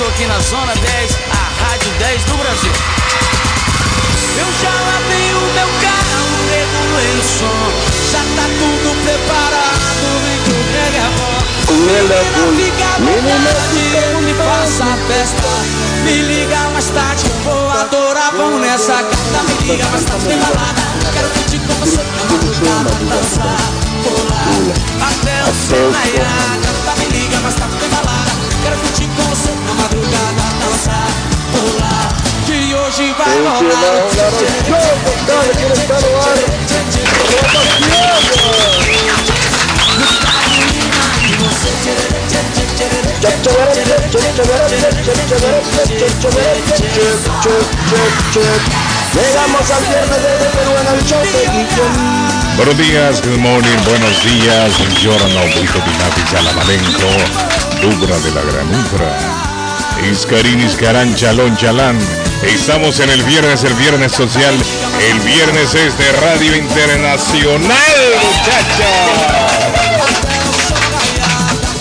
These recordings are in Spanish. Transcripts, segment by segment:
estou aqui na Zona 10, a Rádio 10 do Brasil. Eu já lavei o meu carro, regulei o som, já tá tudo preparado, vem que o bom. Menina, fica à vontade, me faça a festa. Me liga mais tarde, eu vou adorar, vamos nessa carta. Me liga mais tarde, tem balada. Quero curtir com você na madrugada, dançar, pular, até o sol raiar. Canta, me liga mais tarde, Que hoje vai rolar. Llegamos al viernes de Perú en el show de Guillén. Buenos días, good morning, buenos días, buongiorno, binati Salamalenco, Dubra de la Granubra, Iscarín, Iscarán, Chalón, Chalán. Estamos en el viernes, el viernes social, el viernes es de Radio Internacional, muchachos.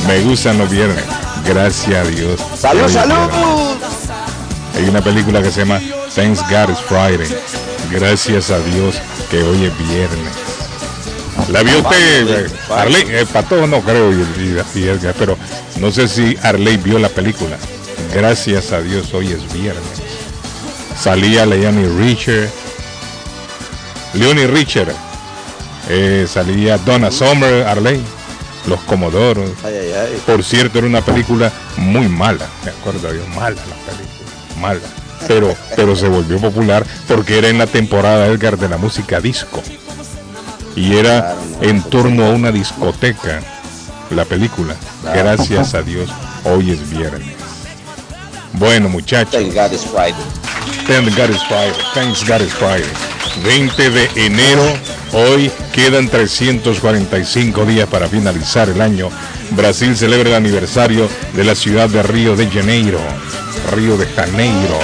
Me gustan los viernes, gracias a Dios. ¡Salud, Hoy salud! Hay una película que se llama Thanks God it's Friday. Gracias a Dios que hoy es viernes. ¿La vio usted, eh, Arley? Eh, para todos no creo, y, y- y pero no sé si Arley vio la película. Gracias a Dios hoy es viernes. Salía Leonie Richard. Leonie Richard. Eh, salía Donna Summer, Arley. Los Comodoros. Ay, ay, ay. Por cierto, era una película muy mala, me acuerdo yo, mala la película, mala. Pero, pero se volvió popular porque era en la temporada Edgar de la música disco. Y era en torno a una discoteca la película. Gracias a Dios, hoy es viernes. Bueno, muchachos. Thank God it's Friday. Thank God it's Friday. Thanks God it's Friday. 20 de enero. Hoy quedan 345 días para finalizar el año. Brasil celebra el aniversario de la ciudad de Río de Janeiro. Río de Janeiro.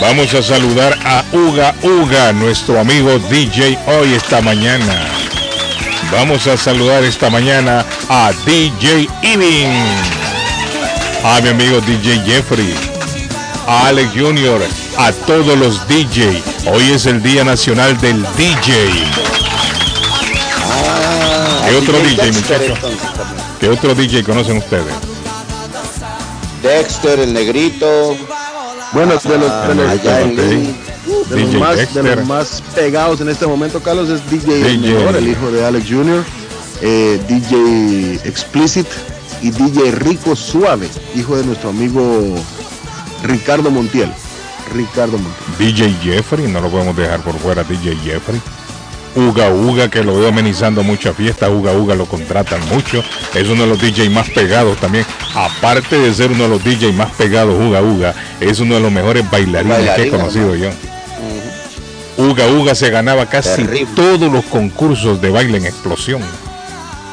Vamos a saludar a Uga Uga, nuestro amigo DJ hoy esta mañana. Vamos a saludar esta mañana a DJ Iving a mi amigo DJ Jeffrey, a Alex Junior, a todos los DJ. Hoy es el Día Nacional del DJ. Ah, ¿Qué otro DJ, Dexter, muchacho? entonces, también. ¿Qué otro DJ conocen ustedes? Dexter, el negrito. Bueno, de los, de. Lynn. de los más, de los más pegados en este momento, Carlos, es DJ, El DJ. Mejor, el hijo de Alex Jr., eh, DJ Explicit y DJ Rico Suave, hijo de nuestro amigo Ricardo Montiel. Ricardo Montiel. DJ Jeffrey, no lo podemos dejar por fuera, DJ Jeffrey. Uga Uga, que lo veo amenizando muchas fiestas, Uga Uga lo contratan mucho, es uno de los DJ más pegados también, aparte de ser uno de los DJ más pegados, Uga Uga, es uno de los mejores bailarines que he conocido yo. Uga Uga se ganaba casi Terrible. todos los concursos de baile en explosión.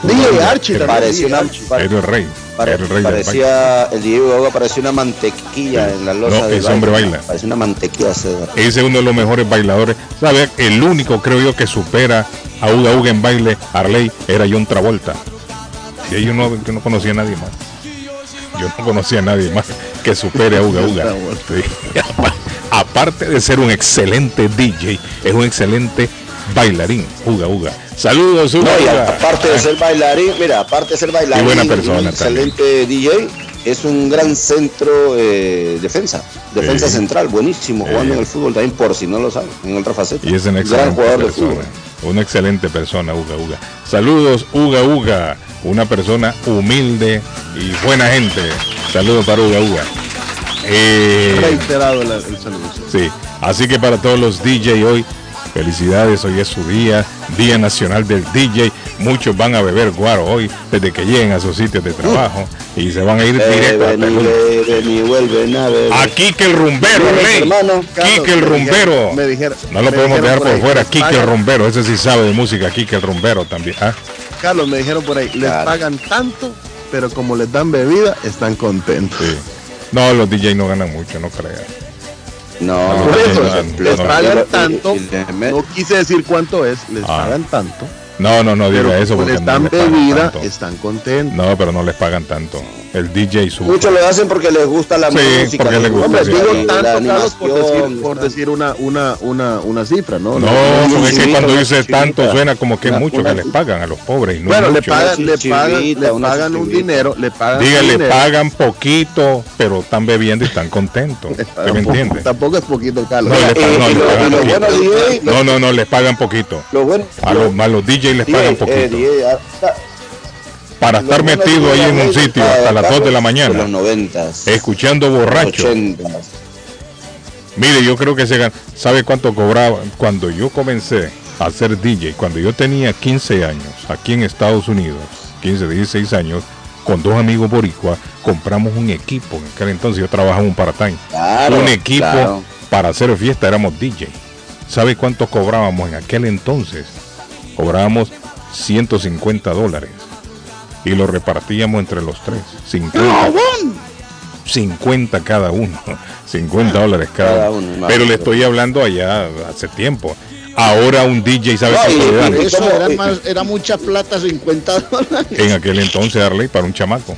DJ Archie Que también, parecía una, Archie. pare- Era el rey, pare- era el rey del baile. parecía, el DJ Uga parecía una mantequilla en la losa No, ese hombre baila. Parecía una mantequilla César. Ese es uno de los mejores bailadores. ¿Sabe? El único, creo yo, que supera a Uga Uga en baile, Arley, era John Travolta. Y yo no, yo no conocía a nadie más. Yo no conocía a nadie más que supere a Uga Uga. Sí. aparte de ser un excelente DJ, es un excelente bailarín. Uga, uga. Saludos, Uga, No, y aparte de ser bailarín, mira, aparte de ser bailarín, buena persona un excelente DJ, es un gran centro eh, defensa, defensa central, buenísimo, jugando en el fútbol también por si no lo saben, en otra faceta. Y es una gran excelente jugador de fútbol. Una excelente persona, Uga Uga. Saludos, Uga Uga. Una persona humilde y buena gente. Saludos para Uga Uga. Eh, Reiterado el, el saludo. sí, así que para todos los DJ hoy, felicidades, hoy es su día, Día Nacional del DJ. Muchos van a beber guaro hoy desde que lleguen a sus sitios de trabajo y se van a ir directo a Beben y Tulum. beben y vuelven a beber. Aquí que el rumbero, rey. Quique el rumbero. no lo podemos dejar por fuera. Quique el rumbero, ese sí sabe de música. Quique el rumbero también. ¿ah? Carlos, me dijeron por ahí, les pagan tanto, pero como les dan bebida, están contentos. No, los DJ no ganan mucho, no creas. No, Por no, eso, no, no, les no, pagan tanto, no quise decir cuánto es, les Ah. pagan tanto, No, no, no diga eso porque les dan les bebida, están contentos. No, pero no les pagan tanto. El DJ. Muchos lo hacen porque les gusta la Sí, música. porque les gusta, Hombre, sí, digo sí. tanto, la Carlos, por decir, por está- decir una, una, una, una cifra, ¿no? No, no, porque es que chivita, cuando dice tanto suena como que es mucho que les pagan a los pobres. Y no Bueno, le pagan, le pagan, le pagan un dinero, le pagan Dígale, dinero. pagan poquito, pero están bebiendo y están contentos. ¿Usted me Tampoco- entiende? Tampoco es poquito, Carlos. No, no, No, les pagan poquito. Lo bueno, A los, a los DJ les pagan eh, poquito. Para estar metido de ahí en un sitio hasta las 2 de la los mañana, 90s, escuchando borrachos. 80s. Mire, yo creo que se gan- ¿Sabe cuánto cobraba? Cuando yo comencé a ser DJ, cuando yo tenía 15 años, aquí en Estados Unidos, 15, 16 años, con dos amigos boricua, compramos un equipo. En aquel entonces yo trabajaba un part-time. Claro, un equipo claro. para hacer fiesta, éramos DJ. ¿Sabe cuánto cobrábamos en aquel entonces? Cobrábamos 150 dólares. Y lo repartíamos entre los tres. 50. 50 cada uno. 50 dólares cada, Cada uno. uno, Pero le estoy hablando allá hace tiempo. Ahora un DJ sabe No, cuánto y- le dan. Eso era, Y- más, era mucha plata, 50 dólares. En aquel entonces, Arley, para un chamaco.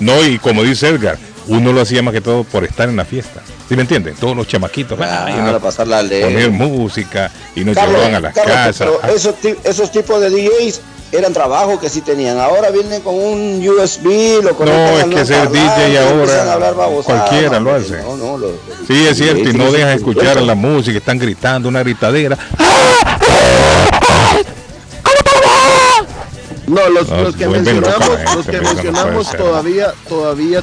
No, y como dice Edgar, uno lo hacía más que todo por estar en la fiesta. ¿Sí me entienden? Todos los chamaquitos. Ah, ay, uno para pasar la ley. poner música y nos Carlos, llevaban a las Carlos, casas. pero Ah, esos, esos tipos de DJs eran trabajos que sí tenían. Ahora vienen con un USB, lo No, es que ser DJ ahora, empiezan a hablar babosadas, cualquiera lo hace. No, no, lo- Sí, es cierto, y no su escuchar la música, están gritando una gritadera. No, los, No, los que mencionamos, los que no mencionamos todavía, todavía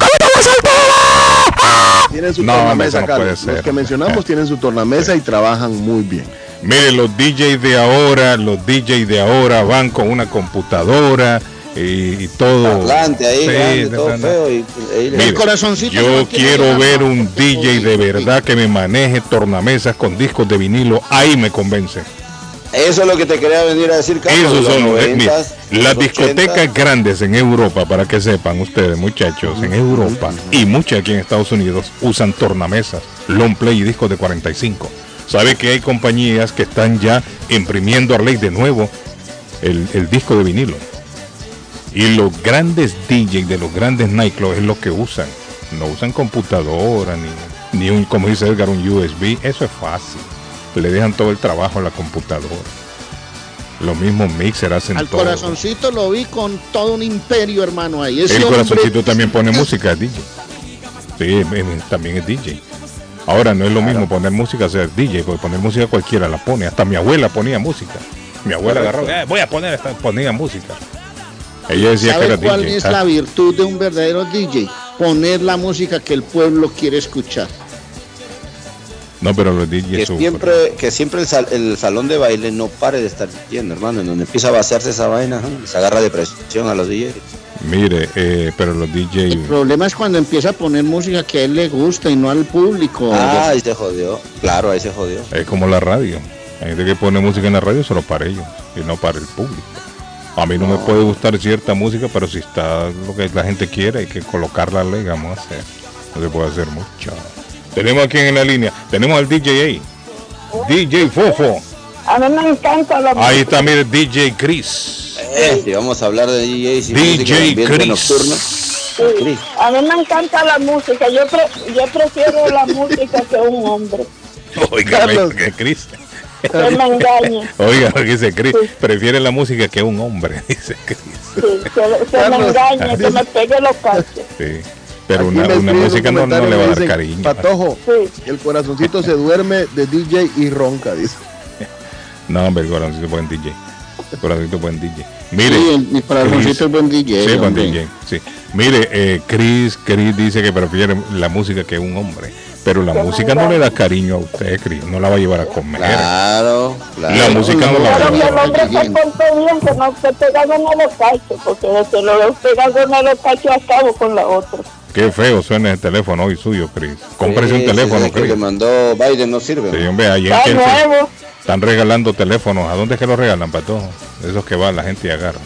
tienen su No, tornamesa, no Carlos. ser. Los que mencionamos tienen su tornamesa y trabajan muy bien. Mire, los DJs de ahora, los DJs de ahora van con una computadora y, y todo. Parlante ahí, Sí, grande, todo no, no. feo. Y, ahí le- Mire, corazoncito yo quiero llegar ver un DJ de verdad que me maneje tornamesas con discos de vinilo. Ahí me convence. Eso es lo que te quería venir a decir, Carlos. Esos los son los- 90s, mire, las discotecas 80s. grandes en Europa, para que sepan ustedes, muchachos, en Europa y muchas aquí en Estados Unidos usan tornamesas, long play y discos de 45. Sabe que hay compañías que están ya imprimiendo a ley de nuevo el, el disco de vinilo. Y los grandes DJs de los grandes nightclubs es lo que usan. No usan computadora ni, ni un, como dice Edgar, un USB. Eso es fácil. Le dejan todo el trabajo a la computadora. Los mismos mixer hacen Al todo. corazoncito lo vi con todo un imperio, hermano, ahí. Ese El hombre- corazoncito también pone música, es DJ. Sí, también es DJ. Ahora no es lo mismo poner música ser DJ, porque poner música cualquiera la pone. Hasta mi abuela ponía música. Mi abuela agarró, "Eh, voy a poner esta, ponía música. Ella decía que ¿Sabe era cuál DJ. es la virtud de un verdadero DJ? Poner la música que el pueblo quiere escuchar. No, pero los DJs que siempre, que siempre el, sal- el salón de baile no pare de estar lleno, hermano. En donde empieza a vaciarse esa vaina, se agarra depresión a los DJs. Mire, eh, pero los El DJs. problema es cuando empieza a poner música que a él le gusta y no al público. Ah, ahí se jodió. Claro, ahí se jodió. Es como la radio. Hay gente que pone música en la radio solo para ellos y no para el público. A mí no, me puede gustar cierta música, pero si está lo que la gente quiere, hay que colocarla, le vamos a hacer. No se puede hacer mucho. Tenemos aquí en la línea, tenemos al DJ ahí. DJ Fofo. A mí me encanta la Ahí está, mire, DJ Chris. Eh, si vamos a hablar de DJs y música DJ Chris. nocturno. Sí, a mí me encanta la música. Yo, pre- yo prefiero la música que un hombre. Oiga, que Cris. Que me engañe. Oiga, lo que dice Cris, prefiere la música que un hombre, dice Cris. Sí, que, que me engañe, que me pegue los cachos. Sí. Pero Aquí una, música no, no le va a dar cariño. Patojo, el corazoncito se duerme de DJ y ronca, dice. No, hombre, el corazoncito buen DJ. El corazoncito buen DJ. Mire, Sí, el- mi corazoncito Chris- es buen DJ, Sí, buen hombre. DJ. Sí. Mire, eh, Chris, Chris dice que prefiere la música que un hombre. Pero la música no le da cariño a usted, Chris. No la va a llevar a comer. Claro, claro. La música no la va a el llevar. hombre se porte bien, que no esté pegando en los cachos, porque de que lo veo pegando en los cachos acabo con la otra. Qué feo suena el teléfono hoy suyo, Chris. Cómprese un Sí, teléfono, sí, que Chris. le mandó Biden no sirve. Sí, hombre, ahí en nuevo. están regalando teléfonos. ¿A dónde es que los regalan, Pato? Esos que va la gente y agarra.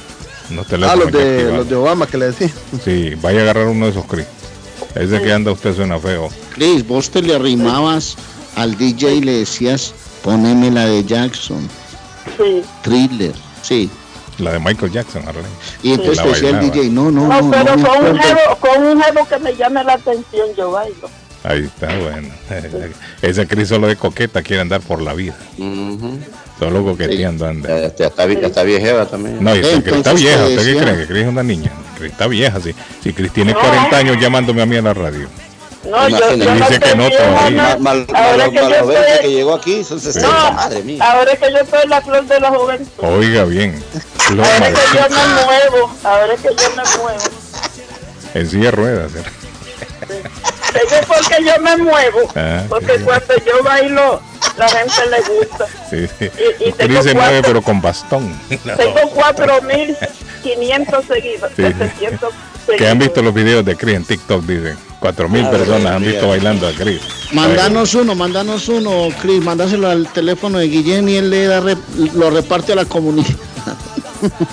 Unos Ah, teléfonos los ya de, los de Obama que le decía. Sí, vaya a agarrar uno de esos, Chris. Ese que anda usted suena feo. Chris, vos te le arrimabas al DJ y le decías, poneme la de Jackson, Sí. Thriller, sí. La de Michael Jackson, Arlene. Y entonces te decía el. DJ, no, no, No, no, pero no con un, jevo, con un jevo que me llame la atención, yo bailo. Ahí está, bueno. Ese Chris solo de coqueta quiere andar por la vida. Solo coqueteando anda. Ya, ya está, ya está viejeva también. No, y esta- Cris está vieja. te ¿Usted qué cree? Que Cris es una niña. Cris está vieja, sí. Si Cris tiene 40 años llamándome a mí a la radio. No, yo, yo Dice no que no todavía. no, Mal, ahora que yo estoy- que llegó aquí, son 60. No, Madre mía. ahora que yo soy la flor de la juventud. Oiga bien. Flor Ahora es que yo me muevo, ahora es que yo me muevo. En silla de ruedas. ¿eh? Es porque yo me muevo, Ah, porque cuando yo bailo, la gente le gusta. Sí, sí. Y- y tengo se cuatro- mueve pero con bastón. Tengo 4.500 seguidores, Sí. 700 Que han visto los videos de Cris en TikTok, dicen. 4.000 Madre personas han visto bailando a Cris. Mandanos uno, mandanos uno, Chris, mandáselo al teléfono de Guillén y él le da rep- lo reparte a la comunidad.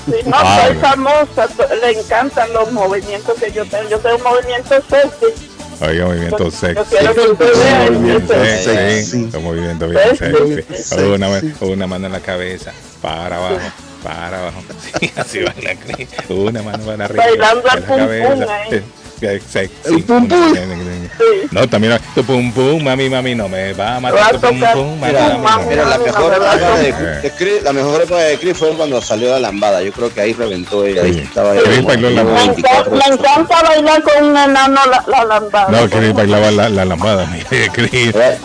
Sí, no, Ah, soy famosa, le encantan los movimientos que yo tengo. Yo tengo un movimiento sexy. Oiga, movimiento sexy. Movimiento sexy. Un movimiento bien Sexy. Una, una mano en la cabeza, para abajo, para abajo. Sí, así baila Cris. Una mano para arriba. Bailando al en la pum cabeza. pum Sexy. El pum pum. No, también tu pum pum, mami, mami, no me va a matar tu pum pum, mami, la mejor época de, Eh. de Chris, la mejor época de Chris fue cuando salió la lambada. Yo creo que ahí reventó ella. Ahí estaba Chris como bailó la Me, lambada. encanta, 24. me encanta bailar con un enano la, la lambada. No, Cris bailaba la, la lambada, Cris.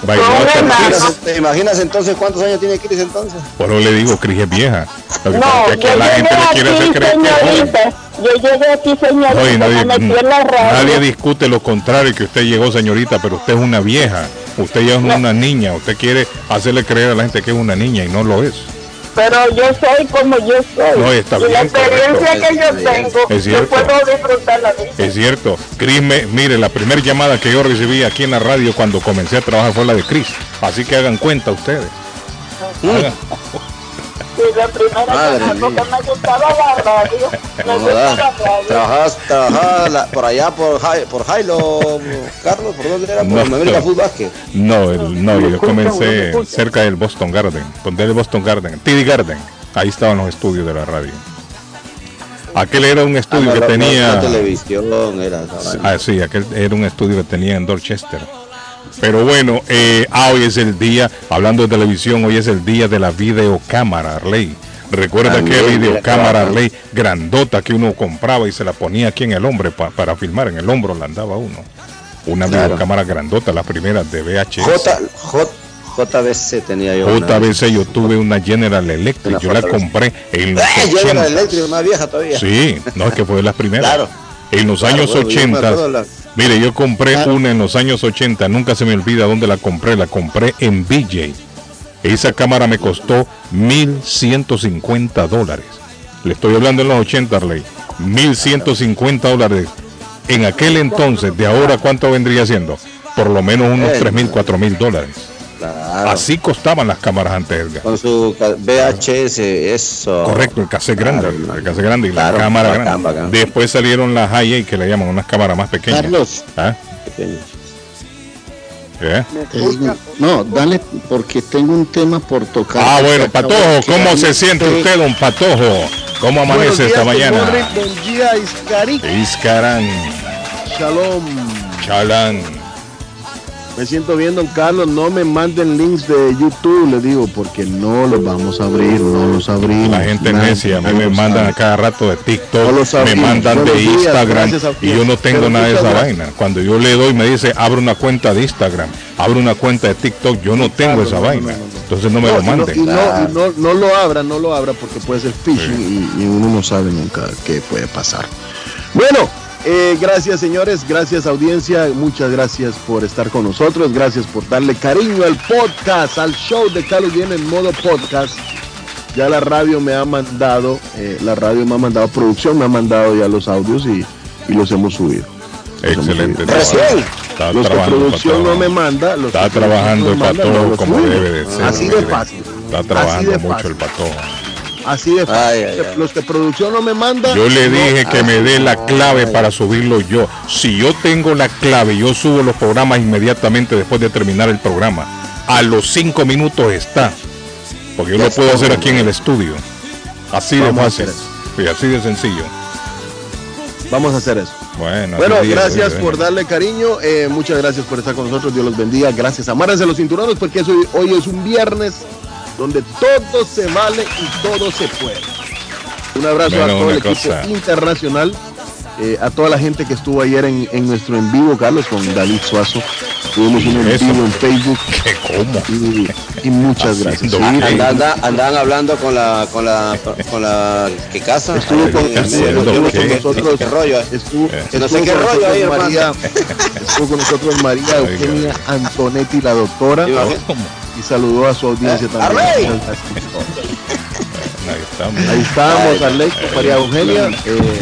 Imaginas- ¿Te imaginas entonces cuántos años tiene Chris entonces? Por eso le digo, Cris es vieja. Lo que No, pasa es que a la gente le quiere hacer creer que es joven. Yo llegué aquí, señorita, Oye, nadie, me metí en la radio. nadie discute lo contrario, que usted llegó señorita, pero usted es una vieja, usted ya es una niña, usted quiere hacerle creer a la gente que es una niña y no lo es. Pero yo soy como yo soy. No, está y la experiencia correcto. que yo tengo, Es yo cierto. puedo disfrutar la vida. Es cierto, Cris, me- mire, la primera llamada que yo recibí aquí en la radio cuando comencé a trabajar fue la de Cris, así que hagan cuenta ustedes. Hagan- Sí, la primera Madre porque mía. me gustaba la radio. Me No, gusta da. la radio. Trabajabas, trabajabas la- por allá por, Jai- por Jailo, Carlos, ¿por dónde era? Por No. América Food Basket. No, el- no, yo comencé cerca del Boston Garden, donde el Boston Garden, TD Garden, ahí estaban los estudios de la radio. Aquel era un Ah, estudio no, que no, tenía... televisión era. Ah, sí, aquel era un estudio que tenía en Dorchester. Pero bueno, eh, ah, hoy es el día, hablando de televisión, hoy es el día de la videocámara, Arley. Recuerda que También, mira, videocámara. Arley, grandota que uno compraba y se la ponía aquí en el hombro pa- para filmar, en el hombro la andaba uno. Una Claro. videocámara grandota, las primeras de VHS. J, J, JBC tenía yo. JBC yo tuve una General Electric, Una yo la compré en los ¡Eh! Yo era la 80. eléctrica más vieja todavía. Sí, no es que fue de las primeras. Claro. En los Claro, años bueno, yo me 80, acuerdo la- mire, yo compré una en los años 80, nunca se me olvida dónde la compré, la compré en BJ. Esa cámara me costó 1.150 dólares. Le estoy hablando en los 80, Arley. 1.150 dólares. En aquel entonces, de ahora, ¿cuánto vendría siendo? Por lo menos unos Eh, 3.000, 4.000 dólares. Claro. Así costaban las cámaras antes, Edgar. Con su VHS, eso. Correcto, el cassette grande, Claro, el cassette grande y Claro, la cámara grande. Después salieron las high que le llaman unas cámaras más pequeñas. Carlos, ¿Ah? ¿Eh? digo- no, dale, porque tengo un tema por tocar. Ah, bueno, Patojo, ¿cómo se siente usted, don Patojo? ¿Cómo amanece días, esta mañana? Buen día, Iscari. Iscarán. Shalom. Me siento bien, don Carlos. No me manden links de YouTube, le digo, porque no los vamos a abrir, no los abrimos. La gente Nadie- necia, a mí me mandan sabe. a cada rato de TikTok, No me mandan de días, Instagram y yo no tengo Pero nada de esa vaina. Cuando yo le doy me dice, abre una cuenta de Instagram, abre una cuenta de TikTok, yo no tengo esa vaina. Entonces no me lo manden. Y no, y no, no lo abra, no lo abra porque puede ser phishing y, y uno no sabe nunca qué puede pasar. Bueno, eh, gracias señores, gracias audiencia, muchas gracias por estar con nosotros, gracias por darle cariño al podcast, al show de Carlos Viene en modo podcast. Ya la radio me ha mandado, eh, la radio me ha mandado, producción me ha mandado ya los audios y, y los hemos subido. Los hemos Excelente subido. Está Los que producción no me manda, los Está que trabajando no el no los como debe de ser. Así de fácil. Está trabajando de mucho fácil. el patojo. Así de fácil. Ay, ay, ay. Los que producción no me manda. Yo le no- dije que me dé la clave para subirlo yo. Si yo tengo la clave, yo subo los programas inmediatamente después de terminar el programa. A los cinco minutos está. Porque yo Ya lo puedo hacer aquí en el estudio. Así de Vamos fácil. Y así de sencillo. Vamos a hacer eso. Bueno, Bueno, gracias por darle cariño. eh, muchas gracias por estar con nosotros. Dios los bendiga. Gracias. Amárrense los cinturones porque eso- hoy es un viernes donde todo se vale y todo se puede. Un abrazo Bueno, a todo el equipo internacional, eh, a toda la gente que estuvo ayer en, en nuestro en vivo, Carlos, con David Suazo. Tuvimos un en vivo en Facebook ¿Qué cómo? y, y muchas gracias. Sí, qué. Anda- andaban hablando con la con la con la que casa Estuvo con, estuvo con nosotros, qué rollo estuvo, Eh. estuvo No sé con qué rollo ahí. María, estuvo con nosotros María. Eugenia Antonetti, la doctora, Imagínate. Y saludó a su audiencia Eh, también. Arley. Ahí estamos. Ahí estamos, Arley, María Eugenia, eh,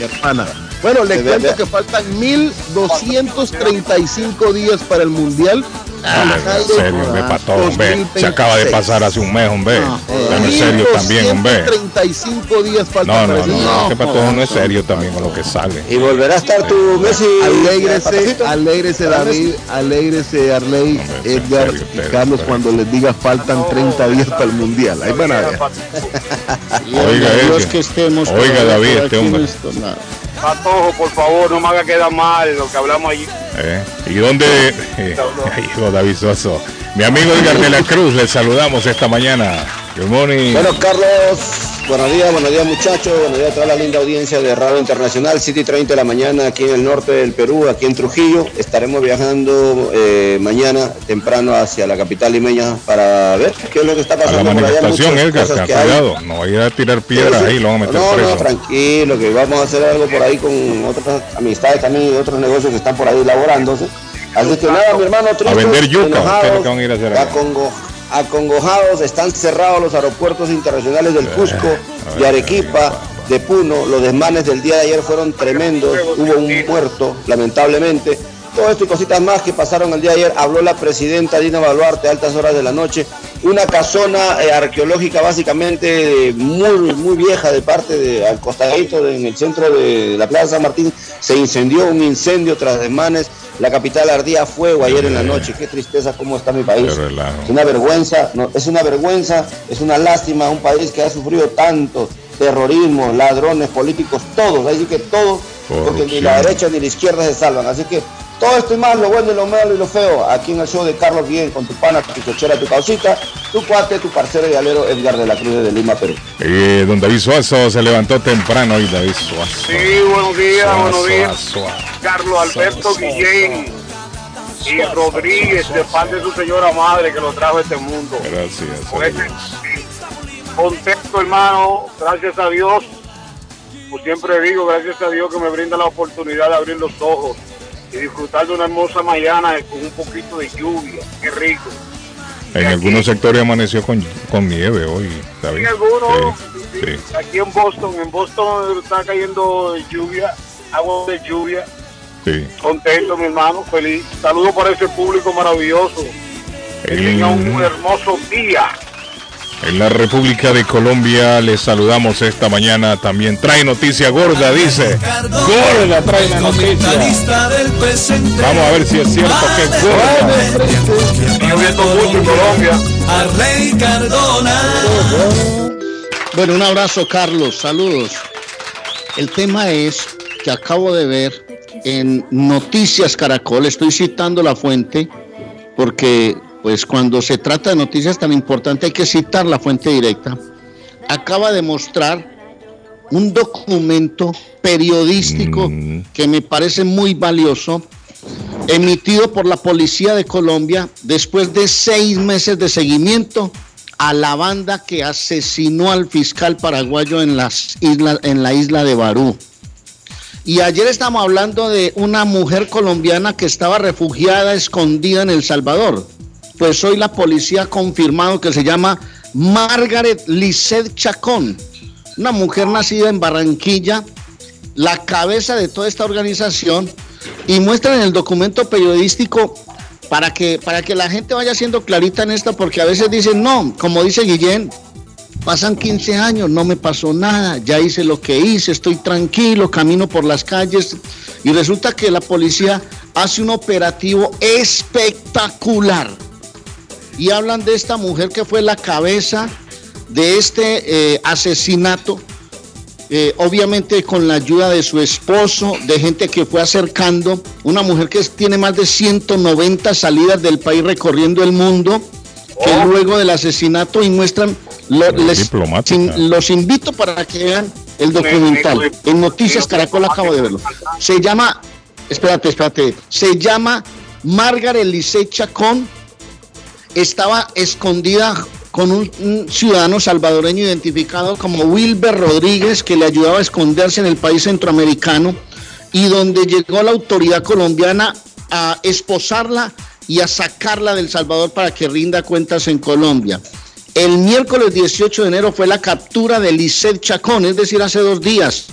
hermana. Bueno, les cuento que faltan 1235 días para el Mundial. Dale, en serio, hombre, pato, hombre. Se acaba de pasar hace un mes, hombre. Dame en serio también, hombre. 1235 días faltan No, para no, no, Mundial. no, que pato no es serio también con lo que sale. y volverá a estar tu Messi Alégrese, Patacito. alégrese David, alégrese Arley, Hombre, Edgar serio, y Carlos pues. cuando les diga faltan 30 días para el mundial. Ahí van a ver. Oiga, Dios ese. que estemos Oiga, David, este hombre. Patojo, por favor, no me haga quedar mal lo que hablamos allí. ¿Eh? ¿Y dónde? Eh, hijo David Soso. Mi amigo Edgar de la Cruz, le saludamos esta mañana. Good morning. Bueno, Carlos, buenos días, buenos días muchachos, buenos días a toda la linda audiencia de Radio Internacional, 7 y 30 de la mañana aquí en el norte del Perú, aquí en Trujillo. Estaremos viajando eh, mañana temprano hacia la capital limeña para ver qué es lo que está a la pasando por allá. manifestación, Edgar, cosas que hay. cuidado. No vaya a tirar piedras ahí, lo van a meter no, preso. No, tranquilo, que vamos a hacer algo por ahí con otras amistades también y otros negocios que están por ahí elaborándose. Así que nada, mi hermano, tristes, vender yuca, enojados, ¿qué es lo que van a ir a hacer allá? Acongo- acongojados, están cerrados los aeropuertos internacionales del Cusco, de Arequipa, de Puno. Los desmanes del día de ayer fueron tremendos, hubo un muerto, lamentablemente. Todo esto y cositas más que pasaron el día de ayer. Habló la presidenta Dina Baluarte a altas horas de la noche. Una casona eh, arqueológica básicamente muy, muy vieja de parte de al costadito de- en el centro de la Plaza San Martín. Se incendió un incendio tras desmanes. La capital ardía a fuego ayer en la noche. Qué tristeza cómo está mi país. Es una vergüenza, no, es una vergüenza, es una lástima, un país que ha sufrido tanto terrorismo, ladrones, políticos, todos, así que todos, porque ni la derecha ni la izquierda se salvan. Así que todo esto y más, lo bueno y lo malo y lo feo, aquí en el show de Carlos Bien, con tu pana, tu chochera, tu causita, tu cuate, tu parcero y alero Edgar de la Cruz de Lima, Perú. Eh, don David Suazo se levantó temprano hoy, David Suazo. Sí, buenos días, Suazo, buenos días. Suazo. Carlos Alberto Guillén y Rodríguez, de parte de su señora madre que lo trajo a este mundo. Gracias. Dios. Contento, hermano, gracias a Dios. Como siempre digo, gracias a Dios que me brinda la oportunidad de abrir los ojos y disfrutar de una hermosa mañana con un poquito de lluvia. Qué rico. En algunos sectores amaneció con, con nieve hoy. En algunos, Sí, sí. aquí en Boston, en Boston está cayendo lluvia, agua de lluvia. Contento, mi hermano, feliz. Saludos para ese público maravilloso. Que tenga un hermoso día. En la República de Colombia les saludamos esta mañana también. Trae noticia gorda, dice. Gorda trae la noticia. Vamos a ver si es cierto que es gorda. Está lloviendo mucho en Colombia. Arley Cardona. Bueno, un abrazo, Carlos. Saludos. El tema es que acabo de ver en Noticias Caracol, estoy citando la fuente, porque pues cuando se trata de noticias tan importantes hay que citar la fuente directa, acaba de mostrar un documento periodístico que me parece muy valioso, emitido por la Policía de Colombia después de seis meses de seguimiento a la banda que asesinó al fiscal paraguayo en, las islas, en la isla de Barú. Y ayer estamos hablando de una mujer colombiana que estaba refugiada, escondida en El Salvador. Pues hoy la policía ha confirmado que se llama Margaret Lisset Chacón, una mujer nacida en Barranquilla, la cabeza de toda esta organización, y muestran en el documento periodístico para que, para que la gente vaya siendo clarita en esto, porque a veces dicen, no, como dice Guillén, pasan 15 años, no me pasó nada, ya hice lo que hice, estoy tranquilo, camino por las calles, y resulta que la policía hace un operativo espectacular. Y hablan de esta mujer que fue la cabeza de este eh, asesinato, eh, obviamente con la ayuda de su esposo, de gente que fue acercando, una mujer que tiene más de 190 salidas del país recorriendo el mundo, que Oh. luego del asesinato y muestran, lo- les- sin- los invito para que vean el documental. En Noticias Caracol acabo de verlo. Se llama, espérate, espérate, se llama Margaret Lisset Chacón, estaba escondida con un, ciudadano salvadoreño identificado como Wilber Rodríguez, que le ayudaba a esconderse en el país centroamericano, y donde llegó la autoridad colombiana a esposarla y a sacarla del Salvador para que rinda cuentas en Colombia. El miércoles 18 de enero fue la captura de Lisset Chacón, es decir, hace dos días,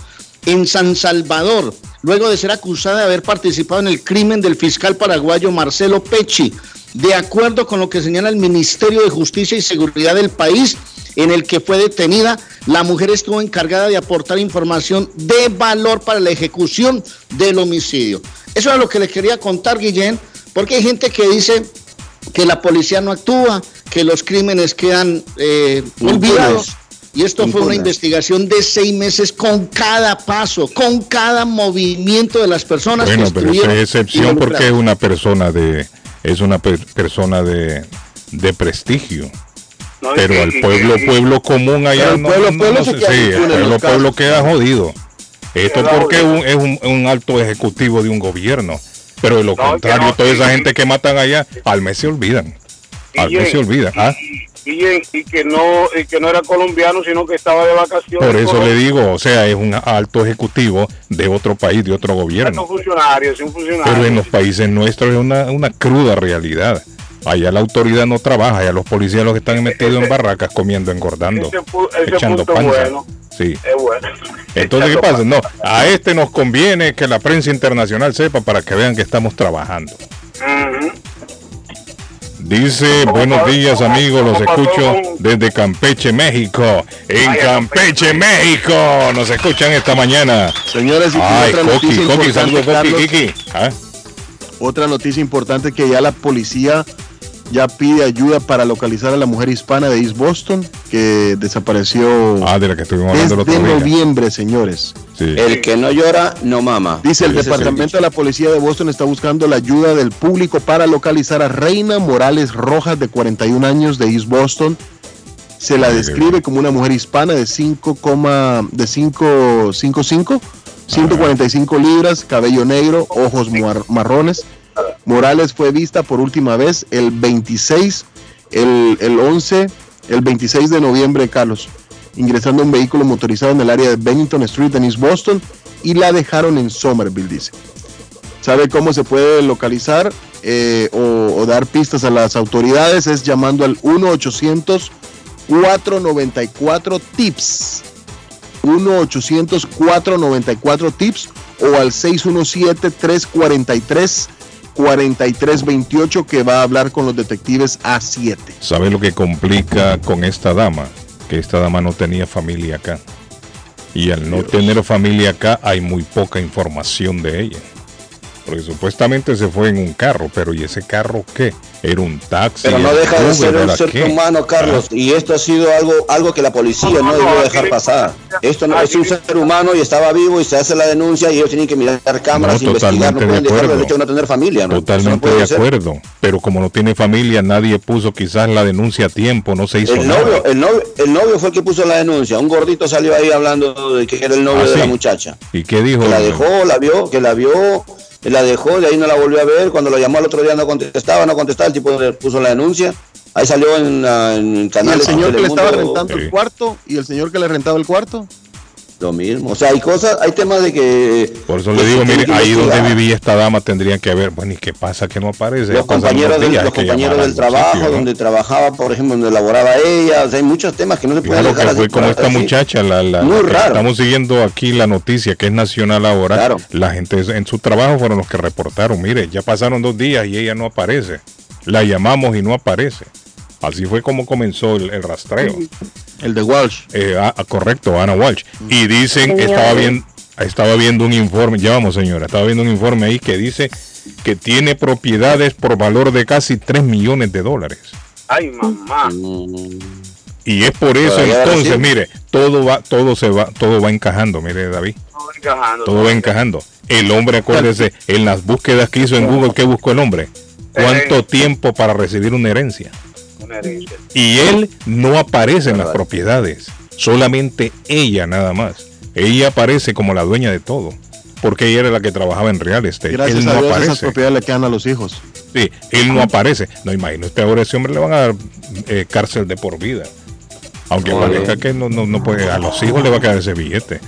en San Salvador, luego de ser acusada de haber participado en el crimen del fiscal paraguayo Marcelo Pecci, de acuerdo con lo que señala el Ministerio de Justicia y Seguridad del país, en el que fue detenida, la mujer estuvo encargada de aportar información de valor para la ejecución del homicidio. Eso es lo que les quería contar, Guillén, porque hay gente que dice que la policía no actúa, que los crímenes quedan eh, olvidados. Y esto fue una investigación de seis meses con cada paso, con cada movimiento de las personas. Bueno, que pero es excepción porque es una persona de es una per- persona de, de prestigio. No, y pero que- al y pueblo pueblo común allá el no, pueblo- no- pueblo se queda sí, el pueblo, pueblo queda jodido. Esto porque un- es un, un alto ejecutivo de un gobierno. Pero de lo contrario, toda esa gente que matan allá, al mes se olvidan. Al mes se olvidan. ¿ah? Y, y que no y que no era colombiano sino que estaba de vacaciones Por eso le digo, o sea, es un alto ejecutivo de otro país, de otro gobierno. un funcionario es un funcionario Pero en los países nuestros es una, una cruda realidad. Allá la autoridad no trabaja, allá los policías los que están metidos en barracas comiendo, engordando, ese, ese echando panza. bueno Sí. es bueno Entonces, ¿qué pasa? No, a este nos conviene que la prensa internacional sepa para que vean que estamos trabajando. Ujú. Dice, buenos días amigos, los escucho desde Campeche, México. En Campeche, México, nos escuchan esta mañana. Señores, y Ay, otra Coqui, noticia Coqui, importante, Coqui, Carlos. Kiki. ¿Ah? Otra noticia importante que ya la policía ya pide ayuda para localizar a la mujer hispana de East Boston que desapareció Ah, de la que estuvimos hablando el desde otro día. noviembre, señores. Sí. El que no llora, no mama. Dice el departamento de la policía de Boston está buscando la ayuda del público para localizar a Reina Morales Rojas de 41 años de East Boston. Se la Ay, describe como una mujer hispana de 5, de 5, 5, 5, 145 libras, cabello negro, ojos mar- marrones. Morales fue vista por última vez el 26, el, el 11, el 26 de noviembre, Carlos, ingresando a un vehículo motorizado en el área de Bennington Street en East Boston y la dejaron en Somerville, dice. ¿Sabe cómo se puede localizar eh, o, dar pistas a las autoridades? Es llamando al 1-800-494 TIPS. 1-800-494 TIPS o al 617-343-4328 que va a hablar con los detectives A7. ¿Sabe lo que complica con esta dama? Que esta dama no tenía familia acá. Y al no tener familia acá hay muy poca información de ella. Porque supuestamente se fue en un carro, pero ¿y ese carro qué? Era un taxi. Pero no deja de Uber, ser un ¿era ser qué? humano, Carlos, y esto ha sido algo algo que la policía no, debió dejar pasar. Esto no es un ser humano y estaba vivo y se hace la denuncia y ellos tienen que mirar cámaras, No, investigar, no de pueden dejar el a no tener familia. ¿no? Totalmente de ser. acuerdo. Pero como no tiene familia, nadie puso quizás la denuncia a tiempo, no se hizo El nada. el, novio, el novio fue el que puso la denuncia. Un gordito salió ahí hablando de que era el novio Ah, de la muchacha. ¿Y qué dijo? Que la dejó, la vio, que la vio, la dejó, de ahí no la volvió a ver. Cuando lo llamó al otro día no contestaba, no contestaba, el tipo le puso la denuncia. Ahí salió en, la- en Y el canales. señor que le estaba rentando el cuarto y el señor que le rentaba el cuarto. Lo mismo. O sea, hay cosas, hay temas de que. Por eso le digo, mire, ahí donde vivía esta dama tendrían que haber, bueno, ¿y qué pasa que no aparece? Los compañeros, del, los compañeros trabajo, sitio, ¿no? donde trabajaba, por ejemplo, donde laboraba ella. O sea, hay muchos temas que no se pueden Claro dejar que fue como esta así. muchacha, la, la- Muy la raro. estamos siguiendo aquí la noticia que es nacional ahora. La gente en su trabajo fueron los que reportaron, mire, ya pasaron dos días y ella no aparece. La llamamos y no aparece. Así fue como comenzó el, el rastreo. El de Walsh. Eh, ah, ah, correcto, Ana Walsh. Y dicen, estaba viendo, estaba viendo un informe, ya vamos señora, estaba viendo un informe ahí que dice que tiene propiedades por valor de casi 3 millones de dólares. Ay, mamá. Y es por eso entonces, mire, todo va, todo se va, todo va encajando, mire David, encajando. todo va encajando. El hombre, acuérdese, en las búsquedas que hizo en Google, ¿qué buscó el hombre? ¿Cuánto tiempo para recibir una herencia? Una herencia. Y él no aparece en las propiedades, solamente ella nada más. Ella aparece como la dueña de todo, porque ella era la que trabajaba en real estate. Gracias él no a Dios esas aparece. propiedades le quedan a los hijos. Sí, él no aparece. No imagino, este ahora ese hombre le van a dar eh, cárcel de por vida. Aunque No, parezca que no, no, no puede, a los hijos le va a quedar ese billete.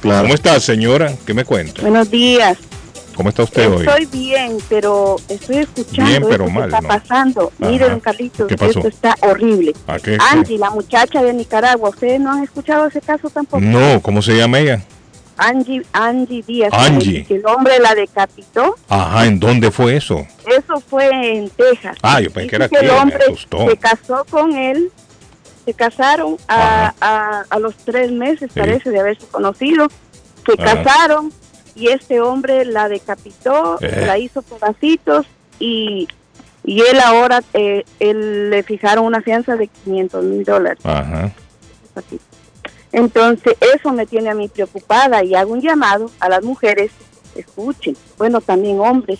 Claro. ¿Cómo está, señora? ¿Qué me cuenta? Buenos días. ¿Cómo está usted hoy? Estoy bien, pero estoy escuchando Bien, pero esto que mal, está ¿no? pasando. Ajá. Mire, don Carlitos, esto está horrible. ¿A qué? Angie, la muchacha de Nicaragua, ¿ustedes no han escuchado ese caso tampoco? No, ¿cómo se llama ella? Angie, Angie Díaz. Angie. Que el hombre la decapitó. Ajá, ¿en dónde fue eso? Eso fue en Texas. Ah, yo pensé que era aquí, el hombre se casó con él, se casaron a, a, a los tres meses, parece, de haberse conocido. Se Ajá. casaron y este hombre la decapitó, Eh. la hizo pedacitos y, y él ahora, eh, él le fijaron una fianza de 500 mil dólares. Ajá. Entonces, eso me tiene a mí preocupada y hago un llamado a las mujeres, escuchen, bueno, también hombres,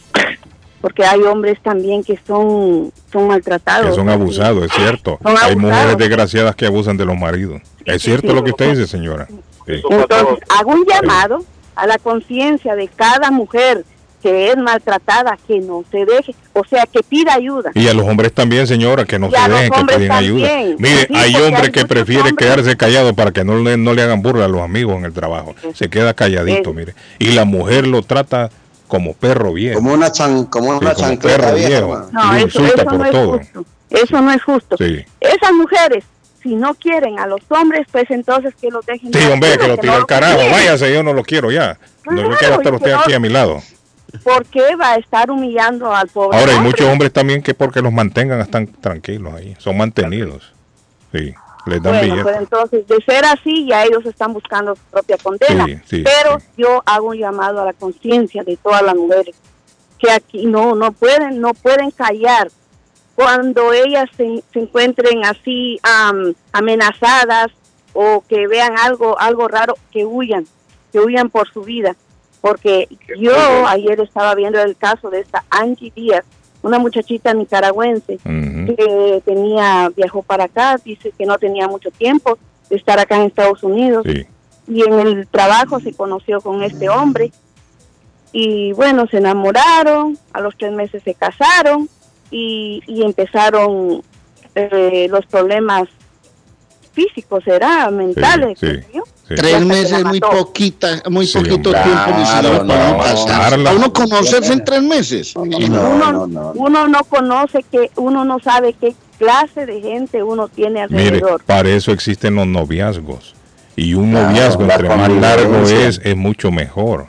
porque hay hombres también que son, son maltratados. Que son abusados, es cierto. Hay abusados. mujeres desgraciadas que abusan de los maridos. Es cierto sí. lo que usted dice, señora. Entonces, hago un llamado a la conciencia de cada mujer que es maltratada, que no se deje, o sea, que pida ayuda. Y a los hombres también, señora, que no Y se dejen, que piden ayuda. Mire, Sí, hay hombres hay que prefieren hombres- quedarse callados para que no le, no le hagan burla a los amigos en el trabajo. Se queda calladito, Es- mire. Y la mujer lo trata como perro viejo. Como una, chan, como Sí, una como chancleta perro viejo. No, eso, eso no es justo. Eso no es justo. Sí. Esas mujeres, si no quieren a los hombres, pues entonces que los dejen. Sí, hombre, que lo no tire al carajo. quieren. Váyase, yo no lo quiero ya. No yo quiero estar usted que aquí a mi lado. ¿Por qué va a estar humillando al pobre Ahora, hay hombre? muchos hombres también que porque los mantengan están tranquilos ahí. Son mantenidos. Sí, les dan Bueno, pues entonces, de ser así, ya ellos están buscando su propia condena. Sí, sí, Pero yo hago un llamado a la conciencia de todas las mujeres, que aquí no, no pueden, no pueden callar cuando ellas se, se encuentren así am, amenazadas o que vean algo, algo raro, que huyan, que huyan por su vida. Porque yo ayer estaba viendo el caso de esta Angie Díaz, una muchachita nicaragüense que tenía, viajó para acá, dice que no tenía mucho tiempo de estar acá en Estados Unidos. Y en el trabajo se conoció con este hombre. Y bueno, se enamoraron, a los tres meses se casaron y, y empezaron eh, los problemas físicos, ¿será? Mentales. sí, Tres meses es muy poquita, muy Sí, poquito claro, tiempo, no, para uno conocerse en tres meses. uno, uno no conoce que, uno no sabe qué clase de gente uno tiene Mire, alrededor. para eso existen los noviazgos. Y un Claro, noviazgo, la entre más largo es, es mucho mejor.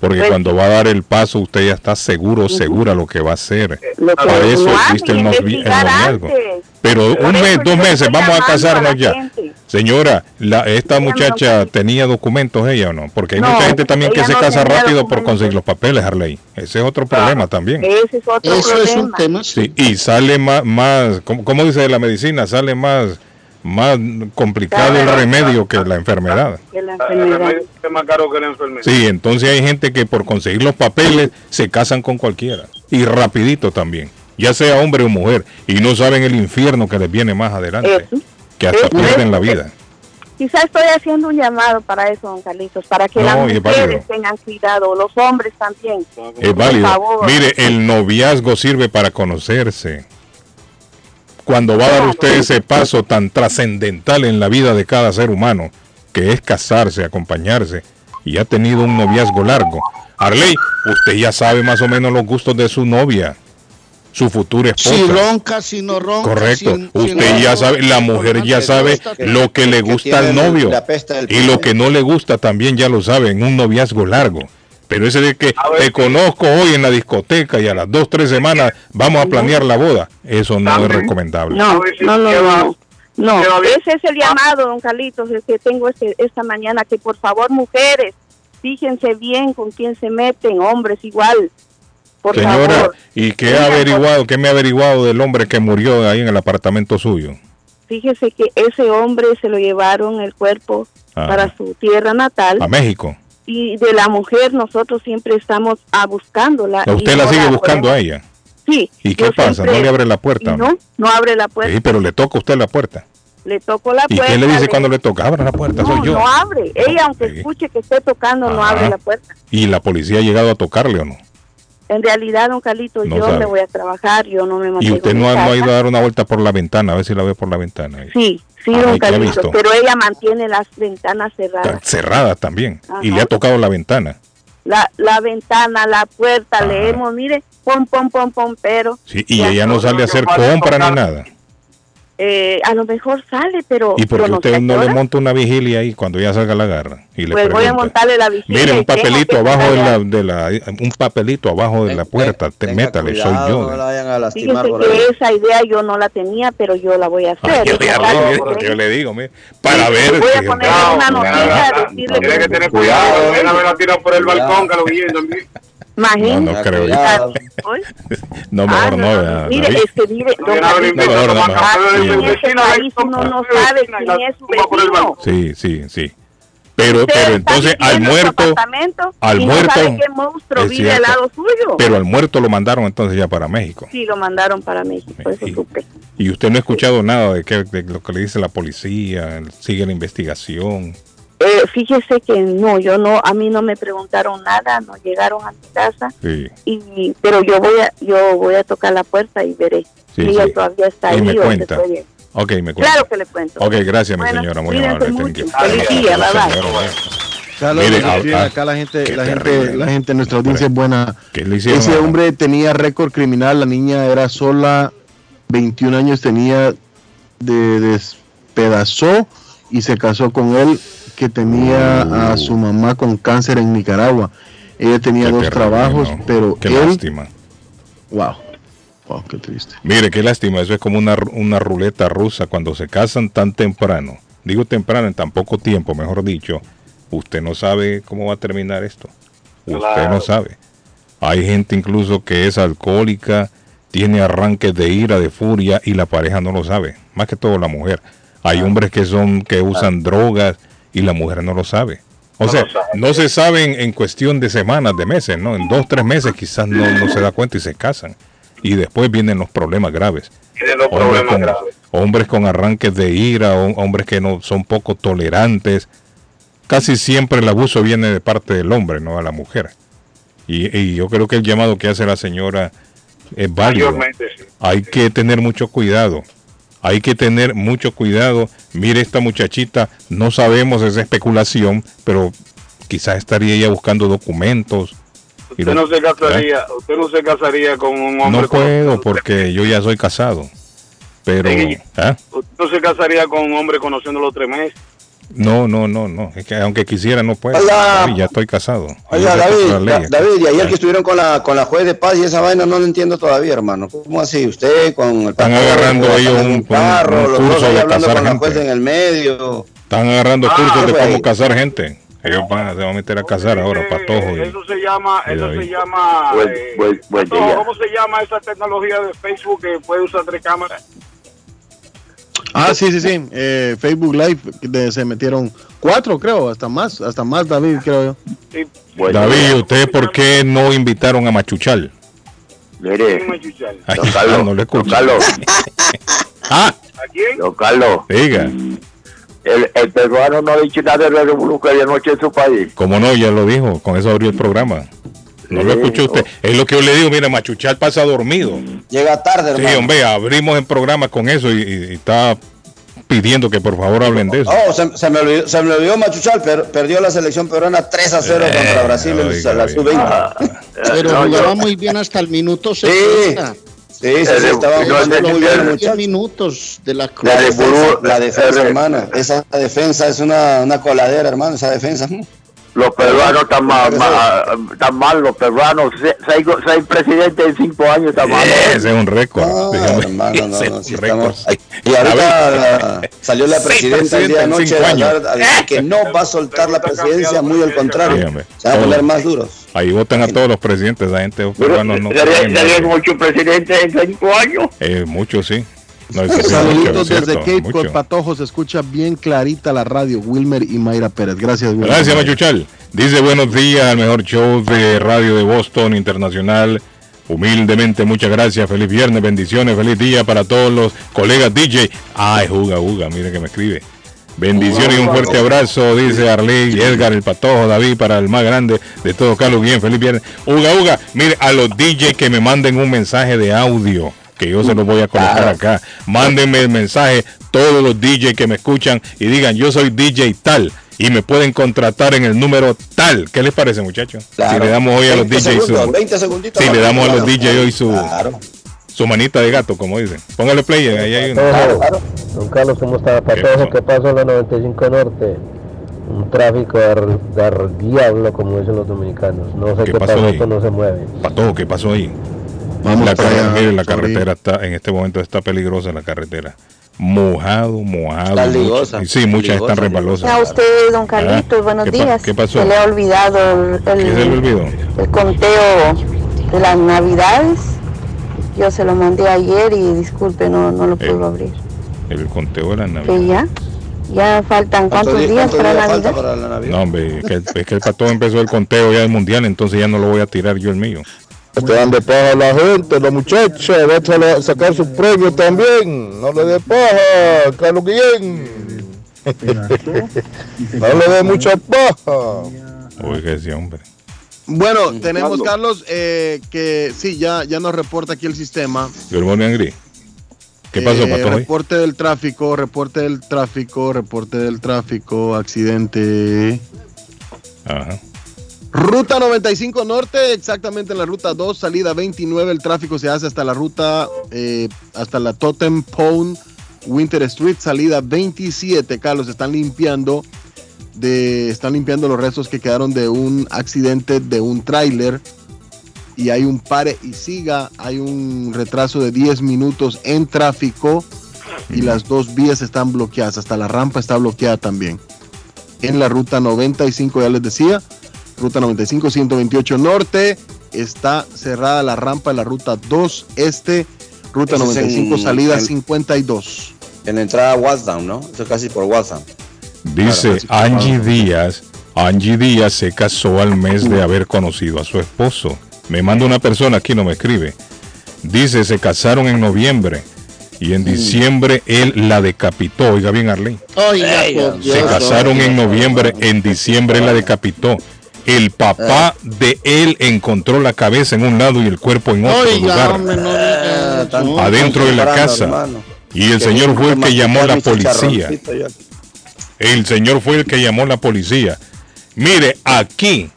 Porque Pues- cuando va a dar el paso, usted ya está seguro, segura lo que va a hacer. Para uno eso existe el, noviazgo. Pero Por un mes, dos meses, vamos a casarnos ya. gente. Señora, la, ¿esta muchacha tenía documentos ella o no? Porque hay No, mucha gente también que se no casa rápido por conseguir los papeles, Harley. Ese es otro problema también. Ese es otro Eso es un problema. tema. Sí, y sale más, más ¿cómo, cómo dice la medicina? Sale más, más complicado el remedio que la enfermedad. Que la El enfermedad. remedio es más caro que la enfermedad. Sí, entonces hay gente que por conseguir los papeles se casan con cualquiera. Y rapidito también. Ya sea hombre o mujer. Y no saben el infierno que les viene más adelante. Eso. Que hasta Eso. pierden la vida. Quizá estoy haciendo un llamado para eso, don Carlitos, para que No, las mujeres tengan cuidado, los hombres también. Es válido. favor. Mire, el noviazgo sirve para conocerse. Cuando va a dar usted ese paso tan trascendental en la vida de cada ser humano, que es casarse, acompañarse, y ha tenido un noviazgo largo. Arley, usted ya sabe más o menos los gustos de su novia, su futura esposa. Si ronca, si no ronca. Correcto. si- si Usted no- ya sabe, la mujer ya sabe lo que le gusta al novio y lo que no le gusta también ya lo sabe en un noviazgo largo. Pero ese de que te conozco hoy en la discoteca y a las dos, tres semanas vamos a planear la boda, eso no es recomendable. No, no, no, no. Ese es el llamado, don Carlitos, el que tengo este, esta mañana, que por favor, mujeres, fíjense bien con quién se meten, hombres igual. Por Señora, favor, ¿y qué ha averiguado, qué me ha averiguado del hombre que murió ahí en el apartamento suyo? fíjese que ese hombre se lo llevaron el cuerpo Ah. para su tierra natal A México. Y de la mujer nosotros siempre estamos a buscándola. ¿A usted y la no sigue la buscando a ella? Sí. ¿Y qué pasa? siempre- ¿No le abre la puerta? y No, no abre la puerta. Sí, pero le toca a usted la puerta. Le tocó la ¿Y puerta. qué le dice cuando le toca? Abra la puerta, No, soy yo. no abre. Ella, aunque escuche que esté tocando, no Ajá. abre la puerta. ¿Y la policía ha llegado a tocarle o no? En realidad, don Carlito, No yo sabe. me voy a trabajar, yo no me ¿Y mantengo usted en no mi no ha ido a dar una vuelta por la ventana? A ver si la ve por la ventana. Sí, sí, Ah, don ¿y qué ha Carlitos, visto? pero ella mantiene las ventanas cerradas. Cerrada también. Y le ha tocado la ventana. La, la ventana, la puerta, leemos, mire, pom, pom, pom, pom, pero Sí, y ella no sale a hacer compra ni nada. Eh, a lo mejor sale, pero ¿Y por qué usted no le monta una vigilia ahí cuando ya salga la garra? Y le Pues voy a pregunta, montarle la vigilia. Mire, un papelito abajo de la, de la, un papelito abajo de la puerta, te métale, soy yo. no la vayan a lastimar por ahí. que esa idea yo no la tenía, pero yo la voy a hacer. Ay, yo, ya Claro, le, porque yo le digo, mire, para ver. Voy a que- poner una noticia, decirle Tiene que tener Cuidado, cuidado. ver la tira por el balcón que lo viendo. Imagínate. No, no creo yo. Hoy. No, Ah, mejor no, no. no, Mire, David. es que mire, don No, no, no, no, no, no. aquí en este país uno no sabe quién es su vecino. Sí, sí, sí. Pero, pero entonces al muerto, al y muerto, qué monstruo es vive al lado suyo. pero al muerto lo mandaron entonces ya para México. Sí, lo mandaron para México, eso supe. Y usted no ha escuchado nada de, qué, de lo que le dice la policía, sigue la investigación. Eh, fíjese que no, yo no, a mí no me preguntaron nada, no llegaron a mi casa, Sí, y pero yo voy a, yo voy a tocar la puerta y veré Sí, si ella sí. todavía está Y ahí me o cuenta. ok, me cuenta. Claro que le cuento. Ok, gracias, mi señora, muy amable. Feliz día, Mire, escriben ah, acá la gente, la gente, la gente, nuestra audiencia es buena. ¿Qué le hicieron Ese hombre tenía récord criminal, la niña era sola, 21 años tenía, de, despedazó y se casó con él, que tenía a su mamá con cáncer en Nicaragua. Ella tenía Qué dos terrible, trabajos, ¿no? pero Qué él, lástima. wow, wow, qué triste. Mire, qué lástima, eso es como una, una ruleta rusa cuando se casan tan temprano. Digo temprano, en tan poco tiempo, mejor dicho. Usted no sabe cómo va a terminar esto. Usted Claro. no sabe. Hay gente incluso que es alcohólica, tiene arranques de ira, de furia y la pareja no lo sabe. Más que todo la mujer. Hay hombres que son que usan drogas y la mujer no lo sabe. O No sea, sabe. no se saben en cuestión de semanas, de meses, ¿no? En dos, tres meses quizás no, no se da cuenta y se casan. Y después vienen los problemas graves los hombres problemas con, graves. hombres con arranques de ira, hom- hombres que no son poco tolerantes. Casi siempre el abuso viene de parte del hombre, no de la mujer. Y, y yo creo que el llamado que hace la señora es válido. Sí. Hay que tener mucho cuidado. Hay que tener mucho cuidado. Mire esta muchachita, no sabemos, es especulación, pero quizás estaría ella buscando documentos. Usted lo- no se casaría, usted no se casaría con un hombre. no puedo porque yo ya soy casado. Pero. ¿ah? Usted no se casaría con un hombre conociéndolo tres meses. No, no, no, no. Es que aunque quisiera no puedo. Oiga. Ay, ya estoy casado. Oiga, David, la ley. David, y ayer que estuvieron con la, con la juez de paz y esa vaina no lo entiendo todavía, hermano. ¿Cómo así? Usted con el Están pastor, agarrando ellos un- un- carro, un los curso dos ahí de hablando cazar con la gente. juez en el medio. Están agarrando Ah, cursos de güey. cómo cazar gente. Ellos van, se van a meter a cazar ahora, patojo. y- Eso se llama, y eso David. se llama, Buen- eh, buen- buen Patojo, día. ¿cómo se llama esa tecnología de Facebook que puede usar tres cámaras? Ah, sí, sí, sí. Eh, Facebook Live de- se metieron cuatro, creo, hasta más, hasta más, David, creo yo. David, ¿ustedes por qué no invitaron a Machuchal? Mire, Ay, don Carlos, no lo don Carlos, ah, don Carlos, diga. el, el peruano no ha dicho nada de la revolución que hay anoche en su país. Como no, ya lo dijo, con eso abrió el programa. No lo Sí, escuchó usted. Es lo que yo le digo, mira, Machuchal pasa dormido. Llega tarde, Sí, hermano. hombre, abrimos el programa con eso y, y- y está pidiendo que por favor hablen de eso. Oh, se, se me olvidó, se me olvidó Machuchal, per- perdió la selección peruana 3 a 0 contra Brasil en la oiga. sub-20. Pero No, jugaba yo- muy bien hasta el minuto Sí, 60. sí, sí, sí, estaba jugando muy bien, muchacho. minutos de la cruz. La defensa, la defensa, hermano. Esa defensa es una, una coladera, hermano. Esa defensa. Los peruanos están mal, están mal, los peruanos, Se- seis, seis presidentes en cinco años están mal. Ese es un récord. Ah, Dígame. hermano, no, no, estamos- Y ahorita la- salió la presidenta el día de anoche a, que no va a soltar la presidencia, muy al contrario. Dígame. Se van a poner más duros. Ahí votan a todos los presidentes, la gente peruanos no. Serían serían muchos presidentes en cinco años. Eh, muchos sí. No, Saluditos cierto, desde Cape. Cod, Patojo, se escucha bien clarita la radio, Wilmer y Mayra Pérez. Gracias, Wilmer. Gracias, Machuchal. Dice buenos días al mejor show de radio de Boston Internacional. Humildemente, muchas gracias. Feliz viernes, bendiciones, feliz día para todos los colegas DJ. Ay, Juga, Juga, mire que me escribe. Bendiciones y un fuerte abrazo, dice Arley, Edgar, el Patojo, David, para el más grande de todos, Carlos Guillén, feliz viernes. Uga, Uga, mire, a los DJ que me manden un mensaje de audio, que yo se los voy a colocar acá. Mándenme el mensaje, todos los DJ que me escuchan y digan, yo soy DJ tal, y me pueden contratar en el número tal. ¿Qué les parece, muchachos? Si le damos hoy a los 20 DJs segundos, su, 20 segunditos si le damos a los claro. DJ hoy su, Claro. su manita de gato, como dicen. Póngale play, ahí hay uno. Don Carlos, ¿cómo está? Patojo, ¿qué pasó en la 95 Norte? Un tráfico de, ar- de ar- diablo, como dicen los dominicanos. No sé ¿Qué qué, pasó pasó, ahí? esto no se mueve. Pato, ¿qué pasó ahí? Vamos la, para allá, mire, la carretera está, en este momento está peligrosa la carretera. Mojado, mojado. Está muchas- ligosa, sí, muchas ligosa, están resbalosas. A usted, don Carlitos, Ah, buenos ¿qué pa- días. qué pasó? Se le ha olvidado el, ¿Qué se le el- olvidó? el conteo de las navidades. Yo se lo mandé ayer y disculpe, no, no lo puedo abrir. El conteo de la Que Navidad. ya, ya faltan cuántos días para Navidad. No, hombre, es que, es que el pato empezó el conteo ya del mundial, entonces ya no lo voy a tirar yo el mío. Te dan de paja a la gente, los muchachos, déjale a sacar su premio también. No le dé paja, Carlos Guillén. no le dé mucha paja. Oiga ese hombre. Bueno, tenemos, Carlos, eh, que sí, ya, ya nos reporta aquí el sistema. Angry. ¿Qué pasó, Eh, pato? Reporte del tráfico, reporte del tráfico, reporte del tráfico, accidente. Ajá. Ruta 95 Norte, exactamente en la ruta 2, salida 29, el tráfico se hace hasta la ruta, eh, hasta la Totem Pond Winter Street, salida 27, Carlos, están limpiando, de, están limpiando los restos que quedaron de un accidente de un tráiler. Y hay un pare y siga, hay un retraso de 10 minutos en tráfico y las dos vías están bloqueadas, hasta la rampa está bloqueada también. En la ruta 95, ya les decía, ruta 95, 128 norte, está cerrada la rampa en la ruta 2 este, ruta Ese es 95, en- salida en- 52. En la entrada a WhatsApp, ¿no? Eso es casi por WhatsApp. Dice Angie Díaz, Angie Díaz se casó al mes de haber conocido a su esposo. Me manda una persona aquí, no me escribe. Dice, se casaron en noviembre y en diciembre él la decapitó. Oiga bien. Oiga, por Se casaron en noviembre, en diciembre él la decapitó. El papá de él encontró la cabeza en un lado y el cuerpo en otro Oiga, lugar. hombre, no diga eso. adentro de la casa. hermano. Y el Que señor fue el que llamó a la policía. El señor fue el que llamó a la policía. Mire, aquí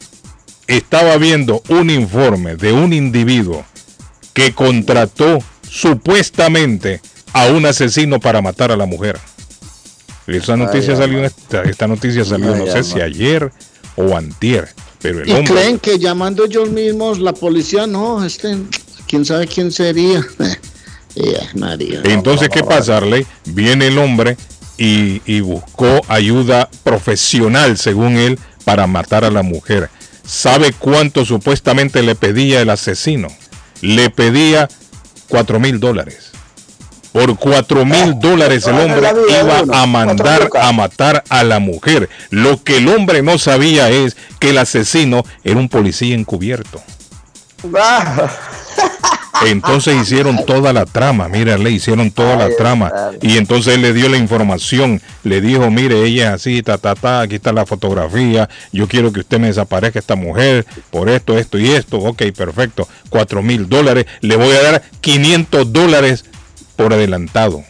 estaba viendo un informe de un individuo que contrató supuestamente a un asesino para matar a la mujer. Esa noticia Ay, salió, esta, esta noticia salió, Ay, no sé si ayer o antier, pero el Y hombre... creen que llamando ellos mismos la policía, no, este, quién sabe quién sería. Eh, María. Entonces, ¿qué pasa, Arley? Viene el hombre y, y buscó ayuda profesional, según él, para matar a la mujer. ¿Sabe cuánto supuestamente le pedía el asesino? Le pedía cuatro mil dólares. Por cuatro mil dólares el Ah, hombre iba a mandar a matar a la mujer. Lo que el hombre no sabía es que el asesino era un policía encubierto. Entonces hicieron toda la trama, mira, le hicieron toda la trama. Y entonces él le dio la información, le dijo, mire, ella es así, ta, ta, ta, aquí está la fotografía, yo quiero que usted me desaparezca esta mujer por esto, esto y esto. Ok, perfecto, cuatro mil dólares, le voy a dar 500 dólares por adelantado.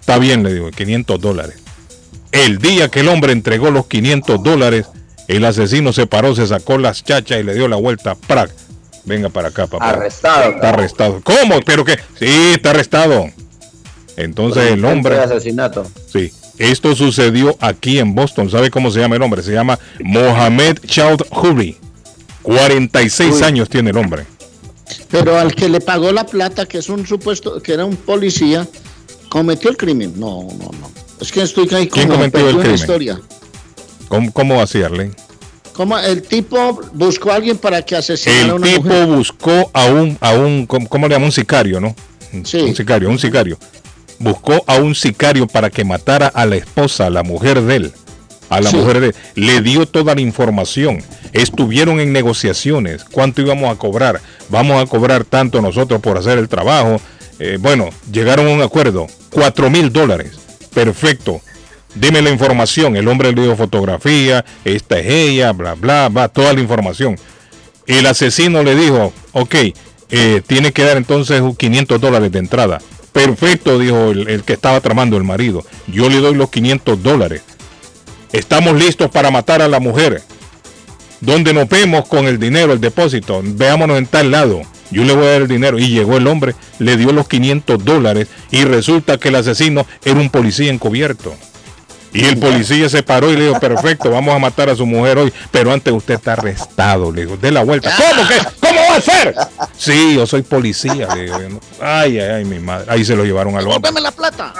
Está bien, le digo, 500 dólares. El día que el hombre entregó los 500 dólares, el asesino se paró, se sacó las chachas y le dio la vuelta. ¡Prac! Venga para acá, papá. Arrestado. Está arrestado. ¿Cómo? ¿Pero qué? Sí, está arrestado. Entonces el hombre... de asesinato. Sí. Esto sucedió aquí en Boston. ¿Sabe cómo se llama el hombre? Se llama Mohamed Chowdhury. 46 Uy. años tiene el hombre. Pero al que le pagó la plata, que es un supuesto, que era un policía, cometió el crimen. No, no, no. Es que estoy ahí ¿Quién cometió el crimen? historia. ¿Cómo, cómo? Como el tipo buscó a alguien para que asesinara a El una tipo mujer. buscó a un, a un, ¿cómo le llama? Un sicario, ¿no? Un sicario, un sicario. Buscó a un sicario para que matara a la esposa, a la mujer de él. A la Sí. mujer de. Le dio toda la información. Estuvieron en negociaciones. ¿Cuánto íbamos a cobrar? Vamos a cobrar tanto nosotros por hacer el trabajo. Eh, bueno, llegaron a un acuerdo. Cuatro mil dólares. Perfecto. Dime la información. El hombre le dio fotografía. Esta es ella, bla, bla, bla. Toda la información. El asesino le dijo, ok, eh, tiene que dar entonces 500 dólares de entrada. Perfecto, dijo el, el que estaba tramando el marido. Yo le doy los 500 dólares. Estamos listos para matar a la mujer. Donde nos vemos con el dinero, el depósito. Veámonos en tal lado. Yo le voy a dar el dinero. Y llegó el hombre, le dio los 500 dólares. Y resulta que el asesino era un policía encubierto. Y el policía se paró y le dijo, perfecto, vamos a matar a su mujer hoy, pero antes usted está arrestado. Le dijo, dé la vuelta. ¿Cómo que? ¿Cómo va a ser? Sí, yo soy policía. Le digo, no. ay, ay, ay, mi madre. Ahí se lo llevaron al hombre. Dame la plata.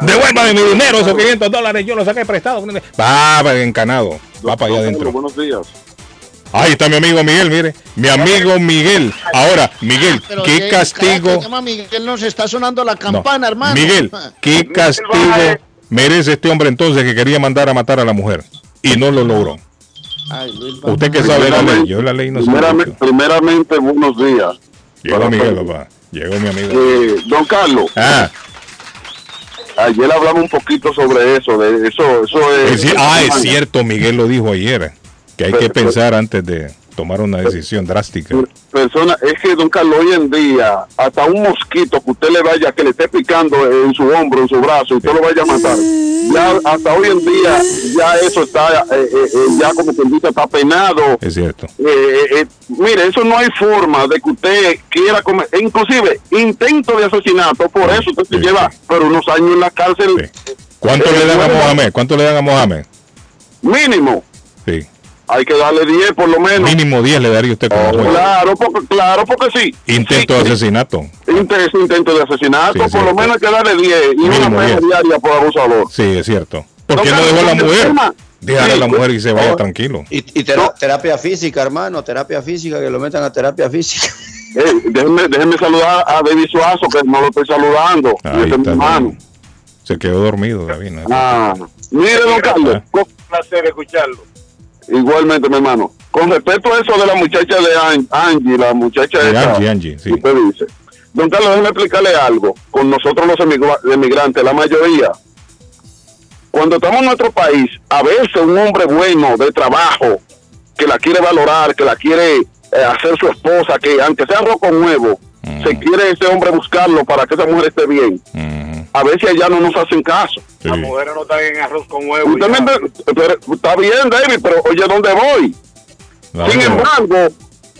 Devuélvame mi dinero, esos 500 dólares, yo los saqué prestado. Va, va, encanado. Va para allá adentro. Buenos días. Ahí está mi amigo Miguel, mire. Mi amigo Miguel. Ahora, Miguel, Pero ¿qué castigo? Miguel nos está sonando la campana, hermano. Miguel, ¿qué castigo merece este hombre entonces que quería mandar a matar a la mujer? Y no lo logró. Ay, Usted que sabe la ley, yo la ley no sé. Primeramente, primeramente, buenos días. Llegó Miguel, papá. Llegó mi amigo. Eh, don Carlos, Ah, ayer hablamos un poquito sobre eso, de eso, eso es. es ah, es cierto, Miguel lo dijo ayer, que hay que Pero- pensar antes de tomar una decisión drástica. Persona, es que don Carlos, hoy en día, hasta un mosquito que usted le vaya, que le esté picando en su hombro, en su brazo, y usted lo vaya a matar, ya hasta hoy en día, ya eso está, eh, eh, eh, ya como que dice, está penado. Es cierto. Eh, eh, mire, eso no hay forma de que usted quiera comer, e inclusive intento de asesinato, por eso usted se lleva pero unos años en la cárcel. ¿Cuánto le dan a Mohamed? ¿Cuánto le dan a Mohamed? Mínimo, Sí. Hay que darle 10 por lo menos. Mínimo 10 le daría usted como juez. Claro, porque, claro, porque sí. Intento de asesinato. Inter- intento de asesinato, Sí, por cierto. lo menos hay que darle 10 y una Mínimo pena 10. diaria por abusador. Sí, es cierto. ¿Por Don qué no Carlos, dejó a la mujer? Déjale a la mujer y se vaya no. tranquilo. Y, y tera- terapia física, hermano, terapia física, que lo metan a terapia física. Eh, déjenme, déjenme saludar a David Suazo, que no lo estoy saludando. Ahí Este está, hermano. Se quedó dormido, David. ¿no? Ah, mire, don Carlos, con- Un placer escucharlo. Igualmente, mi hermano. Con respecto a eso de la muchacha de An- Angie, la muchacha esa, Angie, Angie, sí. usted dice. Don Carlos, déjeme explicarle algo. Con nosotros los emigra- emigrantes, la mayoría, cuando estamos en nuestro país, a veces un hombre bueno de trabajo, que la quiere valorar, que la quiere eh, hacer su esposa, que aunque sea roco nuevo, se quiere ese hombre buscarlo para que esa mujer esté bien. A veces allá no nos hacen caso. Las mujeres no están en arroz con huevo. Usted me entiende? Pero, está bien, David, pero oye, ¿dónde voy? ¿A Sin embargo,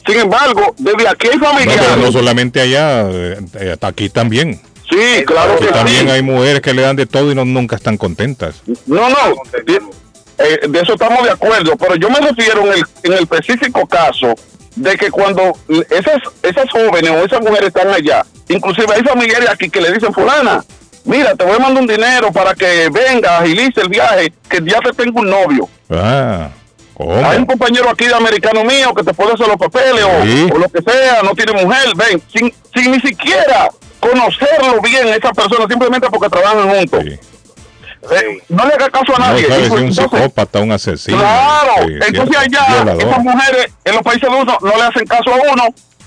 sin embargo, desde aquí hay familiares. no solamente allá, eh, eh, aquí también. Sí, claro que También sí. hay mujeres que le dan de todo y no, nunca están contentas. No, no, eh, de eso estamos de acuerdo, pero yo me refiero en el, en el específico caso de que cuando esas, esas jóvenes o esas mujeres están allá, inclusive hay familiares aquí que le dicen, fulana, mira, te voy a mandar un dinero para que venga, agilice el viaje, que ya te tengo un novio. Ah, ¿cómo? Hay un compañero aquí de americano mío que te puede hacer los papeles o- Sí. o, lo que sea, no tiene mujer, ven, sin, sin ni siquiera conocerlo bien esa persona, simplemente porque trabajan juntos. Eh, no le haga caso a No, nadie. si Entonces- un psicópata, un asesino. Claro, sí, entonces cierto, allá violador. esas mujeres en los países de uno no le hacen caso a uno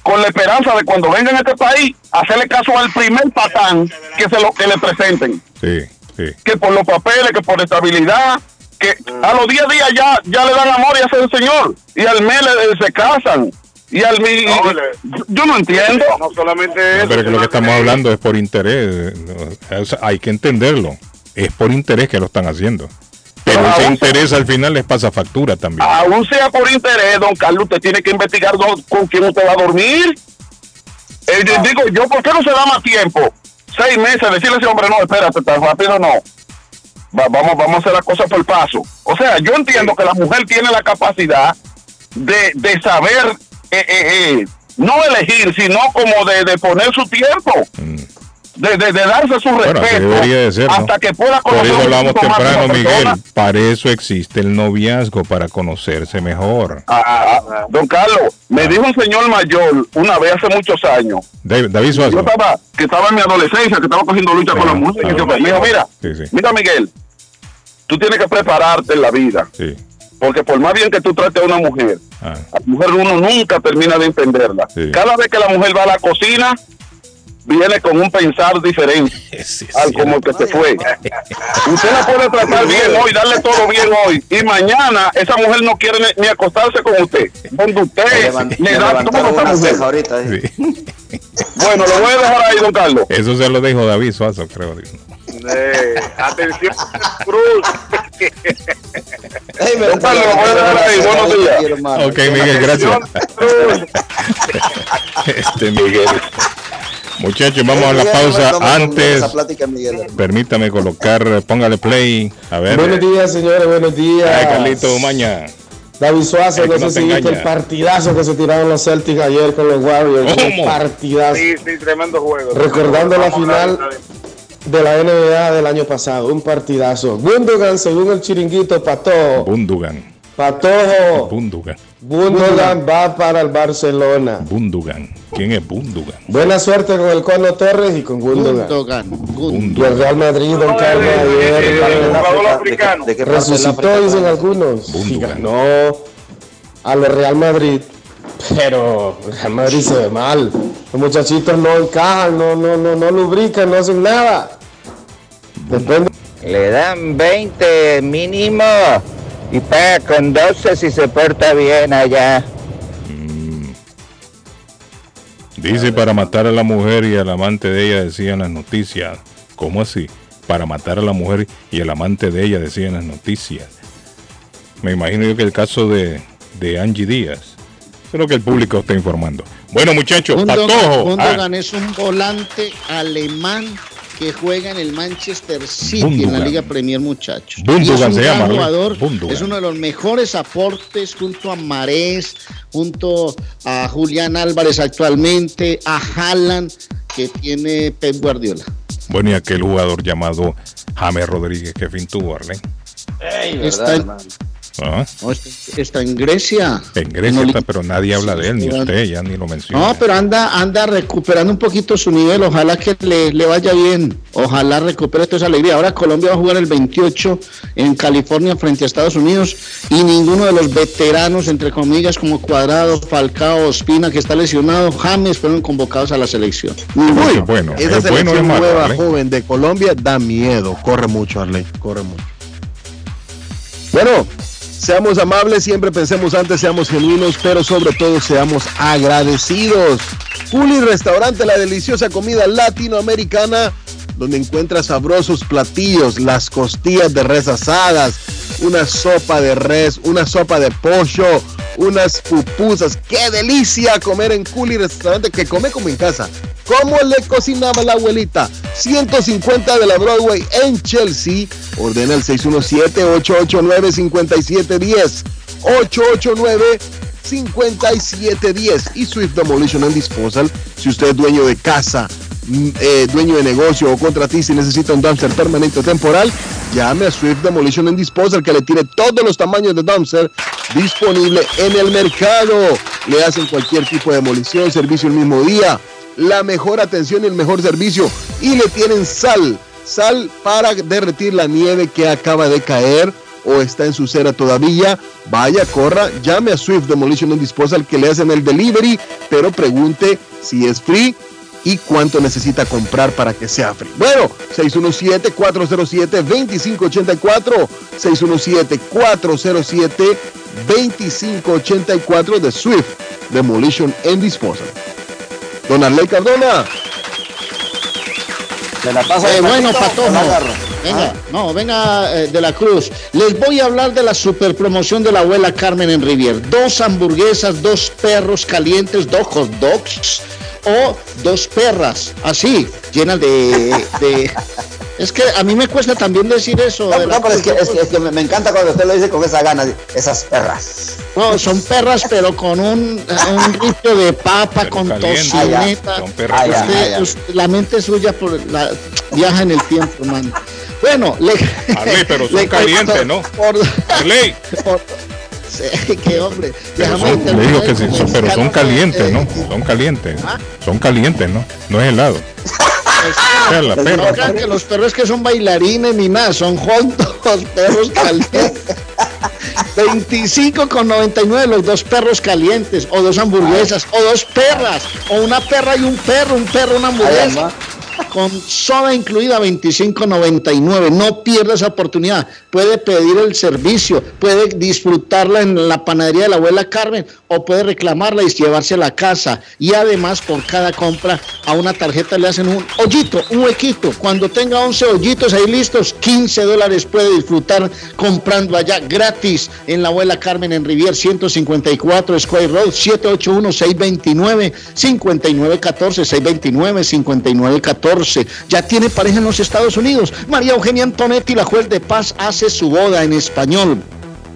con la esperanza de cuando vengan a este país hacerle caso al primer patán que se lo que le presenten, Sí, sí. que por los papeles, que por estabilidad, que a los 10 días ya ya le dan amor y hace el señor y al mes le- se casan y al mi- yo no entiendo. No solamente No, eso. pero que lo que estamos hablando es por interés. o sea, hay que entenderlo. Es por interés que lo están haciendo. Pero ese interés al final les pasa factura también. Aún sea por interés, don Carlos, usted tiene que investigar con quién usted va a dormir. Eh, yo Digo yo, ¿por qué no se da más tiempo? Seis meses, decirle a ese hombre, no, espérate, tan rápido no. Va- vamos, vamos a hacer las cosas por paso. O sea, yo entiendo que la mujer tiene la capacidad de, de saber, eh, eh, eh, no elegir, sino como de, de poner su tiempo. De, de- de darse su. Bueno, respeto hasta que pueda Por conocer eso un hablamos temprano. Miguel. Para eso existe el noviazgo, para conocerse mejor. Ah, ah, don Carlos, me dijo un señor mayor una vez hace muchos años. David, David Yo estaba, que estaba en mi adolescencia, que estaba cogiendo lucha con la música. Y yo me dijo, mira, Sí, sí. mira Miguel, tú tienes que prepararte en la vida. Sí. Porque por más bien que tú trates a una mujer, Ah. a la mujer uno nunca termina de entenderla. Cada vez que la mujer va a la cocina, viene con un pensar diferente al como que se fue. Usted la puede tratar bien hoy, darle todo bien hoy, y mañana esa mujer no quiere ni, ni acostarse con usted. Donde usted le da todo mujer. ahorita. Bueno, lo voy a dejar ahí, don Carlos. Eso se lo dijo David Suazo, creo. Eh, atención, Cruz. Don Carlos, lo voy a dejar ahí. Buenos días. Ok, Miguel, gracias. este Miguel. Muchachos, vamos a la pausa. Antes, permítame colocar, póngale play. A ver. Buenos días, señores, buenos días. Ay, Carlito Maña. David Suazo, El no que no sé si viste el partidazo que se tiraron los Celtics ayer con los Warriors. Un partidazo. Sí, sí, tremendo juego. Recordando la final de la NBA del año pasado, un partidazo. Gundogan, según el chiringuito, pató. Bundugan. Patojo. Bundugan. Gundogan va para el Barcelona. Bundugan. ¿Quién es Bundugan? Buena suerte con el Cono Torres y con Gundogan. Y el Real Madrid, don Carlos, ayer eh, resucitó, dicen algunos. Y ganó a los Real Madrid. Pero el Real Madrid se ve mal. Los muchachitos no encajan, no, no, no, no lubrican, no hacen nada. Depende. Le dan 20 mínimo y paga con 12 si se porta bien allá. Dice para matar a la mujer y al amante de ella, decían las noticias. ¿Cómo así? Para matar a la mujer y el amante de ella, decían las noticias. Me imagino yo que el caso de, de Angie Díaz. Eso es lo que el público está informando. Bueno, muchachos, Gundogan, Patojo. Gundogan Ah, es un volante alemán que juega en el Manchester City en la Liga Premier, muchachos. Y es un jugador, es uno de los mejores aportes junto a Marés, junto a Julián Álvarez actualmente, a Haaland que tiene Pep Guardiola. bueno, y aquel jugador llamado James Rodríguez que fin tuvo, Arlen. Está en, Ah, no, está- en Grecia. En Grecia está, pero nadie habla de él, ni usted, ya ni lo menciona. No, pero anda, anda recuperando un poquito su nivel. Ojalá que le, le vaya bien. Ojalá recupere toda esa alegría. Ahora Colombia va a jugar el 28 en California frente a Estados Unidos y ninguno de los veteranos, entre comillas, como Cuadrado, Falcao, Ospina, que está lesionado, James, fueron convocados a la selección. Ninguno. bueno, Esa selección nueva, joven de Colombia, da miedo. Corre mucho, Arley. Corre mucho. Bueno, seamos amables, siempre pensemos antes, seamos genuinos, pero sobre todo seamos agradecidos. Juli Restaurante, la deliciosa comida latinoamericana, donde encuentras sabrosos platillos, las costillas de res asadas, una sopa de res, una sopa de pollo, unas pupusas. ¡Qué delicia comer en Juli Restaurante! Que come como en casa. ¿Cómo le cocinaba la abuelita? 150 de la Broadway en Chelsea. Ordena el 617-889-5710. 889-5710. Y Swift Demolition and Disposal. Si usted es dueño de casa, eh, dueño de negocio o contratista y necesita un dumpster permanente o temporal, llame a Swift Demolition and Disposal que le tiene todos los tamaños de dumpster disponible en el mercado. Le hacen cualquier tipo de demolición, servicio el mismo día, la mejor atención y el mejor servicio. Y le tienen sal, sal para derretir la nieve que acaba de caer o está en su cera todavía. Vaya, corra, llame a Swift Demolition and Disposal que le hacen el delivery, pero pregunte si es free y cuánto necesita comprar para que sea free. Bueno, 617-407-2584, 617-407-2584 de Swift Demolition and Disposal. Don Arley Cardona. Se la pasa eh, bueno, Patojo. Venga, no, venga eh, de la Cruz. Les voy a hablar de la super promoción de la abuela Carmen en Rivier. Dos hamburguesas, dos perros calientes, dos hot dogs o dos perras, así, llenas de, de Es que a mí me cuesta también decir eso. No, pero es que, es, que, me, encanta cuando usted lo dice con esa gana, esas perras. No, son perras, pero con un, un rito de papa, con tocineta. Son perras. la mente suya por la, viaja en el tiempo, hermano. Bueno, le, pero son calientes, ¿no? Por, qué hombre. le digo que sí, pero son calientes, ¿no? Son calientes. ¿Ah? Son calientes, ¿no? No es helado. No crean que los perros que son bailarines ni nada, son juntos, perros calientes. 25 con 99 los dos perros calientes, o dos hamburguesas, o dos perras, o una perra y un perro, un perro, una hamburguesa con soda incluida 25.99. No pierda esa oportunidad. Puede pedir el servicio, puede disfrutarla en la panadería de la abuela Carmen o puede reclamarla y llevarse a la casa. Y además por cada compra a una tarjeta le hacen un hoyito, un huequito. Cuando tenga 11 hoyitos ahí listos, 15 dólares puede disfrutar comprando allá gratis en la abuela Carmen en Rivier 154 Square Road 781 629 5914 629 5914 ya tiene pareja en los Estados Unidos. María Eugenia Antonetti, la juez de paz, hace su boda en español.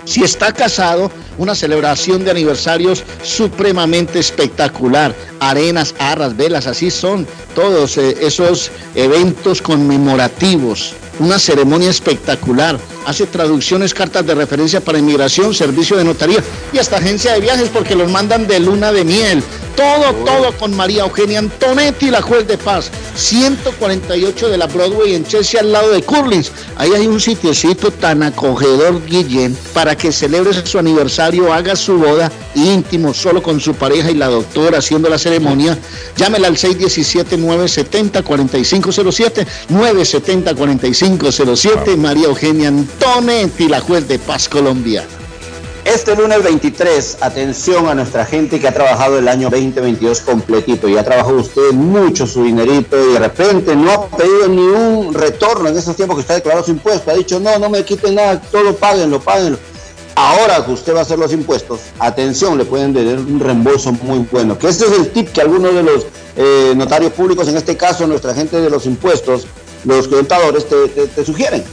Si está casado, una celebración de aniversarios supremamente espectacular. Arenas, arras, velas, así son todos eh, esos eventos conmemorativos. Una ceremonia espectacular. Hace traducciones, cartas de referencia para inmigración, servicio de notaría y hasta agencia de viajes porque los mandan de luna de miel. Todo, todo con María Eugenia Antonetti, la juez de paz. 148 de la Broadway en Chelsea, al lado de Curlins. Ahí hay un sitiocito tan acogedor, Guillén, para que celebre su aniversario, haga su boda íntimo, solo con su pareja y la doctora haciendo la ceremonia. Llámela al 617-970-4507, 970-4507, María Eugenia Antonetti, la juez de paz colombiana. Este lunes 23, atención a nuestra gente que ha trabajado el año 2022 completito. Ya trabajó usted mucho su dinerito y de repente no ha pedido ni un retorno en esos tiempos que está declarado su impuesto. Ha dicho, no, no me quiten nada, todo páguenlo, páguenlo. Ahora que usted va a hacer los impuestos, atención, le pueden dar un reembolso muy bueno. Que este es el tip que algunos de los eh, notarios públicos, en este caso nuestra gente de los impuestos, los contadores, te sugieren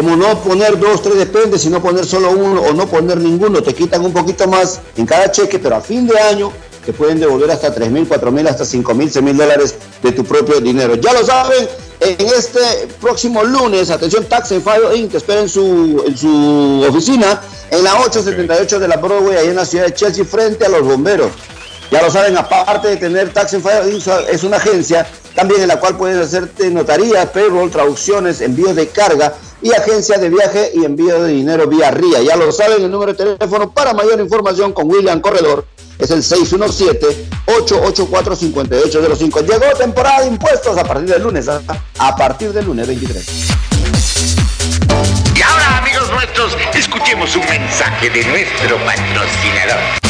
como no poner dos, tres depende, sino poner solo uno o no poner ninguno, te quitan un poquito más en cada cheque, pero a fin de año te pueden devolver hasta 3 mil, 4 mil, hasta 5 mil, 6 mil dólares de tu propio dinero. Ya lo saben, en este próximo lunes, atención, Tax and File Inc. espera en su, en su oficina en la 878 de la Broadway, ahí en la ciudad de Chelsea, frente a los bomberos. Ya lo saben, aparte de tener Tax and File Inc., es una agencia también en la cual puedes hacerte notaría, payroll, traducciones, envíos de carga y agencia de viaje y envío de dinero vía RIA. Ya lo saben, el número de teléfono para mayor información con William Corredor es el 617-884-5805. Llegó temporada de impuestos a partir del lunes, ¿ah? a partir del lunes 23. Y ahora, amigos nuestros, escuchemos un mensaje de nuestro patrocinador.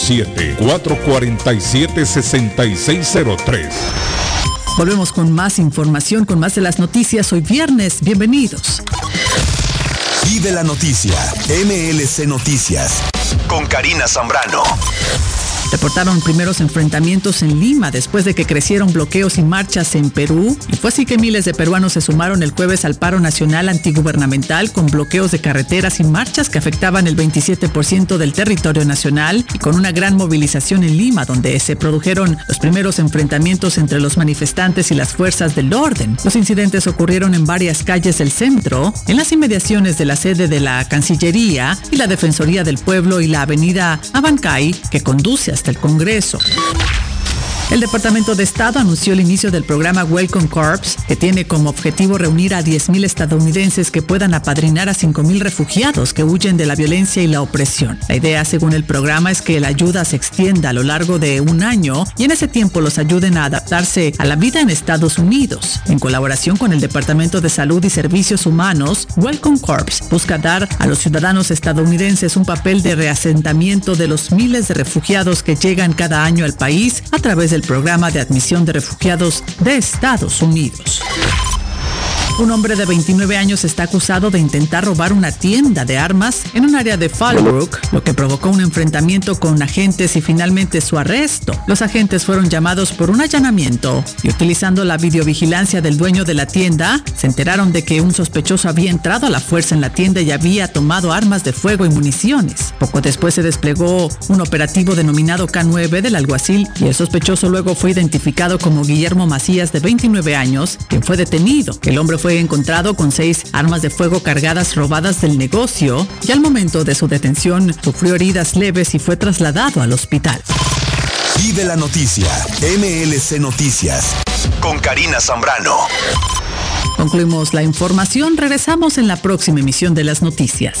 617-447-6603. Volvemos con más información, con más de las noticias hoy viernes. Bienvenidos. Vive la noticia, MLC Noticias, con Karina Zambrano. Reportaron primeros enfrentamientos en Lima después de que crecieron bloqueos y marchas en Perú. Y fue así que miles de peruanos se sumaron el jueves al paro nacional antigubernamental con bloqueos de carreteras y marchas que afectaban el 27% del territorio nacional y con una gran movilización en Lima donde se produjeron los primeros enfrentamientos entre los manifestantes y las fuerzas del orden. Los incidentes ocurrieron en varias calles del centro, en las inmediaciones de la sede de la Cancillería y la Defensoría del Pueblo y la avenida Abancay que conduce a hasta el Congreso. El Departamento de Estado anunció el inicio del programa Welcome Corps, que tiene como objetivo reunir a 10.000 estadounidenses que puedan apadrinar a 5.000 refugiados que huyen de la violencia y la opresión. La idea, según el programa, es que la ayuda se extienda a lo largo de un año y en ese tiempo los ayuden a adaptarse a la vida en Estados Unidos. En colaboración con el Departamento de Salud y Servicios Humanos, Welcome Corps busca dar a los ciudadanos estadounidenses un papel de reasentamiento de los miles de refugiados que llegan cada año al país a través del programa de admisión de refugiados de Estados Unidos. Un hombre de 29 años está acusado de intentar robar una tienda de armas en un área de Fallbrook, lo que provocó un enfrentamiento con agentes y finalmente su arresto. Los agentes fueron llamados por un allanamiento y utilizando la videovigilancia del dueño de la tienda, se enteraron de que un sospechoso había entrado a la fuerza en la tienda y había tomado armas de fuego y municiones. Poco después se desplegó un operativo denominado K9 del alguacil y el sospechoso luego fue identificado como Guillermo Macías de 29 años, quien fue detenido. El hombre fue encontrado con seis armas de fuego cargadas robadas del negocio y al momento de su detención sufrió heridas leves y fue trasladado al hospital. Vive la noticia, MLC Noticias, con Karina Zambrano. Concluimos la información, regresamos en la próxima emisión de las noticias.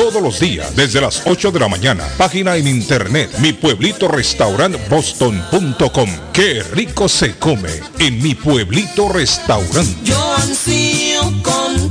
todos los días desde las 8 de la mañana. Página en internet mi pueblito restaurant boston.com. Qué rico se come en mi pueblito restaurante. Yo ansío con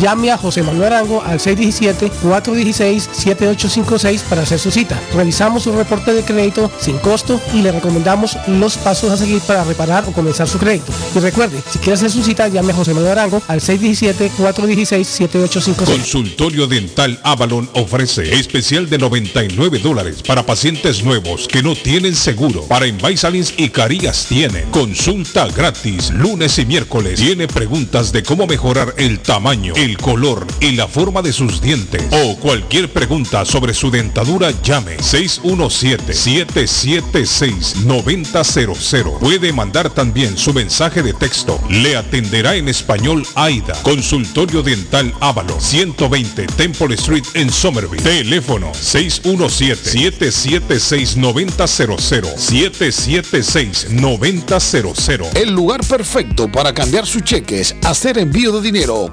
Llame a José Manuel Arango al 617-416-7856 para hacer su cita. Revisamos su reporte de crédito sin costo y le recomendamos los pasos a seguir para reparar o comenzar su crédito. Y recuerde, si quiere hacer su cita, llame a José Manuel Arango al 617-416-7856. Consultorio Dental Avalon ofrece especial de 99 dólares para pacientes nuevos que no tienen seguro. Para Invisalins y Carías tiene consulta gratis lunes y miércoles. Tiene preguntas de cómo mejorar el el color y la forma de sus dientes o cualquier pregunta sobre su dentadura llame 617-776-9000. Puede mandar también su mensaje de texto. Le atenderá en español AIDA. Consultorio Dental Ávalo 120 Temple Street en Somerville. Teléfono 617-776-9000. 776-9000. El lugar perfecto para cambiar sus cheques, hacer envío de dinero,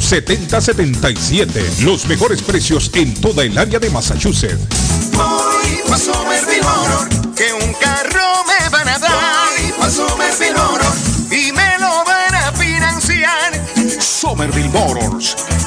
381-7077. Los mejores precios en toda el área de Massachusetts. Voy pa' Somerville Motor, que un carro me van a dar. Voy pa' Somerville y me lo van a financiar. Somerville Motors.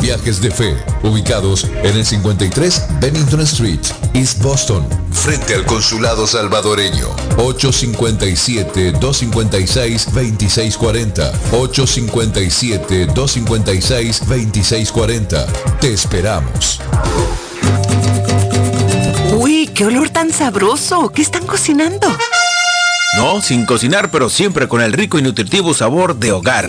Viajes de fe, ubicados en el 53 Bennington Street, East Boston, frente al consulado salvadoreño. 857-256-2640. 857-256-2640. Te esperamos. Uy, qué olor tan sabroso. ¿Qué están cocinando? No, sin cocinar, pero siempre con el rico y nutritivo sabor de hogar.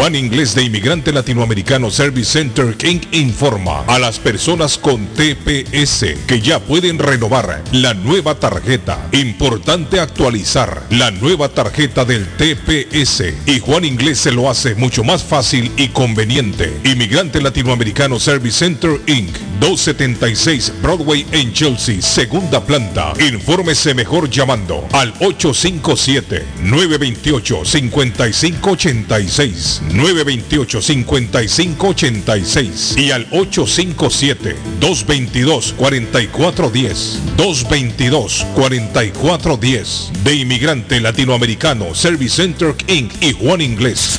Juan Inglés de Inmigrante Latinoamericano Service Center King informa a las personas con TPS que ya pueden renovar la nueva tarjeta. Importante actualizar la nueva tarjeta del TPS y Juan Inglés se lo hace mucho más fácil y conveniente. Inmigrante Latinoamericano Service Center Inc. 276 Broadway en Chelsea, segunda planta. Infórmese mejor llamando al 857 928 5586 928-5586 y al 857-222-4410. 222-4410 de Inmigrante Latinoamericano Service Center Inc. y Juan Inglés.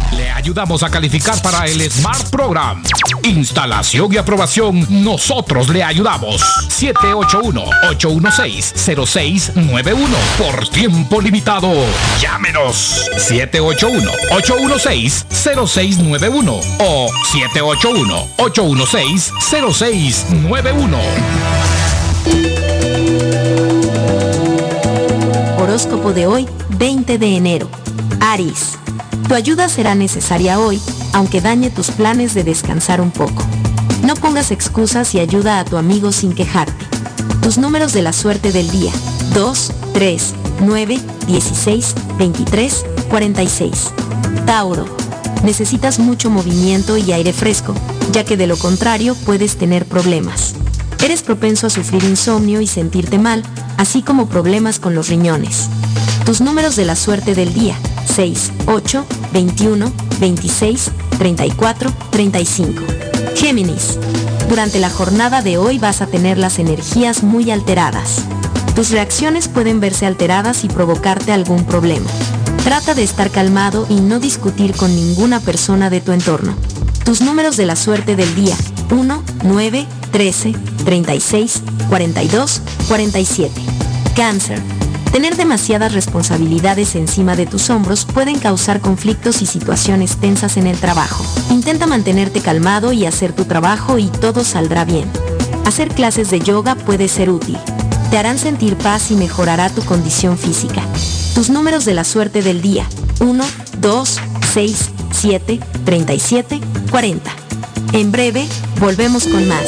Le ayudamos a calificar para el Smart Program. Instalación y aprobación, nosotros le ayudamos. 781-816-0691. Por tiempo limitado. Llámenos. 781-816-0691 o 781-816-0691. Horóscopo de hoy, 20 de enero. Aries. Tu ayuda será necesaria hoy, aunque dañe tus planes de descansar un poco. No pongas excusas y ayuda a tu amigo sin quejarte. Tus números de la suerte del día. 2, 3, 9, 16, 23, 46. Tauro. Necesitas mucho movimiento y aire fresco, ya que de lo contrario puedes tener problemas. Eres propenso a sufrir insomnio y sentirte mal, así como problemas con los riñones. Tus números de la suerte del día. 6, 8, 21, 26, 34, 35. Géminis. Durante la jornada de hoy vas a tener las energías muy alteradas. Tus reacciones pueden verse alteradas y provocarte algún problema. Trata de estar calmado y no discutir con ninguna persona de tu entorno. Tus números de la suerte del día. 1, 9, 13, 36, 42, 47. Cáncer. Tener demasiadas responsabilidades encima de tus hombros pueden causar conflictos y situaciones tensas en el trabajo. Intenta mantenerte calmado y hacer tu trabajo y todo saldrá bien. Hacer clases de yoga puede ser útil. Te harán sentir paz y mejorará tu condición física. Tus números de la suerte del día. 1, 2, 6, 7, 37, 40. En breve, volvemos con más.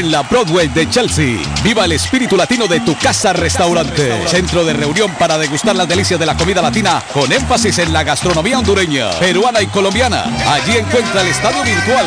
En la Broadway de Chelsea, viva el espíritu latino de tu casa restaurante. Centro de reunión para degustar las delicias de la comida latina con énfasis en la gastronomía hondureña, peruana y colombiana. Allí encuentra el estadio virtual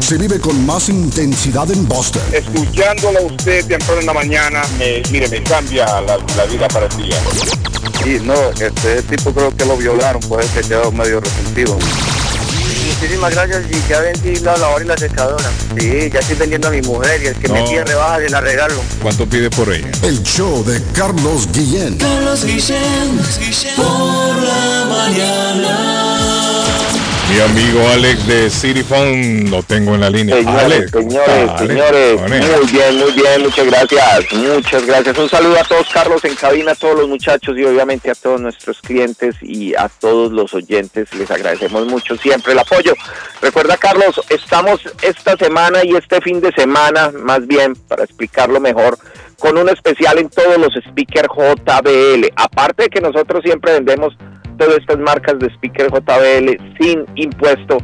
se vive con más intensidad en Boston. Escuchándolo a usted temprano en la mañana, me, mire, me cambia la, la vida para el día. Y no, este tipo creo que lo violaron, pues que quedó medio resentido. Muchísimas gracias y ya vendí la lavadora y la secadora. Sí, ya estoy vendiendo a mi mujer y el que me pide rebaja se la regalo. ¿Cuánto pide por ella? El show de Carlos Guillén. Carlos Guillén, por la mañana. Mi amigo Alex de City Phone lo tengo en la línea. Señores, Alex, señores, señores, muy bien, muy bien, muchas gracias, muchas gracias. Un saludo a todos, Carlos, en cabina, a todos los muchachos y obviamente a todos nuestros clientes y a todos los oyentes. Les agradecemos mucho siempre el apoyo. Recuerda, Carlos, estamos esta semana y este fin de semana, más bien, para explicarlo mejor, con un especial en todos los speakers JBL. Aparte de que nosotros siempre vendemos todas estas marcas de speaker JBL sin impuesto,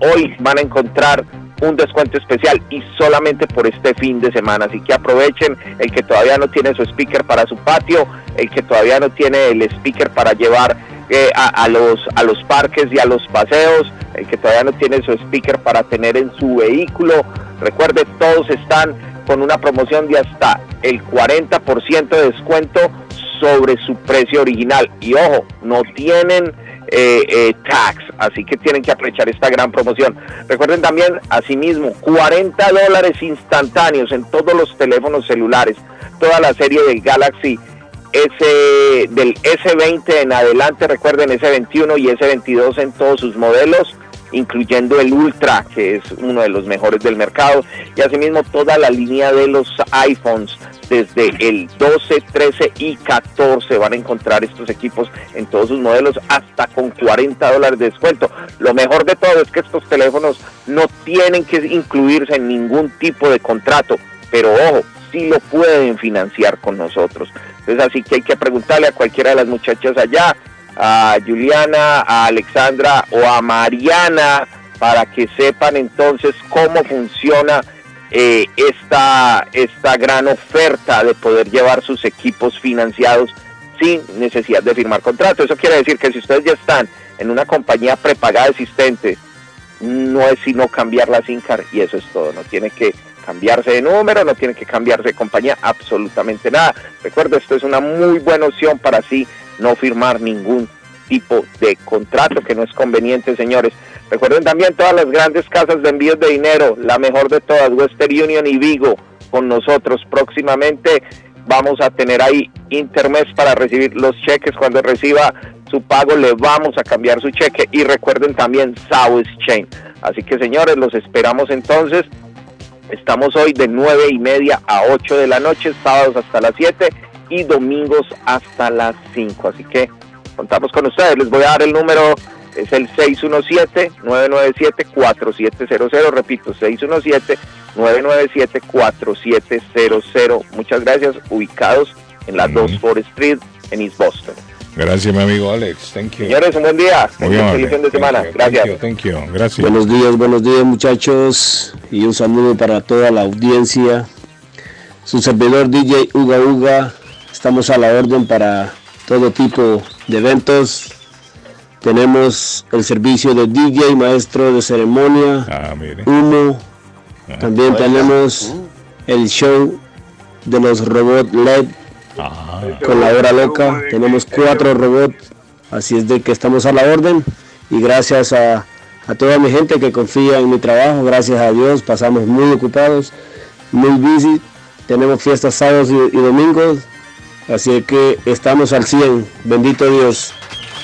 hoy van a encontrar un descuento especial y solamente por este fin de semana. Así que aprovechen el que todavía no tiene su speaker para su patio, el que todavía no tiene el speaker para llevar eh, a, los, a los parques y a los paseos, el que todavía no tiene su speaker para tener en su vehículo. Recuerde, todos están con una promoción de hasta el 40% de descuento sobre su precio original. Y ojo, no tienen eh, eh, tax. Así que tienen que aprovechar esta gran promoción. Recuerden también, asimismo, 40 dólares instantáneos en todos los teléfonos celulares. Toda la serie del Galaxy S, del S20 en adelante, recuerden S21 y S22 en todos sus modelos incluyendo el Ultra, que es uno de los mejores del mercado, y asimismo toda la línea de los iPhones, desde el 12, 13 y 14 van a encontrar estos equipos en todos sus modelos hasta con 40 dólares de descuento. Lo mejor de todo es que estos teléfonos no tienen que incluirse en ningún tipo de contrato, pero ojo, sí lo pueden financiar con nosotros. Entonces así que hay que preguntarle a cualquiera de las muchachas allá, a Juliana, a Alexandra o a Mariana para que sepan entonces cómo funciona eh, esta, esta gran oferta de poder llevar sus equipos financiados sin necesidad de firmar contrato. Eso quiere decir que si ustedes ya están en una compañía prepagada existente, no es sino cambiar la SINCAR y eso es todo. No tiene que cambiarse de número, no tiene que cambiarse de compañía, absolutamente nada. Recuerdo, esto es una muy buena opción para así no firmar ningún tipo de contrato que no es conveniente, señores. Recuerden también todas las grandes casas de envíos de dinero, la mejor de todas, Western Union y Vigo, con nosotros. Próximamente vamos a tener ahí Intermes para recibir los cheques. Cuando reciba su pago, le vamos a cambiar su cheque. Y recuerden también South Chain. Así que, señores, los esperamos entonces. Estamos hoy de nueve y media a 8 de la noche, sábados hasta las 7 y domingos hasta las 5. Así que contamos con ustedes. Les voy a dar el número, es el 617-997-4700. Repito, 617-997-4700. Muchas gracias, ubicados en la 2 Forest Street en East Boston. Gracias, mi amigo Alex. Thank you. Señores, un buen día. Muy Feliz fin de semana. Gracias. Thank you, thank you. Gracias. Buenos días, buenos días muchachos y un saludo para toda la audiencia. Su servidor DJ Uga Uga, estamos a la orden para todo tipo de eventos. Tenemos el servicio de DJ, maestro de ceremonia, Ah, humo. También tenemos el show de los robots LED con la hora loca. Tenemos cuatro robots, así es de que estamos a la orden. Y gracias a, a toda mi gente que confía en mi trabajo, gracias a Dios, pasamos muy ocupados, muy busy. Tenemos fiestas sábados y, y domingos, así que estamos al 100. Bendito Dios.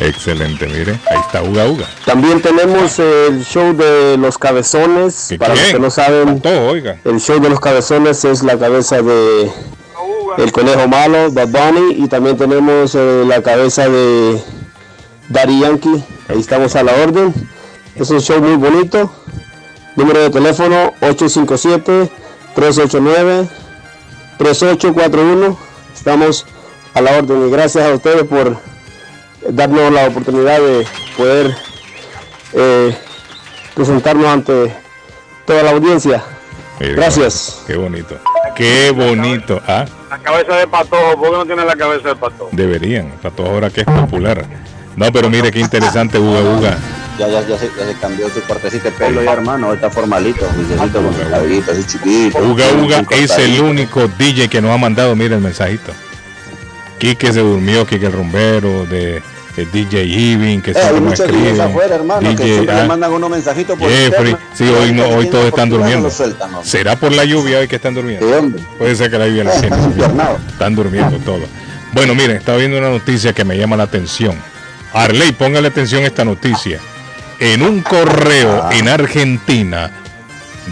Excelente, mire. Ahí está Uga Uga. También tenemos el show de los cabezones. Para los que no saben, el show de los cabezones es la cabeza de el conejo malo, Bad Bunny, y también tenemos eh, la cabeza de Daddy Yankee. Ahí estamos a la orden. Es un show muy bonito. Número de teléfono 857-389-3841. Estamos a la orden y gracias a ustedes por darnos la oportunidad de poder eh, presentarnos ante toda la audiencia. Gracias. Qué bonito. Qué bonito. Ah, La cabeza de patojo, ¿por qué no tiene la cabeza de patojo? deberían. Para toda ahora que es popular. No, pero mire qué interesante Uga Uga. Ya, ya, ya, se, ya se cambió su cortecito de pelo ya, hermano. Ahorita formalito, con su cabellito así chiquito. Uga Uga es el único DJ que nos ha mandado, mire el mensajito. Quique se durmió, Quique el rumbero, de, de DJ Iving, que Eh, siempre escriben. afuera, hermano, que DJ, siempre ah, le mandan unos mensajitos por Jeffrey, interno. sí, hoy no, hoy todos están no durmiendo. sueltan. ¿Será por la lluvia hoy que están durmiendo? Puede ser que la lluvia la Eh. Están durmiendo todos. Bueno, miren, estaba viendo una noticia que me llama la atención. Arley, póngale atención a esta noticia. En un correo Ah. en Argentina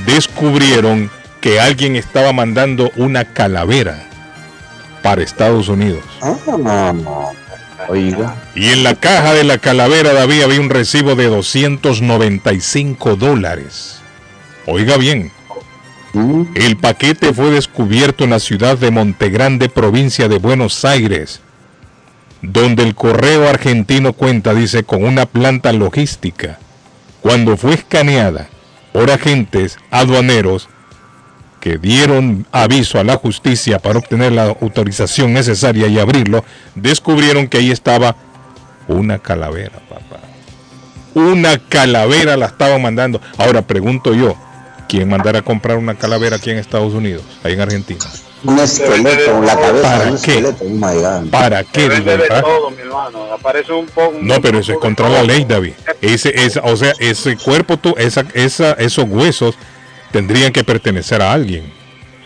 descubrieron que alguien estaba mandando una calavera para Estados Unidos. Ah, Oiga. Y en la caja de la calavera, David, había un recibo de 295 dólares. Oiga bien. El paquete fue descubierto en la ciudad de Montegrande, provincia de Buenos Aires, donde el correo argentino cuenta, dice, con una planta logística. Cuando fue escaneada por agentes aduaneros que dieron aviso a la justicia para obtener la autorización necesaria y abrirlo, descubrieron que ahí estaba una calavera, papá. Una calavera la estaban mandando. Ahora pregunto yo, ¿quién mandará a comprar una calavera aquí en Estados Unidos, ahí en Argentina? Un esqueleto, la cabeza ¿Para un qué? esqueleto. Oh. ¿Para qué? Se vende de ¿verdad? todo, mi hermano. Aparece un poco. No, pero eso es contra la ley, David. Ese, esa, o sea, ese cuerpo, tú, esa, esa, esos huesos tendrían que pertenecer a alguien.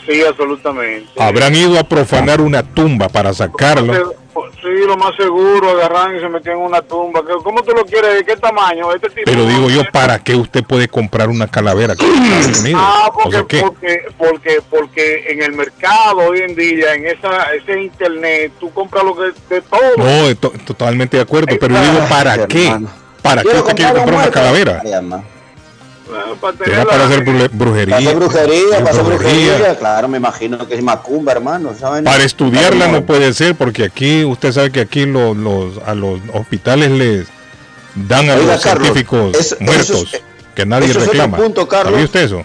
Sí, absolutamente. Habrán ido a profanar una tumba para sacarlo. Sí, lo más seguro, agarran y se metían en una tumba. ¿Qué- ¿Cómo tú lo quieres? ¿De qué tamaño? Este tipo Pero digo yo, ¿para qué usted puede comprar una calavera aquí en Estados Unidos? Ah, O sea, porque, porque, porque, porque en el mercado hoy en día, en esa, ese internet, tú compras lo que de todo. No, to- totalmente de acuerdo, pero digo, ¿para qué? ¿Para qué usted quiere comprar un comprar una calavera? Será para hacer bruje- brujería. Para hacer brujería, para hacer brujería, claro, me imagino que es macumba, hermano. ¿saben? Para estudiarla no puede ser porque aquí, usted sabe que aquí los, los- a los hospitales les dan a Oiga, los Carlos, científicos eso- muertos eso es- que nadie eso es reclama. punto, Carlos. ¿Sabía usted eso?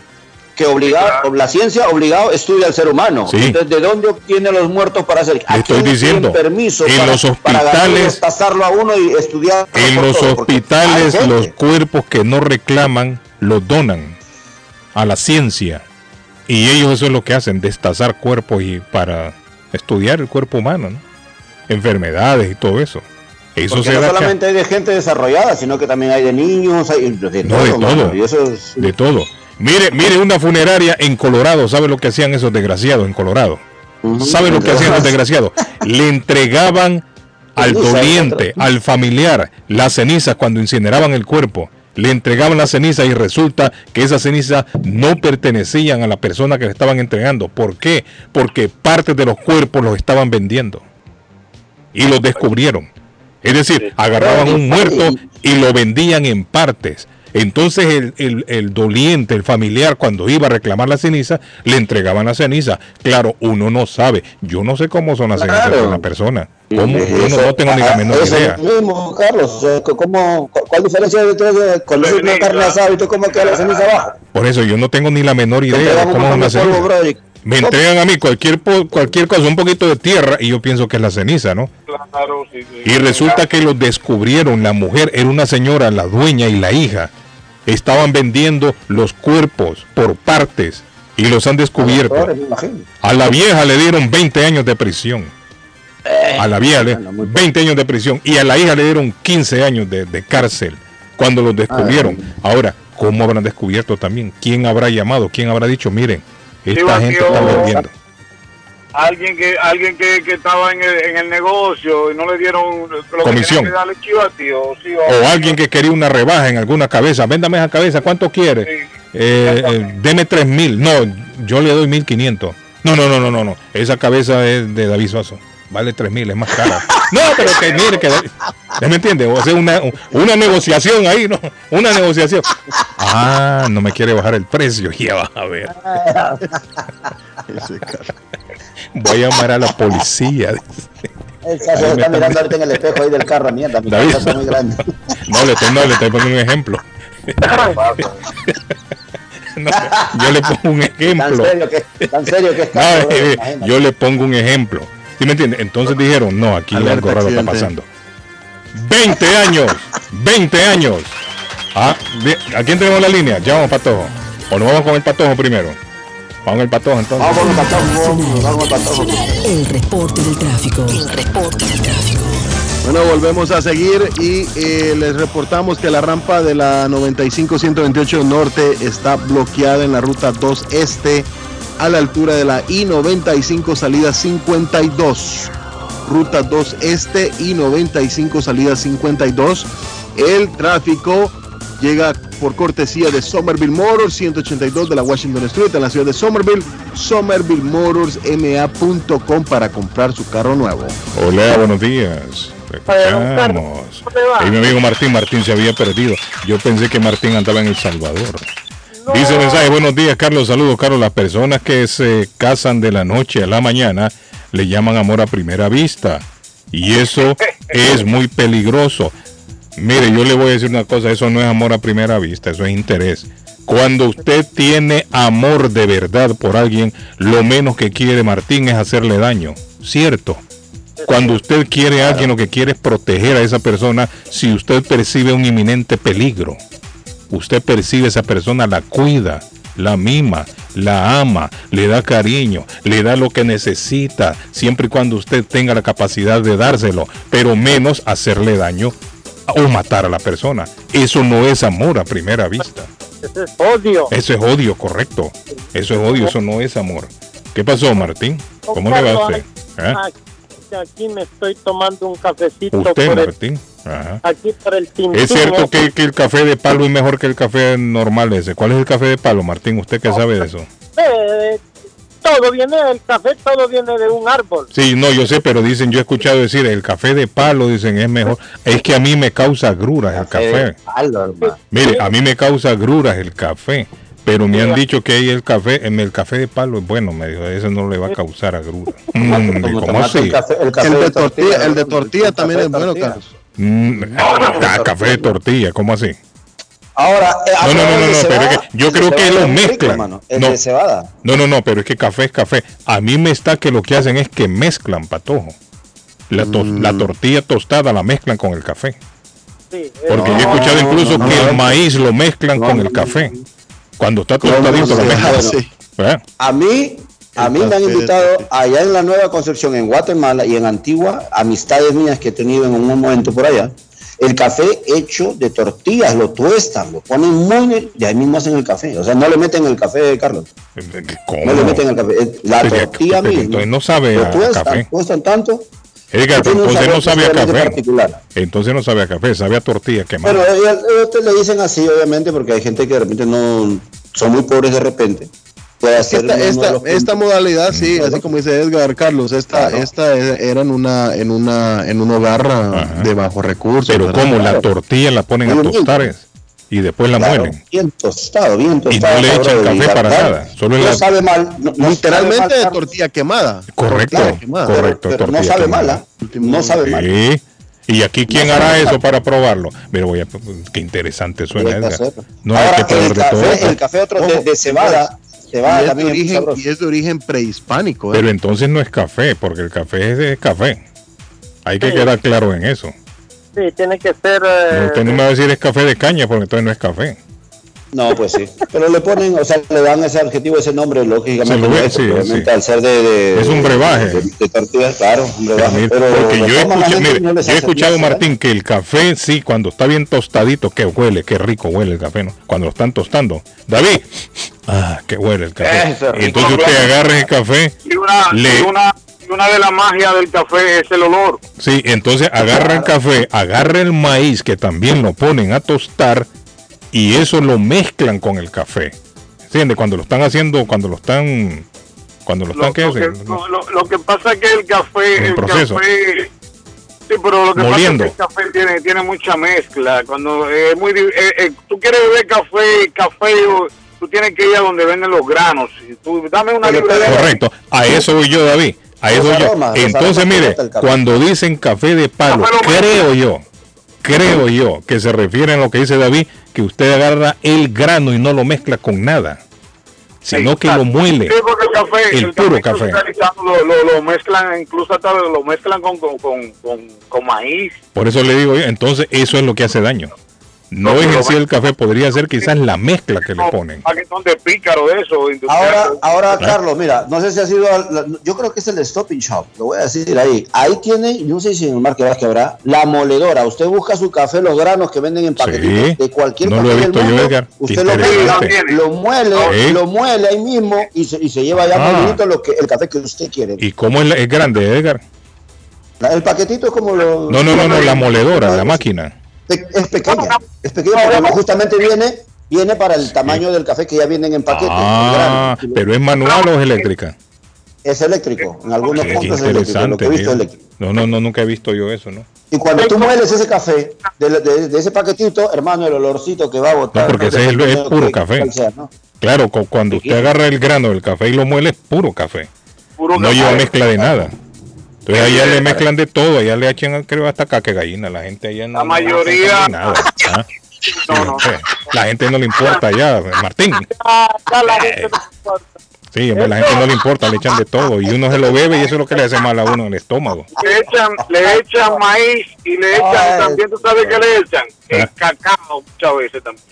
Que obligado, la ciencia obligado estudia al ser humano. Sí. Entonces, ¿de dónde obtiene los muertos para hacer? ¿A estoy diciendo, permiso en para, los para hospitales- tasarlo a uno y estudiar En los todo? Hospitales los cuerpos que no reclaman los donan a la ciencia y ellos eso es lo que hacen, destazar cuerpos y para estudiar el cuerpo humano, ¿no? enfermedades y todo eso. Eso Porque no solamente hay de gente desarrollada, sino que también hay de niños, hay de No, de todo, mano, todo. y eso es- De todo. Mire, mire una funeraria en Colorado, ¿sabe lo que hacían esos desgraciados en Colorado? ¿Sabe lo que hacían los desgraciados? Le entregaban al doliente, al familiar, las cenizas cuando incineraban el cuerpo. Le entregaban las cenizas y resulta que esas cenizas no pertenecían a la persona que le estaban entregando. ¿Por qué? Porque partes de los cuerpos los estaban vendiendo. Y los descubrieron. Es decir, agarraban un muerto y lo vendían en partes. Entonces el, el- el doliente, el familiar, cuando iba a reclamar la ceniza, le entregaban la ceniza. Claro, uno no sabe. Yo no sé cómo son las cenizas de una persona. ¿Cómo? Yo no, no tengo ni la menor eso idea. lo mismo, Carlos. O sea, ¿cómo, cu- ¿Cuál diferencia hay entre eso? cuando es una carne asada y tú cómo queda la ceniza abajo? Por eso yo no tengo ni la menor idea de cómo es una polvo, ceniza. Me entregan a mí cualquier po- cualquier cosa, un poquito de tierra y yo pienso que es la ceniza, ¿no? Claro, sí, sí. Y resulta que los descubrieron, la mujer era una señora, la dueña y la hija. Estaban vendiendo los cuerpos por partes y los han descubierto. A la vieja le dieron 20 años de prisión. A la vieja le 20 años de prisión y a la hija le dieron 15 años de, de cárcel cuando los descubrieron. Ahora, ¿cómo habrán descubierto también? ¿Quién habrá llamado? ¿Quién habrá dicho, miren, esta Sí, gente está vendiendo? Alguien que alguien que, que estaba en el, en el negocio y no le dieron lo que Comisión. que darle chiva, tío. Sí, O alguien que quería una rebaja en alguna cabeza. Véndame esa cabeza, ¿cuánto quiere? Eh, eh, deme tres mil. No, yo le doy mil quinientos. No, no, no, no, no, no. Esa cabeza es de David Suazo. Vale tres mil, es más cara. No, pero que mire que. ¿Ya me entiende? O sea, una, una negociación ahí, ¿no? Una negociación. Ah, no me quiere bajar el precio. Ya vas a ver. Voy a llamar a la policía. Ahí se me está están- mirando ahorita en el espejo ahí del carro, mierda. Mi David. muy grande. No, le estoy, no, le estoy poniendo un ejemplo. No, yo le pongo un ejemplo. Tan serio que, tan serio que está. No, todo, eh, imagínate. yo le pongo un ejemplo. ¿Sí me entiende? Entonces dijeron, no, aquí Alerta, algo raro está accidente. pasando. 20 años, 20 años. Ah, ¿A quién tenemos la línea? Ya vamos patojo. O nos vamos con el patojo primero. Vamos con el patojo entonces. Vamos con el patojo, vamos con el patojo. El reporte del tráfico. El reporte del tráfico. Bueno, volvemos a seguir y eh, les reportamos que la rampa de la 95-128 Norte está bloqueada en la ruta 2 Este a la altura de la I-95 salida 52. Ruta 2 Este I-95 salida 52. El tráfico llega por cortesía de Somerville Motors 182 de la Washington Street en la ciudad de Somerville. SomervilleMotorsMA.com para comprar su carro nuevo. Hola, buenos días. Y mi amigo Martín, Martín se había perdido. Yo pensé que Martín andaba en El Salvador. Dice el mensaje, buenos días Carlos, saludos Carlos. Las personas que se casan de la noche a la mañana le llaman amor a primera vista. Y eso es muy peligroso. Mire, yo le voy a decir una cosa, eso no es amor a primera vista, eso es interés. Cuando usted tiene amor de verdad por alguien, lo menos que quiere Martín es hacerle daño. ¿Cierto? Cuando usted quiere a alguien, lo que quiere es proteger a esa persona si usted percibe un inminente peligro. Usted percibe a esa persona, la cuida, la mima, la ama, le da cariño, le da lo que necesita, siempre y cuando usted tenga la capacidad de dárselo, pero menos hacerle daño o matar a la persona. Eso no es amor a primera vista. Eso es odio. Eso es odio, correcto. Eso es odio, eso no es amor. ¿Qué pasó, Martín? ¿Cómo le va a usted? ¿Eh? Aquí, me estoy tomando un cafecito Usted, por el, Martín. Ajá. aquí por el tintín. Es cierto que, que el café de palo es mejor que el café normal ese. ¿Cuál es el café de palo, Martín? ¿Usted qué sabe de eso? Eh, todo viene del café, todo viene de un árbol. Sí, no, yo sé, pero dicen, yo he escuchado decir, el café de palo, dicen, es mejor. Es que a mí me causa gruras el café. Mire, a mí me causa gruras el café. Pero me han dicho que ahí el café, en el café de palo es bueno, me dijo, eso no le va a causar agruras. Mm, ¿y ¿Cómo así? El, de tortilla, el de tortilla también es bueno, Carlos. Mm, ah, café de tortilla, ¿cómo así? Ahora, eh, No, no, no, no, pero es que yo creo que lo mezclan. No. de cebada. No, no, no, pero es que café es café. A mí me está que lo que hacen es que mezclan patojo. La, to- Mm. la tortilla tostada la mezclan con el café. Sí, Porque yo he escuchado incluso que el maíz lo mezclan con el café. Cuando está tostadito lo mezclan. A mí, a mí me han invitado allá en la Nueva Concepción, en Guatemala y en Antigua, amistades mías que he tenido en un momento por allá. El café hecho de tortillas, lo tuestan, lo ponen muy, y ahí mismo hacen el café. O sea, no le meten el café, Carlos. ¿Cómo? No le meten el café. Es La Sería- tortilla pero misma. entonces no sabe lo a tuestan, café. tuestan tanto. Edgar, entonces no sabe a café. particular. Entonces no sabe a café, sabe a tortilla quemada. Pero ellos, ellos te le dicen así, obviamente, porque hay gente que de repente no son muy pobres de repente. Puede hacer Esta, esta, esta modalidad, sí, así como dice Edgar Carlos, esta, Claro. esta era en una, en una, en un hogar ah, de bajos recursos. Pero ¿verdad? como la tortilla la ponen a Muy bien. tostar es, y después la Claro, muelen. Bien tostado, bien Y tostado. no le echan y café para nada. Solo no la... sabe mal. no- no Literalmente sabe de mal, tortilla quemada. Correcto, Tortilla quemada. correcto. pero no tortilla sabe quemada. mala. No sabe mal. Sí. ¿Y aquí quién No hará eso mal. para probarlo? Mira, voy a, qué interesante suena, Edgar. hacerlo. No hay Ahora, que el de todo. café, el café otro de, de cebada, cebada y, es de también es origen, y es de origen prehispánico. ¿eh? Pero entonces no es café, porque el café es, de café. Hay que Sí. quedar claro en eso. Sí, tiene que ser. eh, Usted no me va a decir es café de caña, porque entonces no es café. No, pues sí. Pero le ponen, o sea, le dan ese adjetivo, ese nombre, lógicamente. Se lo no ve, es, sí, obviamente, sí. al ser de, de- Es un brebaje. De, de tortillas, claro, un brebaje. Pero, Porque yo maneras, mire, no yo he escuchado, Martín, que el café, sí, cuando está bien tostadito, que huele, qué rico huele el café, ¿no? Cuando lo están tostando. David, ah, qué huele el café. Entonces usted agarra el café, Y una, Le- y una, y una de las magias del café es el olor. sí, entonces agarra el café, agarra el maíz, que también lo ponen a tostar, y eso lo mezclan con el café. ¿Entiende? Cuando lo están haciendo, cuando lo están, cuando lo están, Lo, ¿qué lo hacen? que, lo- lo- que pasa es que el café, El el proceso. café, sí, pero lo que Moliendo. pasa es que el café tiene, tiene mucha mezcla. Cuando eh, es muy, eh, eh, tú quieres beber café, café, o- tú tienes que ir a donde venden los granos. Y tú, dame una libra de Correcto, a eso voy yo, David. A eso yo. aromas, los Entonces, mire, cuando dicen café de palo, creo yo, creo yo que se refiere a lo que dice David, que usted agarra el grano y no lo mezcla con nada, sino que lo muele. Sí, porque el café, El puro café. Lo, lo, lo mezclan, incluso hasta lo mezclan con, con, con, con, con maíz. Por eso le digo yo, entonces eso es lo que hace daño. No es en sí el café, podría ser quizás la mezcla que le ponen. Paquetón de pícaro eso. Ahora, ahora Ah. Carlos, mira, no sé si ha sido, al- yo creo que es el de Stop and Shop, lo voy a decir ahí. Ahí tiene, yo no sé si en el Market que habrá, la moledora. Usted busca su café, los granos que venden en paquetitos Sí. de cualquier No lo café he del visto yo, mundo, Edgar. Qué Usted lo, mezcla, lo muele, Sí. lo muele ahí mismo y se, y se lleva ya Ah. molinito lo que, el café que usted quiere. ¿Y cómo es, la- es grande, Edgar? La- El paquetito es como lo... No, no, no, no, la moledora, la máquina. Es pequeña, es pequeña porque justamente viene, viene para el tamaño del café que ya vienen en paquete. el Ah, pero es manual o es eléctrica. Es eléctrico, en algunos Qué puntos es eléctrico, lo interesante. que he visto es tío. eléctrico. No, no, no, nunca he visto yo eso, ¿no? Y cuando tú mueles ese café, de, de- de ese paquetito, hermano, el olorcito que va a botar. No, porque ese es, el- es dependiendo puro que- café. cuál sea, ¿no? Claro, cu- cuando usted agarra el grano del café y lo muele, es puro café. Puro no café. lleva mezcla de nada. Entonces allá le mezclan de todo, allá le echan, creo, hasta caque gallina. La gente allá no. La no mayoría- hace nada. ¿ah? Sí, La gente no le importa allá, Martín. Ah, ya la gente no importa. Sí, hombre, la gente no le importa, le echan de todo. Y uno se lo bebe y eso es lo que le hace mal a uno en el estómago. Le echan, le echan maíz y le echan, también tú sabes que le echan el Ah. cacao muchas veces también.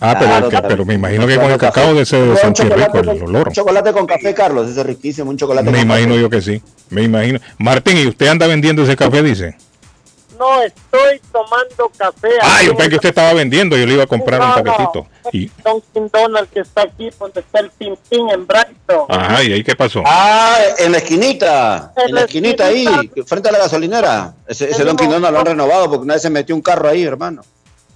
Ah, pero, Claro, el que- claro. pero me imagino que con el café. cacao de ese de sentir rico el olor. un chocolate con café, Carlos, ese es riquísimo, un chocolate Me con imagino café. yo que sí. Me imagino. Martín, ¿y usted anda vendiendo ese café, dice? No, estoy tomando café. Ah, yo en pensé que usted estaba vendiendo, yo le iba a comprar un No, no. paquetito. Y, Dunkin' Donald que está aquí donde está el Tintín en Brighton. ajá, ¿y ahí qué pasó? Ah, en la esquinita, En en la esquinita ahí, frente a la gasolinera. Ese, ese Tenemos- Don Quindona lo han renovado porque una vez se metió un carro ahí, hermano.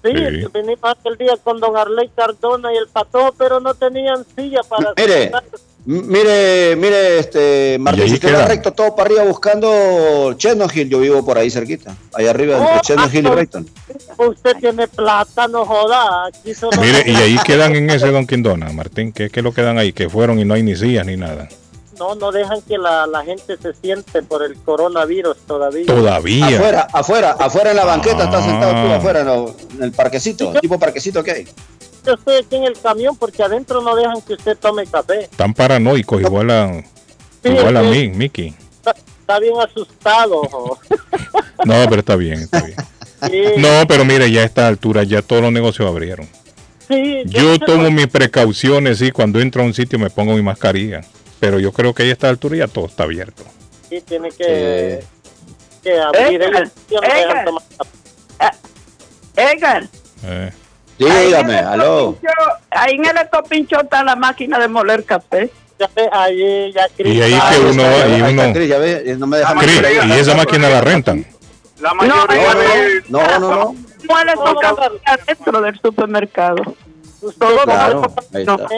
Sí, vinimos aquel día con don Arley Cardona y el Pato, pero no tenían silla para Mire, sentar. Mire, mire, este, Martín, si usted va queda? recto todo para arriba buscando Chestnut Hill, yo vivo por ahí cerquita, ahí arriba entre Oh, Chestnut Hill y ah, Brighton. Usted tiene plata, no joda. Aquí solo Mire, y ahí quedan en ese Don Quindona, Martín, ¿qué, qué lo quedan ahí? Que fueron y no hay ni sillas ni nada. No, no dejan que la, la gente se siente por el coronavirus todavía. Todavía. Afuera, afuera, afuera en la banqueta, estás sentado tú Ah. afuera en, lo- en el parquecito, tipo parquecito que hay. Yo estoy aquí en el camión porque adentro no dejan que usted tome café. Tan paranoicos, igual a, Sí, igual a mí, Mickey. Está, está bien asustado. No, pero está bien, está bien. Sí, No, pero mire, ya a esta altura ya todos los negocios abrieron. sí, Yo sé tomo mis precauciones y cuando entro a un sitio me pongo mi mascarilla. Pero yo creo que ahí a esta altura ya todo está abierto. Sí, tiene que, que abrir el Edgar, no Edgar. café. Edgar, Eh, Dígame, ahí en el aló. Ahí en el estopincho está la máquina de moler café. Ya ve, ahí ya Y ahí que uno y uno... Cris, ya ve, no me deja Cris, y esa máquina la rentan. La mayoría de... No, no, no. Muele su café adentro del supermercado. Claro, ahí está.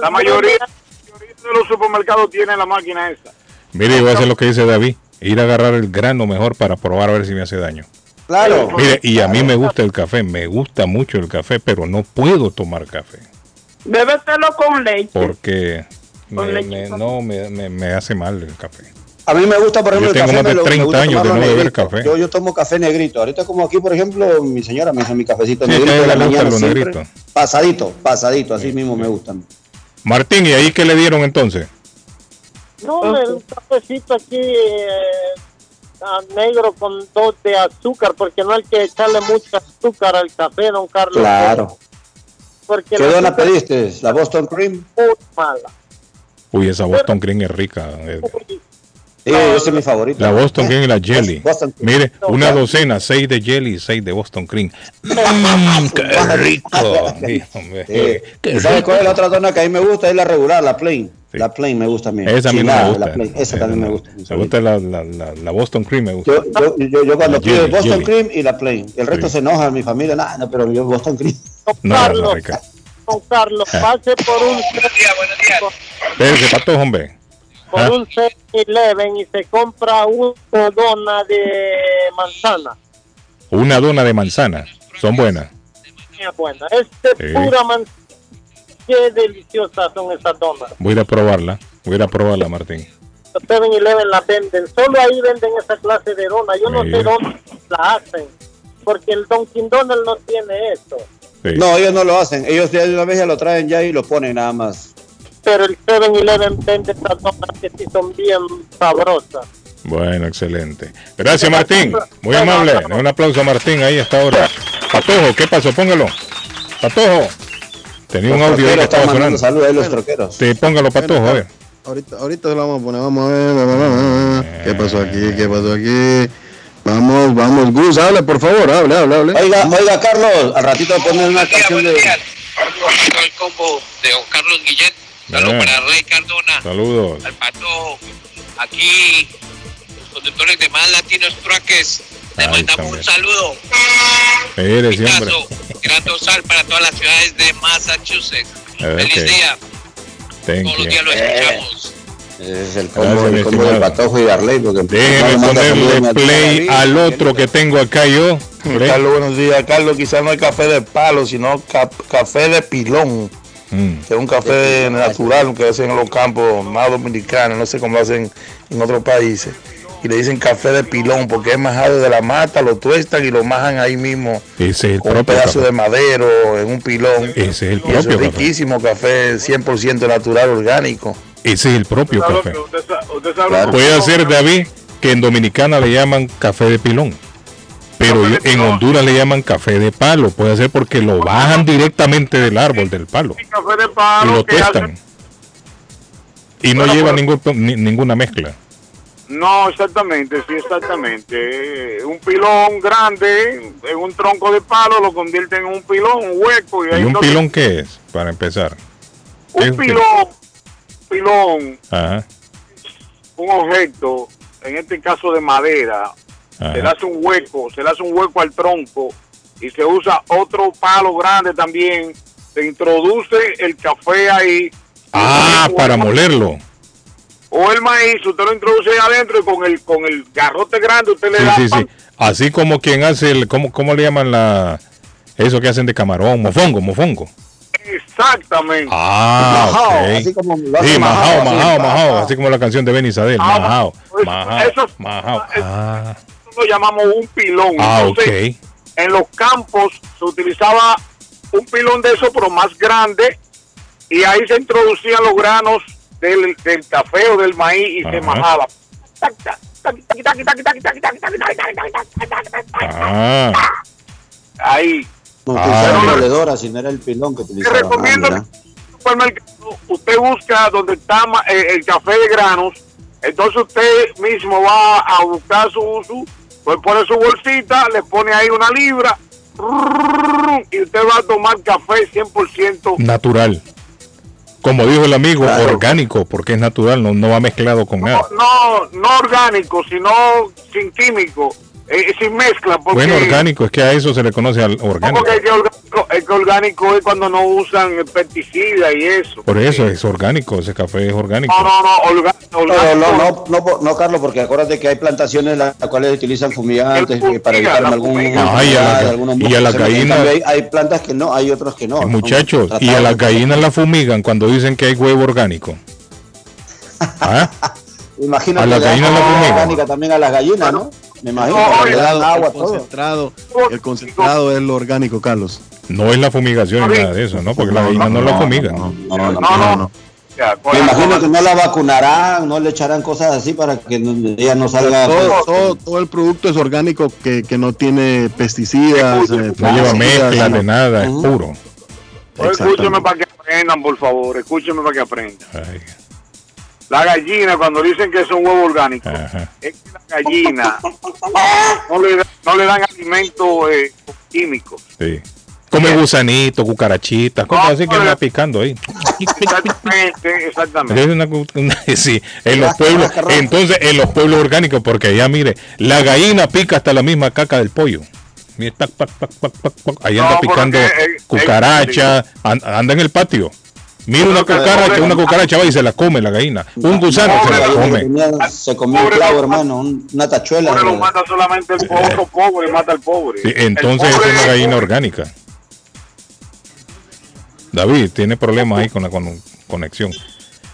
La mayoría de los supermercados tienen la máquina esa. Mire, voy a hacer lo que dice David. Ir a agarrar el grano mejor para probar a ver si me hace daño. Claro. Mire, y a mí me gusta el café, me gusta mucho el café, pero no puedo tomar café. Bébetelo con leche. Porque Con me, leche. me- no, me, me- me hace mal el café. A mí me gusta, por ejemplo, Yo el tengo café. más de me lo- me 30 gusta años de no beber café. Yo, yo tomo café negrito. Ahorita como aquí, por ejemplo, mi señora me hizo mi cafecito Sí, negrito de la le gusta mañana lo siempre. negrito. Pasadito, pasadito, así mismo me gustan. Martín, ¿y ahí qué le dieron entonces? No, un cafecito aquí eh, a negro con dos de azúcar, porque no hay que echarle mucho azúcar al café, don Carlos. Claro. Porque ¿Qué el dona pediste? ¿La Boston Cream? muy mala. Uy, esa Boston Cream es rica. eh. Sí, esa es mi favorita. La Boston Cream y la Jelly. Boston Cream. Mire, No, una claro. docena, seis de Jelly y seis de Boston Cream. Mmm, qué rico. Sí, hombre. Sí. Qué ¿Y ¿Sabes rico. cuál es la otra dona que a mí me gusta? Es la regular, la plain. La plain me gusta a mí. Esa a mí Sin no me gusta. La plain. Esa también me gusta. Me gusta la, la, la, la Boston Cream, me gusta. Yo, yo, yo, yo cuando pido Boston jelly. Cream y la plain. El resto se enoja mi familia. Nada, no, pero yo Boston Cream. No. Don Carlos, pase por un Espérese, pato, hombre. Por Ah. un 7-Eleven y se compra una dona de manzana. Una dona de manzana. Son buenas. Buena. Es de Sí. pura manzana. Qué deliciosas son esas donas. Voy a ir a probarla. Voy a ir a probarla, Martín. 7-Eleven la venden. Solo ahí venden esa clase de dona. Yo no Sí. sé dónde la hacen. Porque el Dunkin' Donald no tiene eso. No, ellos no lo hacen. Ellos ya de una vez ya lo traen ya y lo ponen nada más. Pero el 7-Eleven vende esas donas que sí son bien sabrosas. Bueno, excelente. Gracias, Martín. Muy amable. Un aplauso a Martín ahí hasta ahora. Patojo, ¿qué pasó? Póngalo. Patojo. Tenía un audio ahí que estaba sonando. saludos ahí los troqueros. Sí, póngalo, Patojo, a ver. Ahorita, ahorita lo vamos a poner, vamos a ver. ¿Qué pasó aquí? ¿Qué pasó aquí? Vamos, vamos, Gus, hable, por favor, hable, hable, hable. Oiga, oiga, Carlos, al ratito ponen una canción de. el combo de Carlos Guillet. Saludos para Rey Cardona, Saludos. al Pato. Aquí, los conductores de más latinos truques. Le Ahí mandamos también. un saludo. Eres. Picasso, gran dorsal para todas las ciudades de Massachusetts. Feliz día. Thank Todos los you. días lo escuchamos. Ese es el combo, Gracias, mi el combo del estimado. Patojo y Darley. Porque Déjeme no me manda saludos, ponerle play al otro que tengo acá yo. Carlos, buenos días. Carlos, quizás no es café de palo, sino ca- café de pilón. Mm. Que es un café natural que hacen en los campos más dominicanos, no sé cómo lo hacen en otros países. Y le dicen café de pilón porque es majado de la mata, lo tuestan y lo majan ahí mismo Ese es el con un pedazo café. de madero en un pilón. Ese es el Y eso propio es café. riquísimo café 100% natural, orgánico. Ese es el propio café. Usted sa- usted sabe Puede hacer, David, que en Dominicana le llaman café de pilón. Pero en Honduras le llaman café de palo. Puede ser porque lo bajan directamente del árbol del palo. Café de Y lo que hace- Y no Bueno, lleva ningún, ni- ninguna mezcla. No, exactamente, sí, exactamente. Eh, Un pilón grande en un tronco de palo lo convierten en un pilón, un hueco. Y, ¿Y un pilón qué es? Para empezar. ¿Qué es Un pilón, pilón, Ajá. un objeto, en este caso de madera, Ajá. se le hace un hueco, se le hace un hueco al tronco y se usa otro palo grande también. Se introduce el café ahí. Ah, para molerlo. O el maíz, usted lo introduce ahí adentro y con el, con el garrote grande usted le Sí, da sí, pan. sí. Así como quien hace el, ¿cómo, cómo le llaman la, eso que hacen de camarón? Mofongo, mofongo. Exactamente. Ah, Majao, así como lo hace Sí, Majao, majao, majao. Así como la canción de Benny Sadel. Majao, majao, majao. Ah, Nosotros llamamos un pilón. ah, Entonces, ok. en los campos se utilizaba un pilón de eso, pero más grande, y ahí se introducían los granos del, del café o del maíz y se majaba. Ah, Ahí. No Ah, utilizaron mira. moledora, si no era el pilón que Te utilizaban. Ah, recomiendo supermercado usted busca donde está ma- eh, el café de granos, entonces usted mismo va a buscar su, su pues pone su bolsita, le pone ahí una libra y usted va a tomar café 100% natural. Como dijo el amigo, orgánico, porque es natural, no, no va mezclado con nada. no no orgánico, sino sin químico, eh, sin mezcla, porque Bueno, orgánico, es que a eso se le conoce al orgánico. porque el que orgánico, el que orgánico es cuando no usan pesticidas y eso. Por eso es orgánico, ese café es orgánico. No, no, no, orga- orgánico. no, no, no, no, no, Carlos, porque acuérdate que hay plantaciones las cuales utilizan fumigantes eh, para evitar algún Ajá, y a la- y a la Hay, hay plantas que no, hay otros que no. Muchachos, y a las gallinas la fumigan cuando dicen que hay huevo orgánico. ¿Ah? Imagínate, A la le dan gallina la agua también a las gallinas, ¿no? Me imagino, No, porque le dan el agua, todo. concentrado, el concentrado es lo orgánico, Carlos. No es la fumigación ni nada de eso, ¿no? Porque la gallina no, la fumigan. No, no, no, no. Me imagino que no la vacunarán, no le echarán cosas así para que no- ella no salga. Todo, todo, todo el producto es orgánico que, que no tiene pesticidas. eh, No lleva mezcla ¿no? de nada, es puro. Escúcheme para que aprendan, por favor. Escúcheme para que aprendan. La gallina, cuando dicen que es un huevo orgánico, es que la gallina no le, da- no le dan alimentos eh, químicos. Sí. Come gusanito, cucarachitas, cosas así que anda picando ahí. Exactamente, exactamente. Es una sí, en los pueblos, entonces en los pueblos orgánicos, porque allá mire, la gallina pica hasta la misma caca del pollo. Mire, tac, ahí anda No, picando cucaracha, an- anda en el patio. Mira una cucaracha, una cucaracha va y se la come la gallina. Un gusano se la come. Se comió un clavo, hermano, un- una tachuela. Pobre lo mata solamente el otro pobre, mata al pobre. Sí, entonces es pobre una gallina orgánica. David tiene problemas ahí con la con- conexión.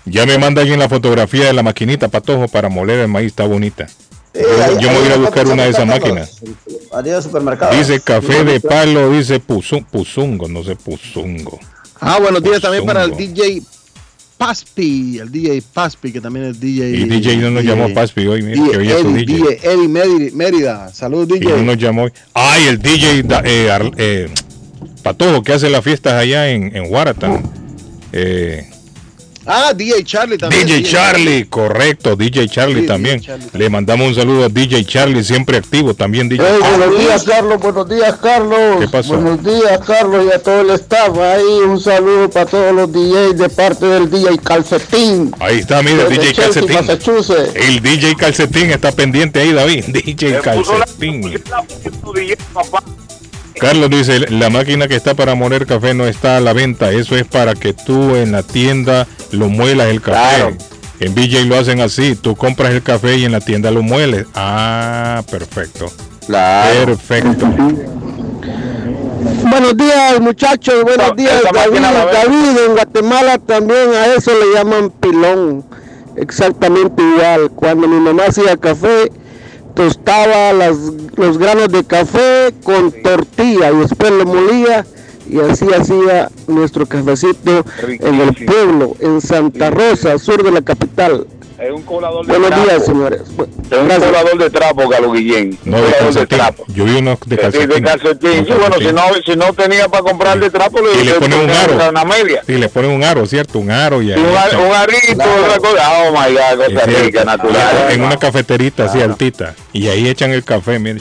Ya me manda alguien la fotografía de la maquinita patojo para moler el maíz, está bonita. Yo, yo me voy a ir a buscar una de esas máquinas. Dice café de palo, dice puzu- puzungo, no sé, puzungo. Ah, buenos días también para el. DJ Paspi, el DJ Paspi, que también es DJ. Y DJ no nos llamó Paspi hoy, mira, que hoy es su DJ. DJ Eddie Mérida, Mérida. Saludos, Y DJ. no nos llamó. Ay, el DJ da- eh, eh, Patojo que hace las fiestas allá en, en. Eh, Ah, DJ Charlie también. DJ Charlie, correcto, DJ Charlie Sí, también. DJ Charlie. Le mandamos un saludo a DJ Charlie, siempre activo también DJ Hey, buenos días, Carlos. Buenos días, Carlos. ¿Qué pasó? Buenos días, Carlos, y a todo el staff. Ahí un saludo para todos los DJs de parte del DJ Calcetín. Ahí está, mira, DJ Chelsea, Calcetín. Massachusetts. El DJ Calcetín está pendiente ahí, David. DJ Calcetín. Carlos dice, la máquina que está para moler café no está a la venta, eso es para que tú en la tienda lo muelas el café. En BJ lo hacen así, tú compras el café y en la tienda lo mueles. Ah, perfecto. Perfecto. Buenos días, muchachos. Buenos días, David. David, en Guatemala también a eso le llaman pilón. Exactamente igual. Cuando mi mamá hacía café, tostaba las, los granos de café con tortilla y después lo molía y así hacía nuestro cafecito en el pueblo, en Santa Rosa, sur de la capital. Es un colador de Buenos trapo. días, señores. Es un Gracias. colador de trapo, Carlos Guillén. No, de de trapo. Yo vi unos de Sí, calcetín. de calcetín. Sí, bueno, si no, si no tenía para comprar de trapo, le, Y le ponen un aro. una media. Sí, le ponen un aro, ¿cierto? Un aro y un, un arito, otra cosa. Oh my God, cosa rica, natural. En una cafeterita así altita. Y ahí echan el café, mire.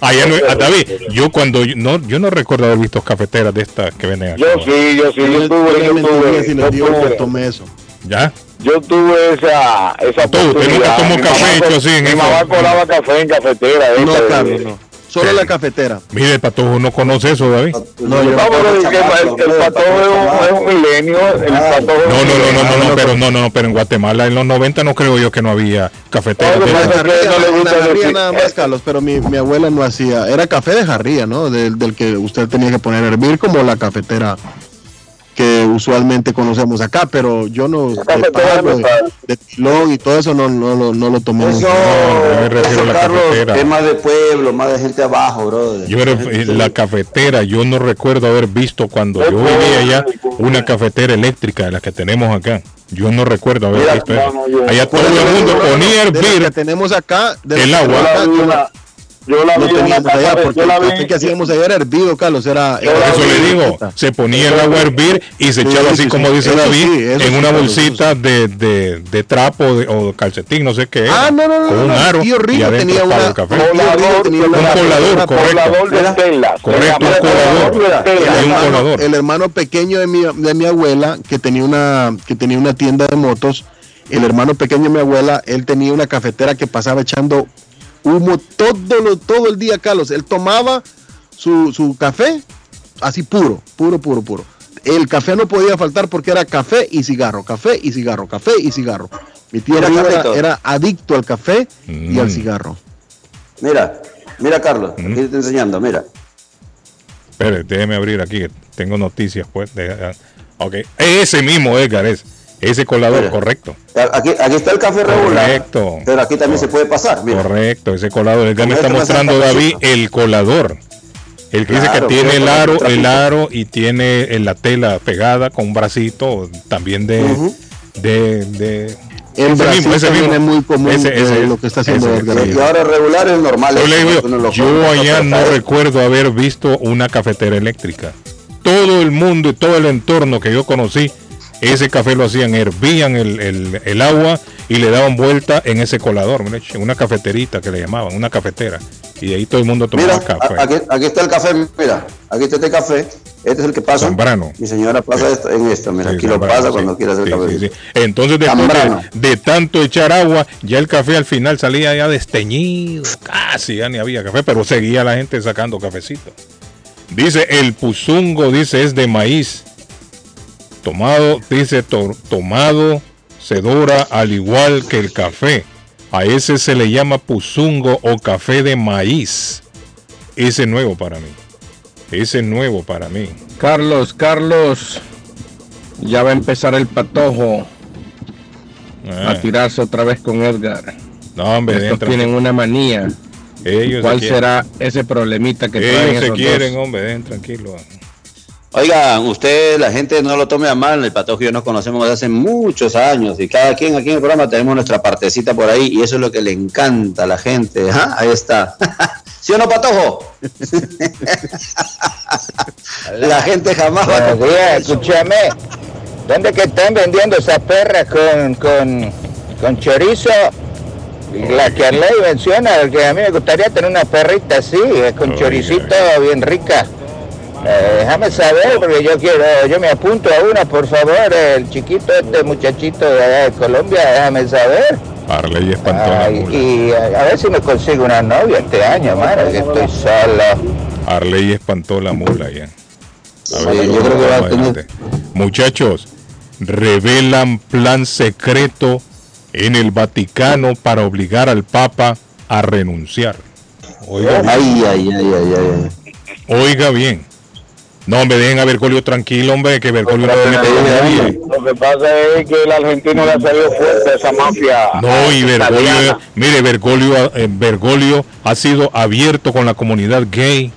Allá no, ah, David, yo cuando no, yo no recuerdo haber visto cafeteras de estas que venden aquí. Yo sí, yo sí, yo tuve, yo tuve, si yo les digo que tuve, tomé eso. ¿Ya? Yo tuve esa, esa Tú, nunca oportunidad. tomó Mi café hecho así en Mi eso. mamá colaba café en cafetera. No, esa de- Carlos, no. Solo la cafetera. Mire, el patojo no conoce eso, David. No, yo No, pero es que el, patojo es un, es un milenio. El patojo No, no, no, no, no, Ah, no, pero no, no, pero en Guatemala en los 90 no creo yo que no había cafeteras. No, de no, esas. no, Jarría, no le en gusta la jarría decir- nada más, Carlos, pero mi, mi abuela no hacía. Era café de jarría, ¿no? Del, del que usted tenía que poner a hervir como la cafetera que usualmente conocemos acá, pero yo no de palo, de, de pilón y todo eso no, no, lo- no lo tomé. Eso, yo me refiero a la eso, Carlos, cafetera. es más de pueblo, más de gente abajo, brother. Yo era- eh, la cafetera, yo no recuerdo haber visto cuando yo vivía allá una cafetera eléctrica de las que tenemos acá. Yo no recuerdo haber Mira, visto no, eso. no, Allá todo el mundo ponía a de las que hervir tenemos acá, de el agua. Yo la- no vi teníamos allá, porque yo la el vi- que hacíamos allá era hervido, Carlos, era... Eso vi- le digo, se ponía el agua a hervir y se Sí, echaba sí, así sí, como sí. dice Eso David, en sí, una Carlos, bolsita de, de, de trapo de- o calcetín, no sé qué. era, Ah, no, no, no, con un aro Tío y Rico adentro tenía estaba una... el café. Tío Rico tenía Un una- colador, una- correcto. Colador de telas. Correcto, un un colador. el hermano pequeño de mi, de mi abuela que tenía una que tenía una tienda de motos el hermano pequeño de mi abuela él tenía una cafetera que pasaba echando humo todo lo, todo el día Carlos. Él tomaba su, su café así puro puro puro puro. El café no podía faltar porque era café y cigarro café y cigarro café y cigarro. Mi tío era, era adicto al café y al Mm. cigarro. Mira, mira, Carlos, aquí te estoy enseñando, mira. Espere, déjeme abrir aquí, que tengo noticias pues. de- ah, ok, ese mismo Edgar es, ese colador, Mira. correcto. Aquí, aquí está el café regular, Correcto. pero aquí también se puede pasar, mira. Correcto, ese colador. Edgar me está esto me mostrando David el colador. El que dice que tiene el aro, el el aro y tiene en la tela pegada con un bracito también de, Ujú. de, de en ese mismo, ese mismo. es muy común Ese- eh, ese- lo que está haciendo sí. Y ahora regular es normal. Yo, le digo, lo yo allá no recuerdo haber visto una cafetera eléctrica. Todo el mundo y todo el entorno que yo conocí, ese café lo hacían, hervían el, el- el agua y le daban vuelta en ese colador, en una cafeterita que le llamaban, una cafetera. Y de ahí todo el mundo tomaba Mira, café. aquí, aquí está el café, mira, aquí está este café, este es el que pasa. Zambrano. Mi señora pasa esto- en esto, mira, Sí, aquí lo pasa sí. cuando quiere hacer Sí, café. sí, sí. Entonces después de, de tanto echar agua, ya el café al final salía ya desteñido, casi ya ni había café, pero seguía la gente sacando cafecito. Dice el puzungo, dice es de maíz. Tomado, dice to- tomado, se dora al igual que el café. A ese se le llama puzungo o café de maíz. Ese es nuevo para mí. Ese es nuevo para mí. Carlos, Carlos, ya va a empezar el patojo Ah. a tirarse otra vez con Edgar. No, hombre, Estos tienen una manía. Ellos ¿Cuál será ese problemita que traen Ellos se esos quieren, dos? hombre, dejen tranquilo. Oigan, usted, la gente no lo tome a mal, el patojo y yo nos conocemos desde hace muchos años y cada quien aquí en el programa tenemos nuestra partecita por ahí y eso es lo que le encanta a la gente. Ajá, Ahí está. ¿Sí o no, patojo? la gente jamás va a Buenos días, escúchame. ¿Dónde que están vendiendo esas perras con, con, con chorizo? Y La que Arley menciona, que a mí me gustaría tener una perrita así, eh, con choricito bien rica. Eh, déjame saber, porque yo quiero, yo me apunto a una, por favor, el chiquito, este muchachito de allá de Colombia, déjame saber. Arley espantó la Ay, mula. y a, a ver si me consigo una novia este año, mano, que estoy solo. Arley espantó la mula ya. A Sí, ver, yo creo que va a adelante. Muchachos, revelan plan secreto en el Vaticano para obligar al Papa a renunciar. Oiga bien. Ay, ay, ay, ay, ay. Oiga bien. No, hombre, dejen a Bergoglio tranquilo, hombre, que Bergoglio no se mete con nadie. Lo que pasa es que el argentino le ha salido fuerte a esa mafia. No, y Bergoglio, italiana. mire, Bergoglio, eh, Bergoglio ha sido abierto con la comunidad gay.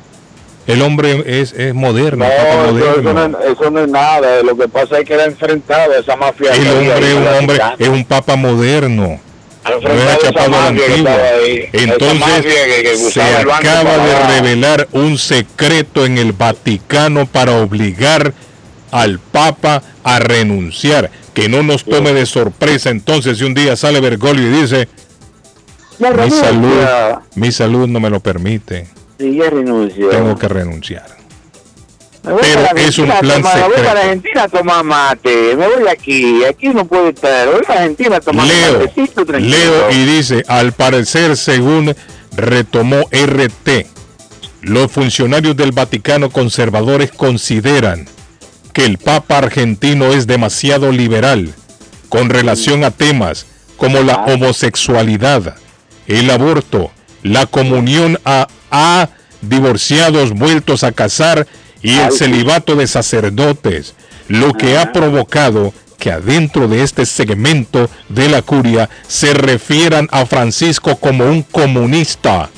El hombre es, es moderno. No, eso, moderno. eso no, es- eso no es nada. Lo que pasa es que era enfrentado a esa mafia. El hombre un hombre, es un papa moderno. Antigua. Entonces mafia que- que se acaba de para- revelar un secreto en el Vaticano para obligar al Papa a renunciar. Que no nos tome de sorpresa entonces si un día sale Bergoglio y dice mi salud, mi salud no me lo permite. Sí, ya renunció. Tengo que renunciar. Me voy Pero es un a plan tomar- Me voy secreto. para Argentina a tomar mate. Me voy aquí. Aquí no puedo estar. Voy a Argentina a tomar Leo, matecito tranquilo. Leo y dice, al parecer, según retomó RT, los funcionarios del Vaticano conservadores consideran que el Papa argentino es demasiado liberal con relación a temas como la homosexualidad, el aborto, la comunión a, a divorciados vueltos a casar y el celibato de sacerdotes, lo que ha provocado que adentro de este segmento de la curia se refieran a Francisco como un comunista.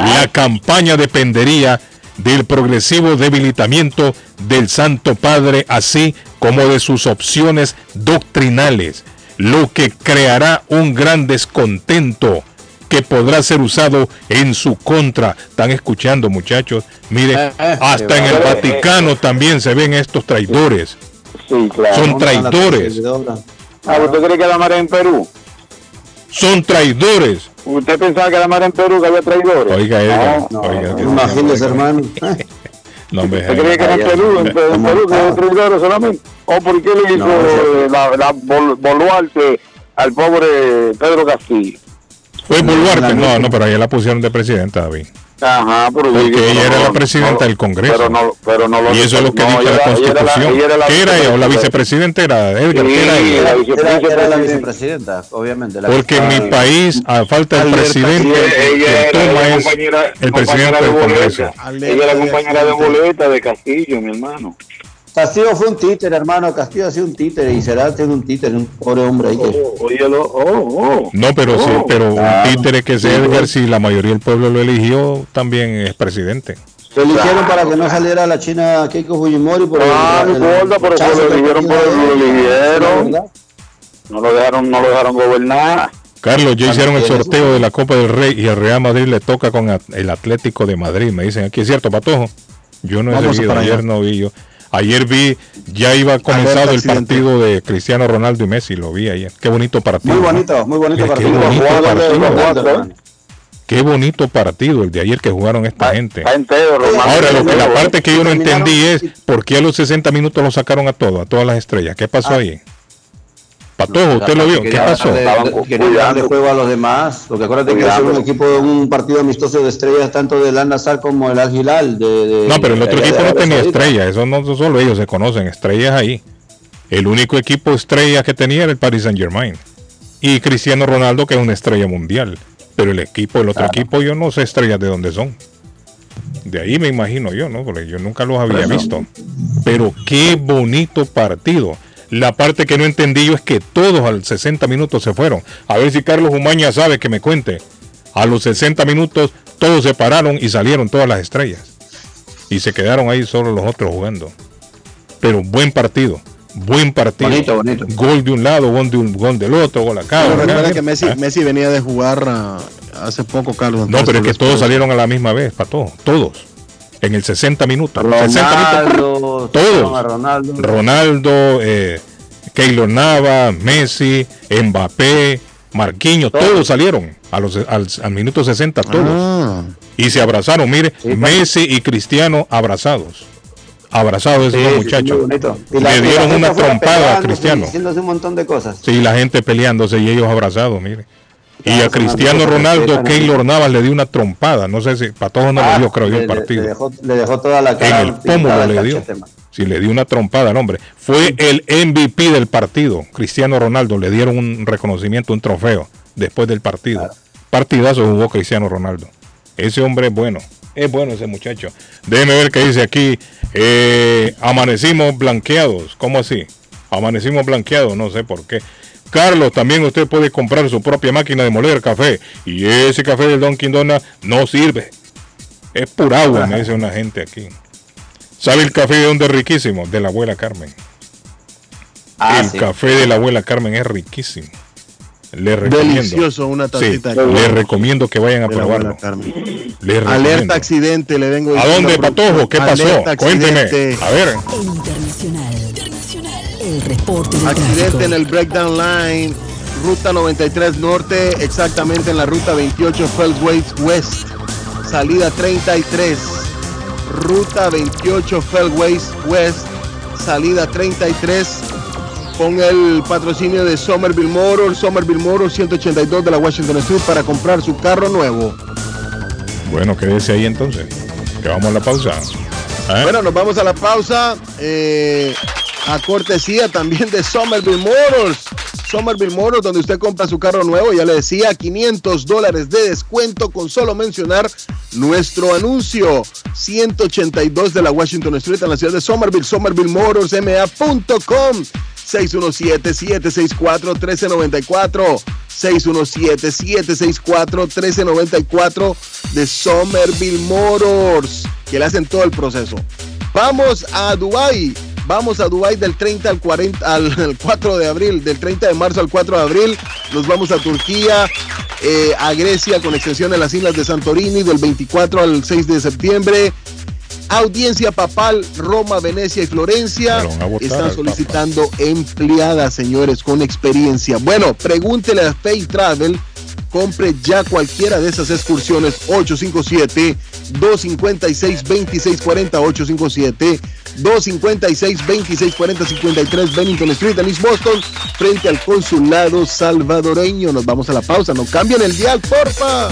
La campaña dependería del progresivo debilitamiento del Santo Padre, así como de sus opciones doctrinales, lo que creará un gran descontento que podrá ser usado en su contra. Están escuchando, muchachos. Miren, Eh, eh, hasta en el eh, Vaticano también se ven estos traidores. Sí, claro. Son traidores. Ah, ¿Usted cree que la mar en Perú? Son traidores. ¿Usted pensaba que la mar en Perú que había traidores? Oiga, Edgar, No, oiga, que- Imagínese, hermano. No, hombre, ¿Usted cree que era en Perú, en, en Perú que había traidores solamente? ¿O por qué le hizo No, eh, la, la bol- boluarte al pobre Pedro Castillo? Fue Boluarte, no, no, pero ahí la pusieron de presidenta, David. Ajá, pero Porque digo, ella no, era la presidenta no, del Congreso. Pero no, pero no lo y eso es lo que no, dice ella la era- ella era Constitución. ella era la ¿Qué era ella? ¿O la vicepresidenta. era Edgar? ¿Qué era Sí, ella? la Era, vicepresidenta. era la vicepresidenta, obviamente. la Porque en mi país, a falta del presidente, Ella, el ella era toma es el presidente de del Congreso. Ella era la compañera de boleta de Castillo, mi hermano. Castillo fue un títere, hermano. Castillo ha sido un títere y será siendo un títere, un pobre hombre ahí que. Óyelo, oh, oh. No, pero sí, Oh, pero un claro. títere que es Sí, Edgar, si la mayoría del pueblo lo eligió, también es presidente. Se eligieron para que no saliera la China Keiko Fujimori. Por Ah, no importa, por eso rechazo lo eligieron, por lo eligieron. No lo dejaron, no lo dejaron gobernar. Carlos, ya hicieron el sorteo de la Copa del Rey y el Real Madrid le toca con el Atlético de Madrid. Me dicen aquí, ¿es cierto, Patojo? Yo no he Vamos seguido, ayer no vi yo. Ayer vi, ya iba comenzado el partido de Cristiano Ronaldo y Messi, lo vi ayer. Qué bonito partido. Muy ¿no? bonito, muy bonito qué partido. bonito partido. de Ronaldo, hermano. Qué bonito partido el de ayer que jugaron esta gente. Ahora, lo que la parte que yo no entendí es por qué a los 60 minutos lo sacaron a todos, a todas las estrellas. ¿Qué pasó ahí? Patojo, ¿usted lo vio? ¿Qué pasó? de- Querían darle juego a los demás. Porque acuérdate que es un equipo, un partido amistoso de estrellas, tanto del Al Nassr como el Al Hilal. De, de- No, pero el de otro equipo de no tenía estrellas, eso no solo ellos se conocen, estrellas ahí. El único equipo estrella que tenía era el Paris Saint Germain. Y Cristiano Ronaldo, que es una estrella mundial. Pero el equipo, el otro equipo, yo no sé estrellas de dónde son. De ahí me imagino yo, ¿no? Porque yo nunca los había visto. Pero qué bonito partido. La parte que no entendí yo es que todos al 60 minutos se fueron. A ver si Carlos Umaña sabe que me cuente. A los 60 minutos todos se pararon y salieron todas las estrellas. Y se quedaron ahí solo los otros jugando. Pero buen partido. Buen partido. Bonito, bonito. Gol de un lado, gol, de un, gol del otro, gol acá. Pero recuerda que Messi, Ah. Messi venía de jugar ah, hace poco, Carlos. No, pero es que todos salieron a la misma vez, para todos. Todos. En el 60 minutos. 60 minutos. Ronaldo, Todos. Ronaldo. Ronaldo, eh, Keylor Nava, Messi, Mbappé, Marquinhos, todos, salieron a los, al, al minuto 60, todos. Ah, Y se abrazaron, mire, Sí, Messi y Cristiano abrazados. Abrazados esos Sí, sí, muchachos. Y Le dieron una trompada a Cristiano. Haciéndose un montón de cosas. Sí, la gente peleándose y ellos abrazados, mire. Y a Cristiano Ronaldo. Keylor Navas le dio una trompada. No sé si, para todos no Ah, le dio, creo yo, el partido. Le dejó, le dejó toda la En cara el pintada pómulo le dio. man. Sí, le dio una trompada al hombre. Fue el MVP del partido. Cristiano Ronaldo le dieron un reconocimiento, un trofeo después del partido. Partidazo jugó Cristiano Ronaldo. Ese hombre es bueno. Es bueno ese muchacho. Déjeme ver qué dice aquí. Eh, amanecimos blanqueados. ¿Cómo así? Amanecimos blanqueados. No sé por qué. Carlos, también usted puede comprar su propia máquina de moler café. Y ese café del Dunkin' Donuts no sirve. Es pura agua, me dice una gente aquí. ¿Sabe el café de dónde es riquísimo? De la abuela Carmen. Ah, el sí. café de la abuela Carmen es riquísimo. Le recomiendo. Delicioso, una Sí, tacita. le recomiendo que vayan a probarlo. Alerta accidente, le vengo ¿A dónde. Patojo? ¿Qué pasó? Cuénteme. A ver. El reporte del Accidente tráfico. en el Breakdown Line, ruta 93 norte, exactamente en la ruta 28 Fellsways West, salida 33. Ruta 28 Fellsways West, salida 33. Con el patrocinio de Somerville Motors, Somerville Motors 182 de la Washington Street para comprar su carro nuevo. Bueno, quédese ahí entonces. Que vamos a la pausa. ¿Eh? Bueno, nos vamos a la pausa. eh, a cortesía también de Somerville Motors. Somerville Motors, donde usted compra su carro nuevo, ya le decía, 500 dólares de descuento con solo mencionar nuestro anuncio. 182 de la Washington Street en la ciudad de Somerville, somervillemotorsma.com. 617-764-1394. 617-764-1394 de Somerville Motors, que le hacen todo el proceso. Vamos a Dubai. Vamos a Dubai del 30 al 40 al, al 4 de abril, del 30 de marzo al 4 de abril. Nos vamos a Turquía, eh, a Grecia con extensión en las islas de Santorini del 24 al 6 de septiembre. Audiencia papal, Roma, Venecia y Florencia a están solicitando empleadas, señores, con experiencia. Bueno, pregúntele a Fay Travel. Compre ya cualquiera de esas excursiones 857-256-2640, 857-256-2640, 53 Bennington Street en East Boston, frente al consulado salvadoreño. Nos vamos a la pausa, no cambien el dial, porfa.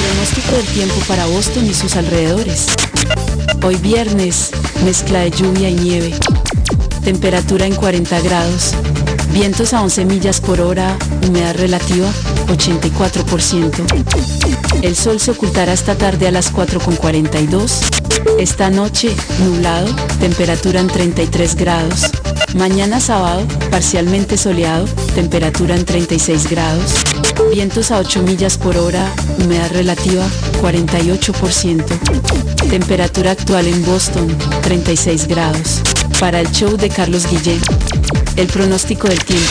Pronóstico del tiempo para Boston y sus alrededores. Hoy viernes, mezcla de lluvia y nieve. Temperatura en 40 grados. Vientos a 11 millas por hora. Humedad relativa 84%. El sol se ocultará esta tarde a las 4.42. Esta noche, nublado, temperatura en 33 grados. Mañana sábado, parcialmente soleado, temperatura en 36 grados. Vientos a 8 millas por hora, humedad relativa 48%. Temperatura actual en Boston 36 grados. Para el show de Carlos Guillén, el pronóstico del tiempo.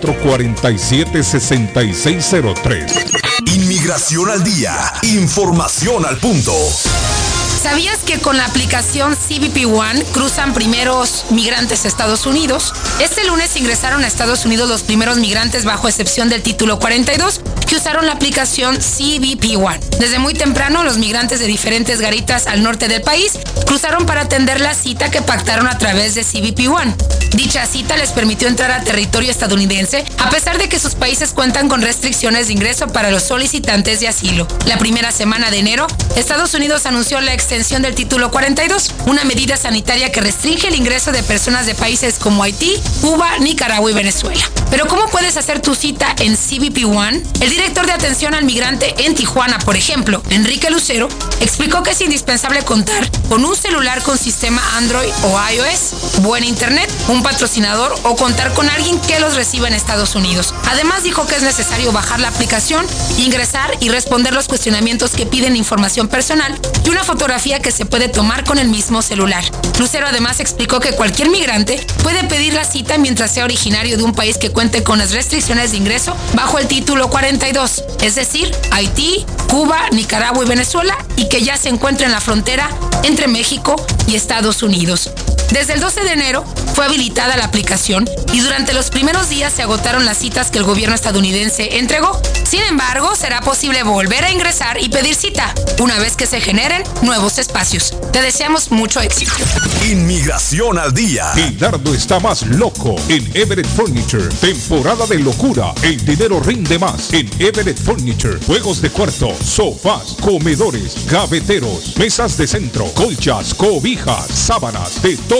617-447-6603. Inmigración al día. Información al punto. ¿Sabías que con la aplicación CBP One cruzan primeros migrantes a Estados Unidos? Este lunes ingresaron a Estados Unidos los primeros migrantes bajo excepción del título 42 que usaron la aplicación CBP One. Desde muy temprano, los migrantes de diferentes garitas al norte del país cruzaron para atender la cita que pactaron a través de CBP One. Dicha cita les permitió entrar a territorio estadounidense a pesar de que sus países cuentan con restricciones de ingreso para los solicitantes de asilo. La primera semana de enero, Estados Unidos anunció la extensión del título 42, una medida sanitaria que restringe el ingreso de personas de países como Haití, Cuba, Nicaragua y Venezuela. Pero ¿cómo puedes hacer tu cita en CBP One? El director de atención al migrante en Tijuana, por ejemplo, Enrique Lucero, explicó que es indispensable contar con un celular con sistema Android o iOS, buen internet, un patrocinador o contar con alguien que los reciba en Estados Unidos. Además dijo que es necesario bajar la aplicación, ingresar y responder los cuestionamientos que piden información personal y una fotografía que se puede tomar con el mismo celular. Lucero además explicó que cualquier migrante puede pedir la cita mientras sea originario de un país que cuente con las restricciones de ingreso bajo el título 42, es decir, Haití, Cuba, Nicaragua y Venezuela, y que ya se encuentra en la frontera entre México y Estados Unidos. Desde el 12 de enero fue habilitada la aplicación y durante los primeros días se agotaron las citas que el gobierno estadounidense entregó. Sin embargo, será posible volver a ingresar y pedir cita una vez que se generen nuevos espacios. Te deseamos mucho éxito. Inmigración al día. Dardo está más loco en Everett Furniture. Temporada de locura. El dinero rinde más en Everett Furniture. Juegos de cuarto, sofás, comedores, gaveteros, mesas de centro, colchas, cobijas, sábanas, de todo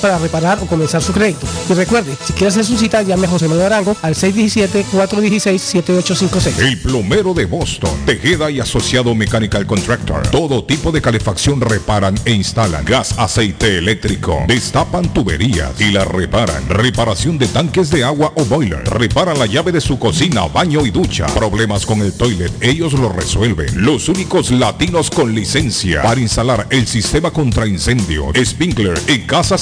para reparar o comenzar su crédito. Y recuerde, si quiere hacer su cita, llame a José Manuel Arango al 617-416-7856. El plomero de Boston, Tejeda y Asociado Mechanical Contractor. Todo tipo de calefacción reparan e instalan. Gas, aceite eléctrico. Destapan tuberías y la reparan. Reparación de tanques de agua o boiler. Reparan la llave de su cocina, baño y ducha. Problemas con el toilet, ellos lo resuelven. Los únicos latinos con licencia para instalar el sistema contra incendio, sprinkler en casas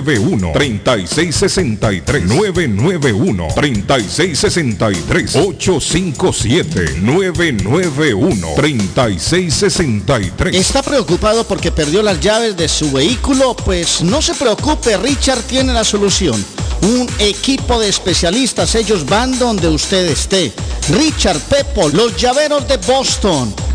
991-3663. 857-991-3663. ¿Está preocupado porque perdió las llaves de su vehículo? Pues no se preocupe, Richard tiene la solución. Un equipo de especialistas, ellos van donde usted esté. Richard Pepo, los llaveros de Boston.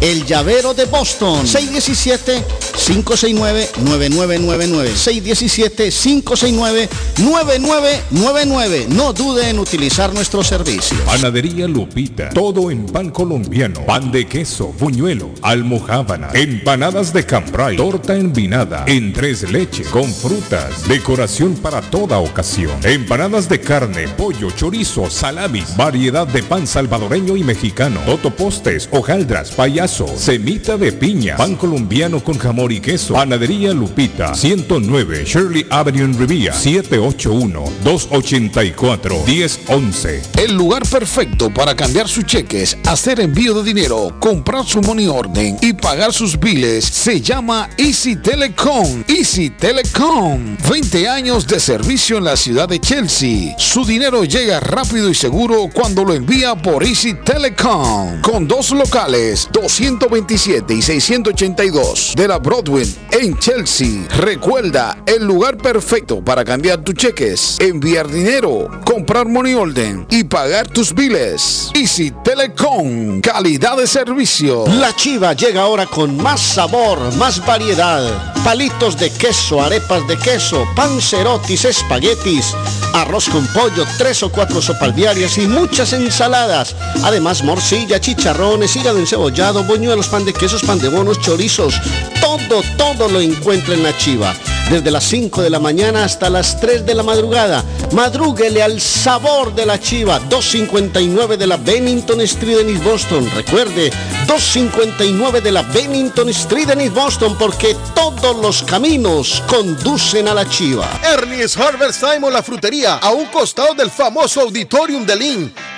el llavero de Boston. 617-569-9999. 617-569-9999. No dude en utilizar nuestro servicio. Panadería Lupita. Todo en pan colombiano. Pan de queso, buñuelo, almojábana, empanadas de cambray, torta envinada, en tres leches, con frutas, decoración para toda ocasión. Empanadas de carne, pollo, chorizo, salamis, variedad de pan salvadoreño y mexicano, totopostes, hojaldras, semita de piña, pan colombiano con jamón y queso, panadería Lupita, 109 Shirley Avenue en Rivia, 781-284-1011. El lugar perfecto para cambiar sus cheques, hacer envío de dinero, comprar su money orden y pagar sus biles se llama Easy Telecom. Easy Telecom, 20 años de servicio en la ciudad de Chelsea. Su dinero llega rápido y seguro cuando lo envía por Easy Telecom. Con dos locales, 227 y 682 de la Broadway en Chelsea. Recuerda, el lugar perfecto para cambiar tus cheques, enviar dinero, comprar money order y pagar tus biles. Easy Telecom, calidad de servicio. La chiva llega ahora con más sabor, más variedad. Palitos de queso, arepas de queso, pancerotis, espaguetis, arroz con pollo, tres o cuatro sopalviarias y muchas ensaladas. Además, morcilla, chicharrones, hígado encebollado, boñuelos, pan de quesos, pan de bonos, chorizos. Todo, todo lo encuentra en la chiva. Desde las 5 de la mañana hasta las 3 de la madrugada. Madrúguele al sabor de la chiva. 259 de la Bennington Street en East Boston. Recuerde, 259 de la Bennington Street en East Boston porque todos los caminos conducen a la chiva. Ernie's Harvest Time o la frutería, a un costado del famoso Auditorium de Lynn.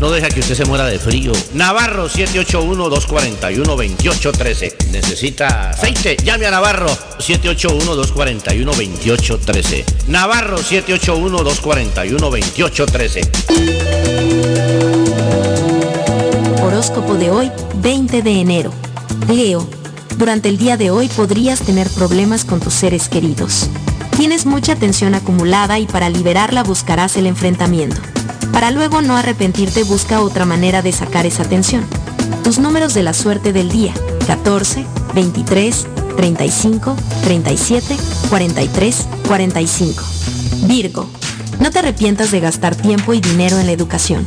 no deja que usted se muera de frío. Navarro 781-241-2813. Necesita aceite. Llame a Navarro 781-241-2813. Navarro 781-241-2813. Horóscopo de hoy, 20 de enero. Leo, durante el día de hoy podrías tener problemas con tus seres queridos. Tienes mucha tensión acumulada y para liberarla buscarás el enfrentamiento. Para luego no arrepentirte busca otra manera de sacar esa tensión. Tus números de la suerte del día. 14, 23, 35, 37, 43, 45. Virgo. No te arrepientas de gastar tiempo y dinero en la educación.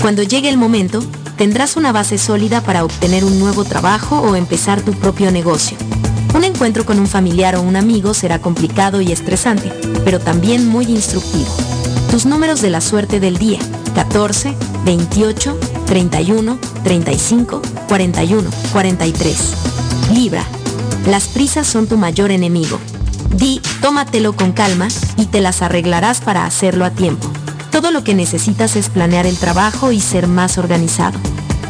Cuando llegue el momento, tendrás una base sólida para obtener un nuevo trabajo o empezar tu propio negocio. Un encuentro con un familiar o un amigo será complicado y estresante, pero también muy instructivo. Tus números de la suerte del día. 14, 28, 31, 35, 41, 43. Libra. Las prisas son tu mayor enemigo. Di, tómatelo con calma y te las arreglarás para hacerlo a tiempo. Todo lo que necesitas es planear el trabajo y ser más organizado.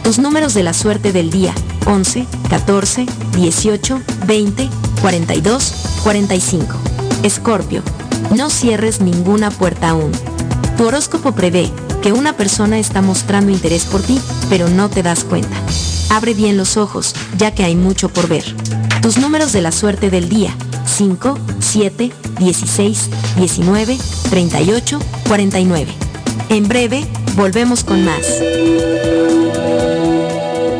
Tus números de la suerte del día. 11, 14, 18, 20, 42, 45. Escorpio. No cierres ninguna puerta aún. Tu horóscopo prevé que una persona está mostrando interés por ti, pero no te das cuenta. Abre bien los ojos, ya que hay mucho por ver. Tus números de la suerte del día. 5, 7, 16, 19, 38, 49. En breve, volvemos con más.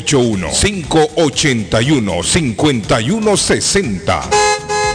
581-5160.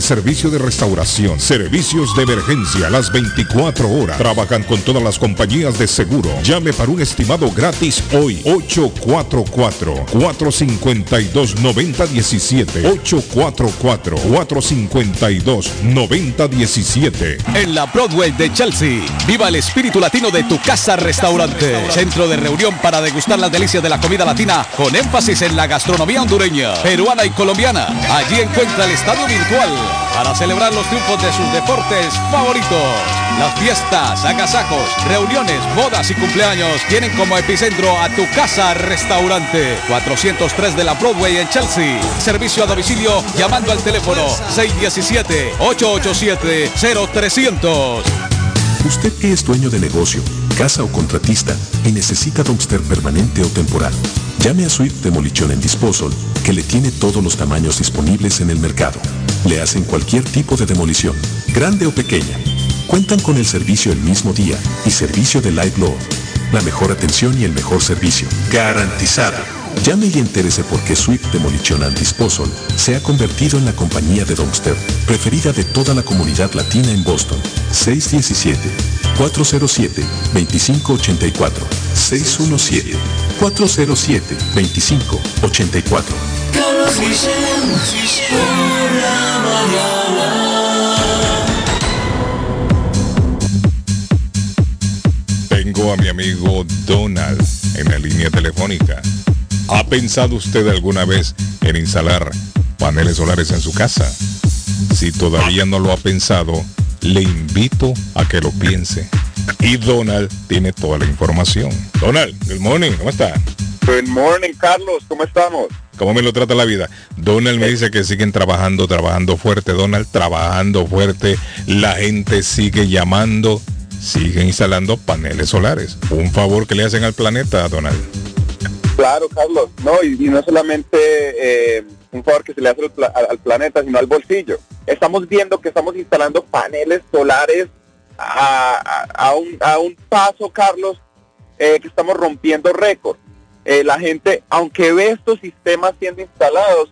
servicio de restauración, servicios de emergencia las 24 horas. Trabajan con todas las compañías de seguro. Llame para un estimado gratis hoy. 844-452-9017. 844-452-9017. En la Broadway de Chelsea, viva el espíritu latino de tu casa restaurante. Centro de reunión para degustar las delicias de la comida latina con énfasis en la gastronomía hondureña, peruana y colombiana. Allí encuentra el estadio virtual para celebrar los triunfos de sus deportes favoritos. Las fiestas, agasajos, reuniones, bodas y cumpleaños tienen como epicentro a tu casa restaurante 403 de la Broadway en Chelsea. Servicio a domicilio llamando al teléfono 617-887-0300. Usted que es dueño de negocio, casa o contratista y necesita dumpster permanente o temporal, llame a Swift Demolition en Disposal que le tiene todos los tamaños disponibles en el mercado. Le hacen cualquier tipo de demolición, grande o pequeña. Cuentan con el servicio el mismo día y servicio de Live Load. La mejor atención y el mejor servicio. Garantizada. Llame y entérese por qué Swift Demolition and Disposal se ha convertido en la compañía de dumpster preferida de toda la comunidad latina en Boston. 617-407-2584. 617-407-2584. Carlos Guillén, por la mañana. Tengo a mi amigo Donald en la línea telefónica. ¿Ha pensado usted alguna vez en instalar paneles solares en su casa? Si todavía no lo ha pensado, le invito a que lo piense. Y Donald tiene toda la información. Donald, good morning, ¿cómo está? Good morning, Carlos, ¿cómo estamos? ¿Cómo me lo trata la vida? Donald me dice que siguen trabajando, trabajando fuerte, Donald, trabajando fuerte. La gente sigue llamando, sigue instalando paneles solares. Un favor que le hacen al planeta, Donald. Claro, Carlos. No, y, no solamente eh, un favor que se le hace al, pla- al- al planeta, sino al bolsillo. Estamos viendo que estamos instalando paneles solares a, a- un, a un paso, Carlos, eh, que estamos rompiendo récord. Eh, la gente, aunque ve estos sistemas siendo instalados,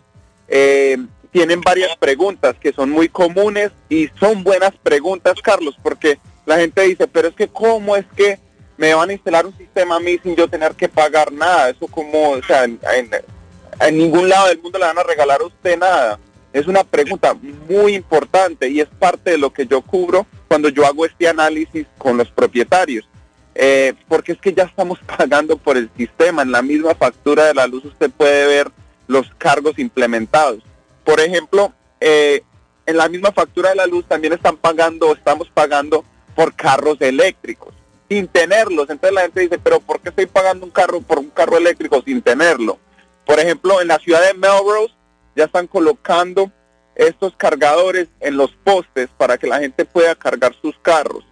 tienen varias preguntas que son muy comunes y son buenas preguntas, Carlos, porque la gente dice, pero es que cómo es que me van a instalar un sistema a mí sin yo tener que pagar nada. Eso como, o sea, en, ningún lado del mundo le van a regalar a usted nada. Es una pregunta muy importante y es parte de lo que yo cubro cuando yo hago este análisis con los propietarios. Eh, porque es que ya estamos pagando por el sistema. En la misma factura de la luz usted puede ver los cargos implementados. Por ejemplo, eh, en la misma factura de la luz también están pagando, estamos pagando por carros eléctricos sin tenerlos. Entonces la gente dice, pero ¿por qué estoy pagando un carro por un carro eléctrico sin tenerlo? Por ejemplo, en la ciudad de Melrose ya están colocando estos cargadores en los postes para que la gente pueda cargar sus carros.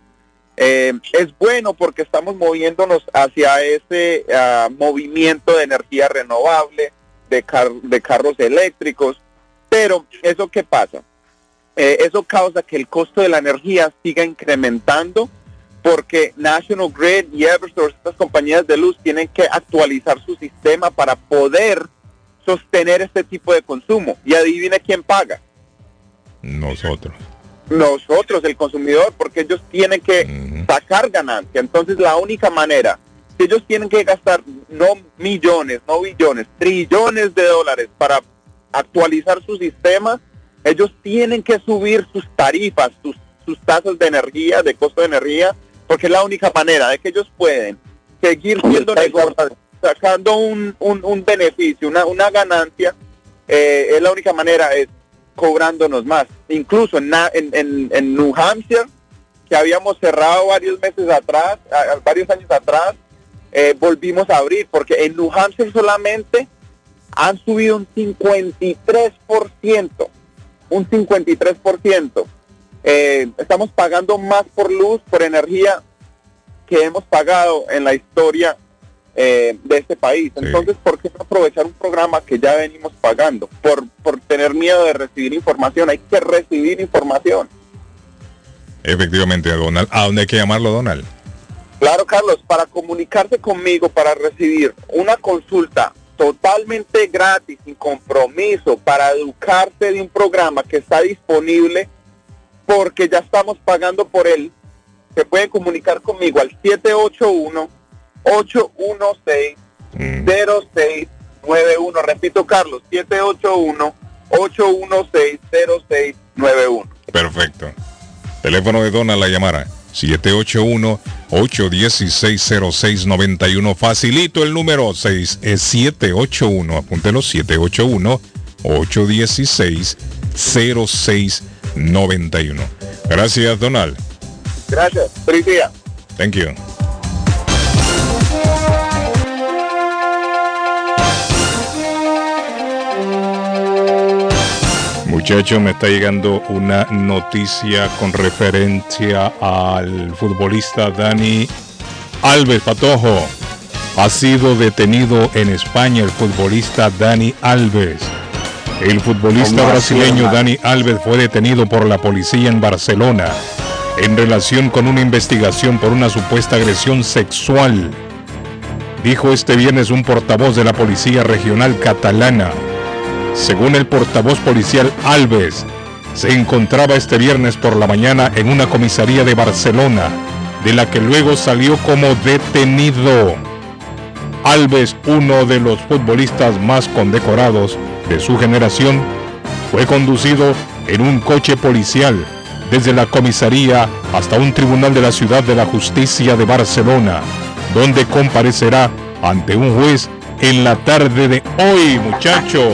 Eh, es bueno porque estamos moviéndonos hacia ese ah, movimiento de energía renovable, de, de carros eléctricos, pero ¿eso qué pasa? Eh, eso causa que el costo de la energía siga incrementando porque National Grid y Eversource, estas compañías de luz, tienen que actualizar su sistema para poder sostener este tipo de consumo. Y adivine quién paga. Nosotros. Nosotros, el consumidor, porque ellos tienen que sacar ganancia. Entonces la única manera, si ellos tienen que gastar no millones, no billones, trillones de dólares para actualizar su sistema, ellos tienen que subir sus tarifas, sus, sus tasas de energía, de costo de energía, porque es la única manera de que ellos pueden seguir siendo negocios, sacando un, un, un beneficio, una, una ganancia, eh, es la única manera, es cobrándonos más. Incluso en, en, en, en New Hampshire, que habíamos cerrado varios meses atrás, a- varios años atrás, eh, volvimos a abrir, porque en New Hampshire solamente han subido un 53%, un 53%. Eh, estamos pagando más por luz, por energía, que hemos pagado en la historia eh, de este país. Entonces, ¿por qué no aprovechar un programa que ya venimos pagando? Por, por tener miedo de recibir información, hay que recibir información. Efectivamente, Donald. ¿A dónde hay que llamarlo, Donald? Claro, Carlos, para comunicarse conmigo, para recibir una consulta totalmente gratis, sin compromiso, para educarse de un programa que está disponible porque ya estamos pagando por él, se pueden comunicar conmigo al 781-816-0691. Repito, Carlos, 781-816-0691. Perfecto. Teléfono de Dona la llamara. 781-816-0691. Facilito el número 6 es 781. Apúntelo 781-816-0691. Gracias, Donald. Gracias. Feliz día. Thank you. Muchachos, me está llegando una noticia con referencia al futbolista Dani Alves Patojo. Ha sido detenido en España el futbolista Dani Alves. El futbolista ¿Cómo así, brasileño? Dani Alves fue detenido por la policía en Barcelona en relación con una investigación por una supuesta agresión sexual. Dijo este viernes un portavoz de la Policía Regional Catalana. Según el portavoz policial Alves, se encontraba este viernes por la mañana en una comisaría de Barcelona, de la que luego salió como detenido. Alves, uno de los futbolistas más condecorados de su generación, fue conducido en un coche policial desde la comisaría hasta un tribunal de la Ciudad de la Justicia de Barcelona, donde comparecerá ante un juez en la tarde de hoy, muchachos.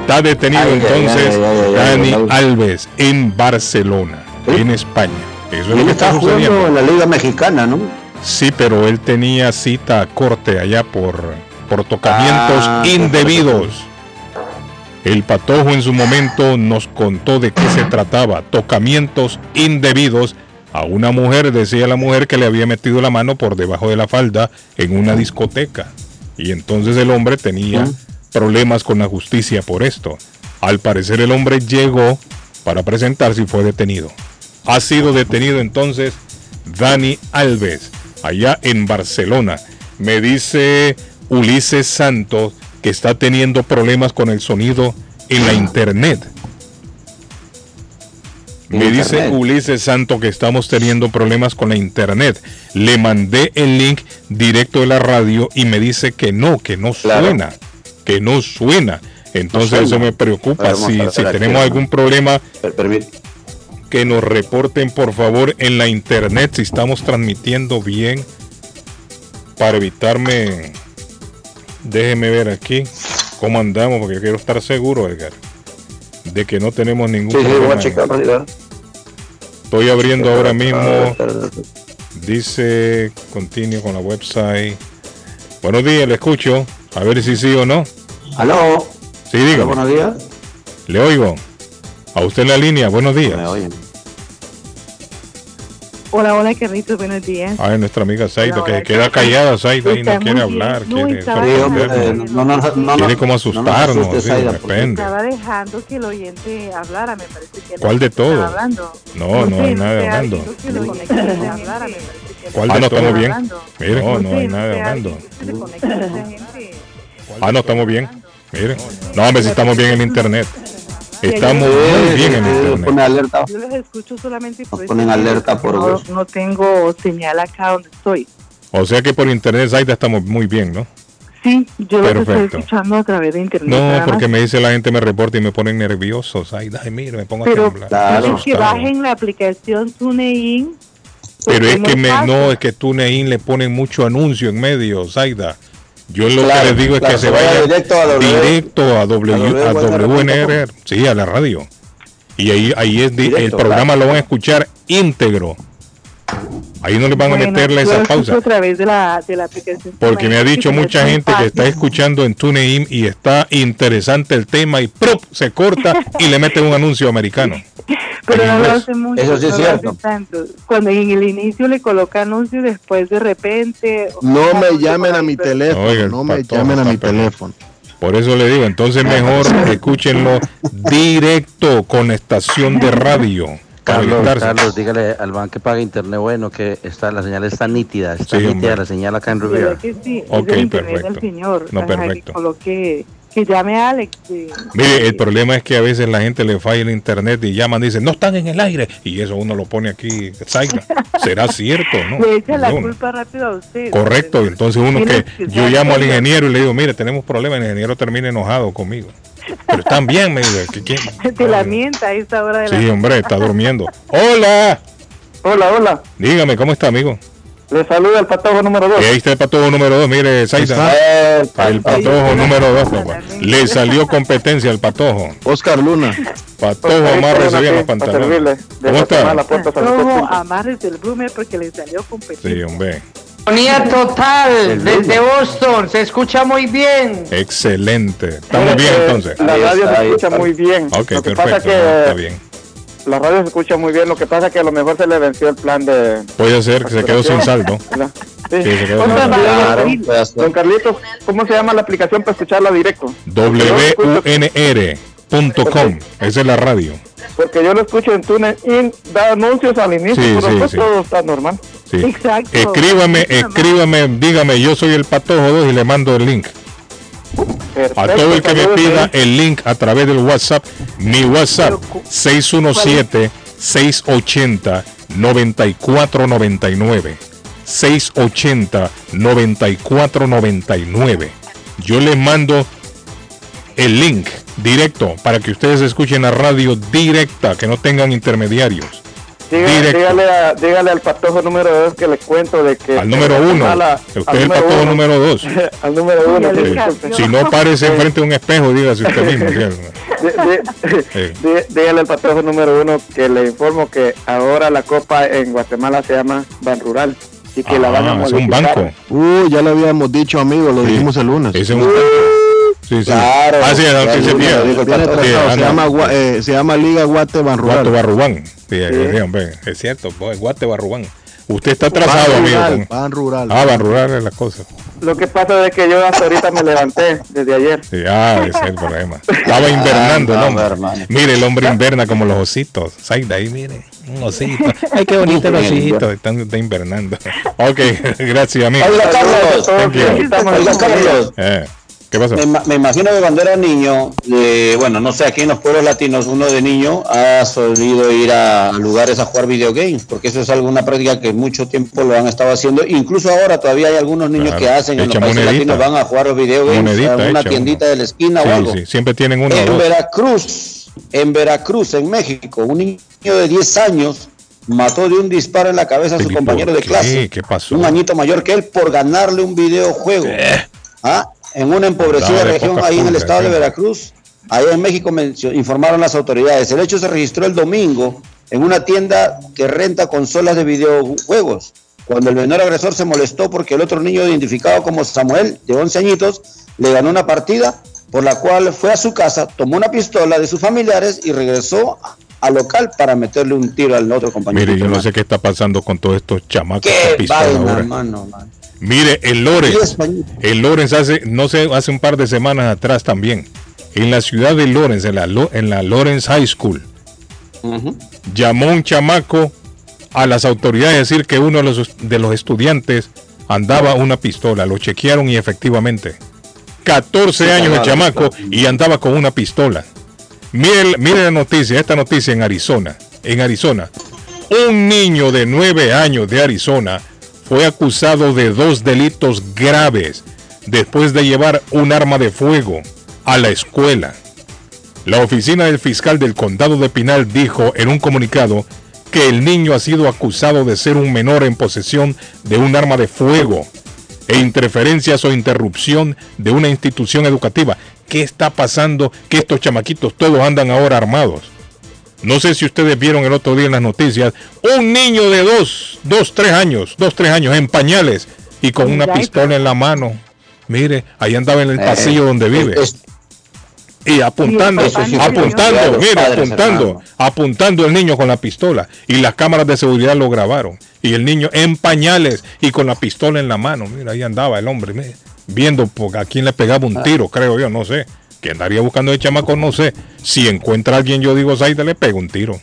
Está detenido Ay, entonces ay, ay, ay, Dani. Alves en Barcelona, en España. Eso es lo que está está jugando en la Liga Mexicana, ¿no? Sí, pero él tenía cita a corte allá por, por tocamientos Ah, indebidos. El patojo en su momento nos contó de qué se trataba. Tocamientos indebidos a una mujer, decía la mujer que le había metido la mano por debajo de la falda en una discoteca. Y entonces el hombre tenía problemas con la justicia por esto. Al parecer el hombre llegó para presentarse y fue detenido. Ha sido detenido entonces Dani Alves, allá en Barcelona. Me dice Ulises Santos que está teniendo problemas con el sonido en la internet. Me dice. Ulises Santos que estamos teniendo problemas con la internet. Le mandé el link directo de la radio y me dice que no, que no Claro. suena, que no suena. Entonces suena. eso me preocupa. Si, tenemos algún problema, que nos reporten por favor en la internet si estamos transmitiendo bien para evitarme déjeme ver aquí cómo andamos porque quiero estar seguro Edgar de que no tenemos ningún Sí, sí, voy problema a checar. estoy abriendo ahora mismo. dice continúo con la website. Buenos días le escucho. A ver si sí o no. Aló. sí Aló, buenos días. le oigo. A usted en la línea buenos días. Me oyen. Hola, hola, Carlitos, buenos días. Ay, nuestra amiga Hola, que hola, queda callada, Zaida, y no quiere hablar, No, quiere no, no, no, no, Quiere como no nos asustarnos, asustes, sí, Zaida, de repente. Estaba dejando que el oyente hablara, me parece que ¿Cuál de estaba todo? hablando. No, no hay nada hablando. ¿Cuál de estaba estamos bien? hablando. Mire, no, no hay nada hablando. se. Ah, no, estamos bien. Mire. No, hombre, si estamos bien en internet. Estamos muy bien en internet. Pone alerta. Yo los escucho solamente por Nos ponen alerta porque por no, voz. no tengo señal acá donde estoy. O sea que por internet, Zaida, estamos muy bien, ¿no? Sí, yo los estoy escuchando a través de internet. No, porque me dice la gente, me reporta y me ponen nervioso. Ay, mire, me pongo a Pero temblar. dicen que bajen la aplicación TuneIn. Pero es que me, no, es que TuneIn le ponen mucho anuncio en medio, Zaida. Yo lo Claro, que les digo es claro, que se se vaya vaya directo a W- directo a, w, a a WNR. Sí, a la radio. Y ahí, ahí es di- el Directo, programa claro. lo van a escuchar íntegro. Ahí no le van a meterle esa pausa. a través de la, de la aplicación. Porque me ha dicho mucha gente que está escuchando en TuneIn y está interesante el tema y ¡prup! se corta y le mete un anuncio americano. Pero no lo hace mucho. Eso sí es no cierto. tanto. Cuando en el inicio le coloca anuncios, después de repente. No me llamen a mi teléfono. Oiga, no me llamen a mi teléfono. Por eso le digo, entonces mejor escúchenlo directo con estación de radio. Carlos. Carlos, dígale al man que pague internet bueno que está, la señal está nítida, está Sí, nítida hombre. la señal acá en ¿Verdad Riviera. que sí? Ok, es el internet perfecto. del señor. No, Ajá, perfecto. Que coloque, que llame a Alex. de- Mire, el problema es que a veces la gente le falla el internet y llaman y dicen, no están en el aire. Y eso uno lo pone aquí, Zaira. ¿Será cierto? ¿no? Le echa la Uno. culpa rápido a usted. Correcto, entonces uno que que yo llamo al ingeniero y le digo, mire, tenemos problemas, el ingeniero termina enojado conmigo. Pero están bien, me dice, ¿qué quiere? Te lamenta a esta hora de la Sí, hombre, está durmiendo. Hola, Hola, hola. dígame, ¿cómo está, amigo? Le saluda el patojo número 2. Y ahí está el patojo número dos, mire, Zaida. El patojo número dos, papá. Le salió competencia al patojo. Oscar Luna. Patojo, amárrese bien los pantalones. ¿Cómo está? Todo amarres del Brumer porque le salió competencia. Sí, hombre. Sintonía total desde Boston, se escucha muy bien. Excelente. Estamos bien entonces. La radio se escucha muy bien. Ok, Lo que perfecto. pasa que no, está bien. La radio se escucha muy bien. Lo que pasa que a lo mejor se le venció el plan de. Puede ser que se quedó sin saldo. Sí. Sí, se quedó sin Otra, saldo. don- Don Carlitos, ¿cómo se llama la aplicación para escucharla directo? WUNR.com. Esa es la radio. Porque yo lo escucho en TuneIn, da anuncios al inicio, Sí, pero sí, después sí. todo está normal. Sí. Exacto. Escríbame, escríbame, dígame, yo soy el Patojo 2 y le mando el link. A todo el que me pida el link a través del WhatsApp, mi WhatsApp 617 680 9499 680 9499 Yo les mando el link directo para que ustedes escuchen la radio directa, que no tengan intermediarios. Dígale, Directo. dígale, a- dígale al patojo número 2 que le cuento de que... Al número uno. Guatemala- Usted al es el patojo uno. número dos. al número uno. Sí. disculpe. Si no parece enfrente de un espejo, dígase usted mismo. dígase. Dí- dí- Sí. dí- Dígale al patojo número uno que le informo que ahora la copa en Guatemala se llama Ban Rural y que la van a Ah, es un banco. Uh, ya lo habíamos dicho, amigo, lo dijimos el lunes. Es un banco. Sí, sí. Claro. Ah, noticia el el Sí, patrón. ah, se, llama, eh, se llama Liga Guate Ban Rural. Guate Barrubán. Sí, sí, hombre, es cierto, Guate Barrubán. Usted está atrasado, amigo. rural, Ban rural. Ah, Ban rural es la cosa. Lo que pasa es que yo hasta ahorita me levanté desde ayer. Sí, ah, ese es el problema. Estaba invernando, Ah, ¿no? Mire, el hombre inverna como los ositos. Saida ahí, mire, un osito. Ay, qué bonito el osito. Están, está invernando. Ok, gracias, amigo. Oiga, Carlos. Oiga, Carlos. Eh, ¿Qué pasó? Me, ima- me imagino que cuando era niño, eh, bueno, no sé, aquí en los pueblos latinos, uno de niño ha solido ir a lugares a jugar videogames, porque eso es alguna práctica que mucho tiempo lo han estado haciendo. Incluso ahora todavía hay algunos niños Claro, que hacen en los países monedita. latinos, van a jugar los videogames Monedita, a tiendita de la esquina o Sí, algo. sí, siempre tienen uno o En. Veracruz, en Veracruz, en México, un niño de 10 años mató de un disparo en la cabeza a su ¿Y compañero de qué? clase, ¿Qué pasó? un añito mayor que él, por ganarle un videojuego. ¿Ah? En una empobrecida región ahí en el estado de. Veracruz, allá en México informaron las autoridades. El hecho se registró el domingo en una tienda que renta consolas de videojuegos. Cuando el menor agresor se molestó porque el otro niño identificado como Samuel, de 11 añitos, le ganó una partida por la cual fue a su casa, tomó una pistola de sus familiares y regresó al local para meterle un tiro al otro compañero. Mire, yo no sé qué está pasando con todos estos chamacos Qué vaina, ahora. Mire, el Lorenz, el Lorenz hace, no sé, hace un par de semanas atrás también, en la ciudad de Lorenz, en la, en la Lawrence High School, llamó un chamaco a las autoridades a decir que uno de los, de los estudiantes andaba una pistola. Lo chequearon y efectivamente, 14 años el chamaco y andaba con una pistola. Mire, mire la noticia, esta noticia en Arizona. En Arizona, un niño de 9 años de Arizona fue acusado de dos delitos graves después de llevar un arma de fuego a la escuela. La oficina del fiscal del condado de Pinal dijo en un comunicado que el niño ha sido acusado de ser un menor en posesión de un arma de fuego e interferencias o interrupción de una institución educativa. ¿Qué está pasando? Que estos chamaquitos todos andan ahora armados. No sé si ustedes vieron el otro día en las noticias, un niño de dos, dos, tres años, dos, tres años en pañales y con una pistola en la mano. Mire, ahí andaba en el Eh, pasillo donde vive. es- Y apuntando, apuntando, mire, apuntando, apuntando el niño con la pistola. Y las cámaras de seguridad lo grabaron. Y el niño en pañales y con la pistola en la mano. Mira, ahí andaba el hombre, mire, viendo por a quién le pegaba un tiro, creo yo, no sé. Que andaría buscando el chamaco, no sé. Si encuentra a alguien, yo digo, Zaida, le pega un tiro.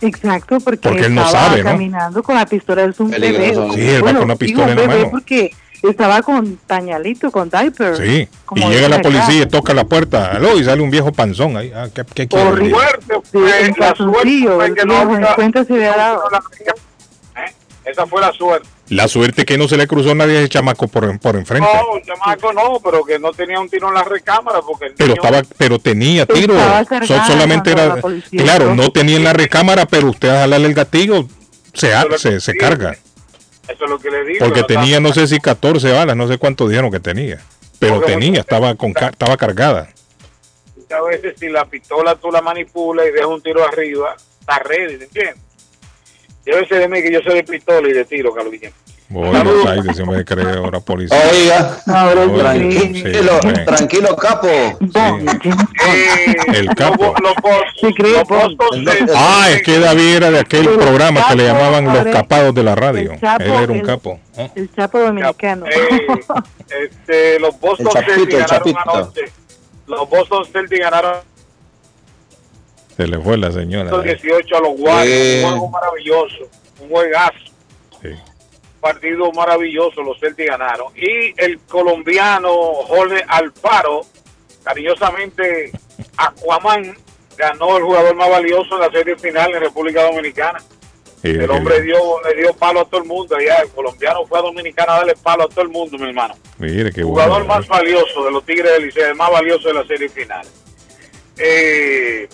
Exacto, porque, Porque él no estaba sabe, ¿no? caminando con la pistola, es un bebé. Sí, él va con una pistola digo en la mano. porque estaba con pañalito, con diaper. Sí, y llega la acá. policía y toca la puerta, aló, y sale un viejo panzón ahí. Ah, ¿qué, qué quiere? Dado. Esa fue la suerte. La suerte que no se le cruzó nadie a ese chamaco por, por enfrente. No, el chamaco no, pero que no tenía un tiro en la recámara porque el Pero niño- estaba, pero tenía tiro. Solamente era, claro, no tenía en la recámara, pero usted a jalarle el gatillo se, ha- se, se carga. Eso es lo que le digo. Porque no tenía, no sé si 14 balas, no sé cuánto dijeron que tenía. Pero tenía, estaba con estaba cargada. Muchas veces si la pistola tú la manipulas y dejas un tiro arriba, está ready, ¿te entiendes? Llévese de mí que yo soy de pistola y de tiro, Carlos Guillén. Bueno, ay, ese hombre cree ahora policía. Oiga, Oye, tranquilo, sí, sí. tranquilo, capo. El capo. Se cree Ah, es que David era de aquel programa que le llamaban los capados de la radio. Chapo, Él era un el- capo. ¿eh? El Chapo Dominicano. Este, los Boston El Celtics el ganaron anoche. Los Boston Celtics ganaron Se le fue la señora. 18 a los. Eh. Un juego maravilloso. Un juegazo. Sí. Partido maravilloso. Los Celtics ganaron. Y el colombiano Jorge Alfaro, cariñosamente Aquaman, ganó el jugador más valioso en la serie final en República Dominicana. Sí, El hombre dio, le dio palo a todo el mundo allá. El colombiano fue a Dominicana a darle palo a todo el mundo, mi hermano. Mire qué jugador bueno. más valioso de los Tigres del Liceo, el más valioso de la serie final. Eh,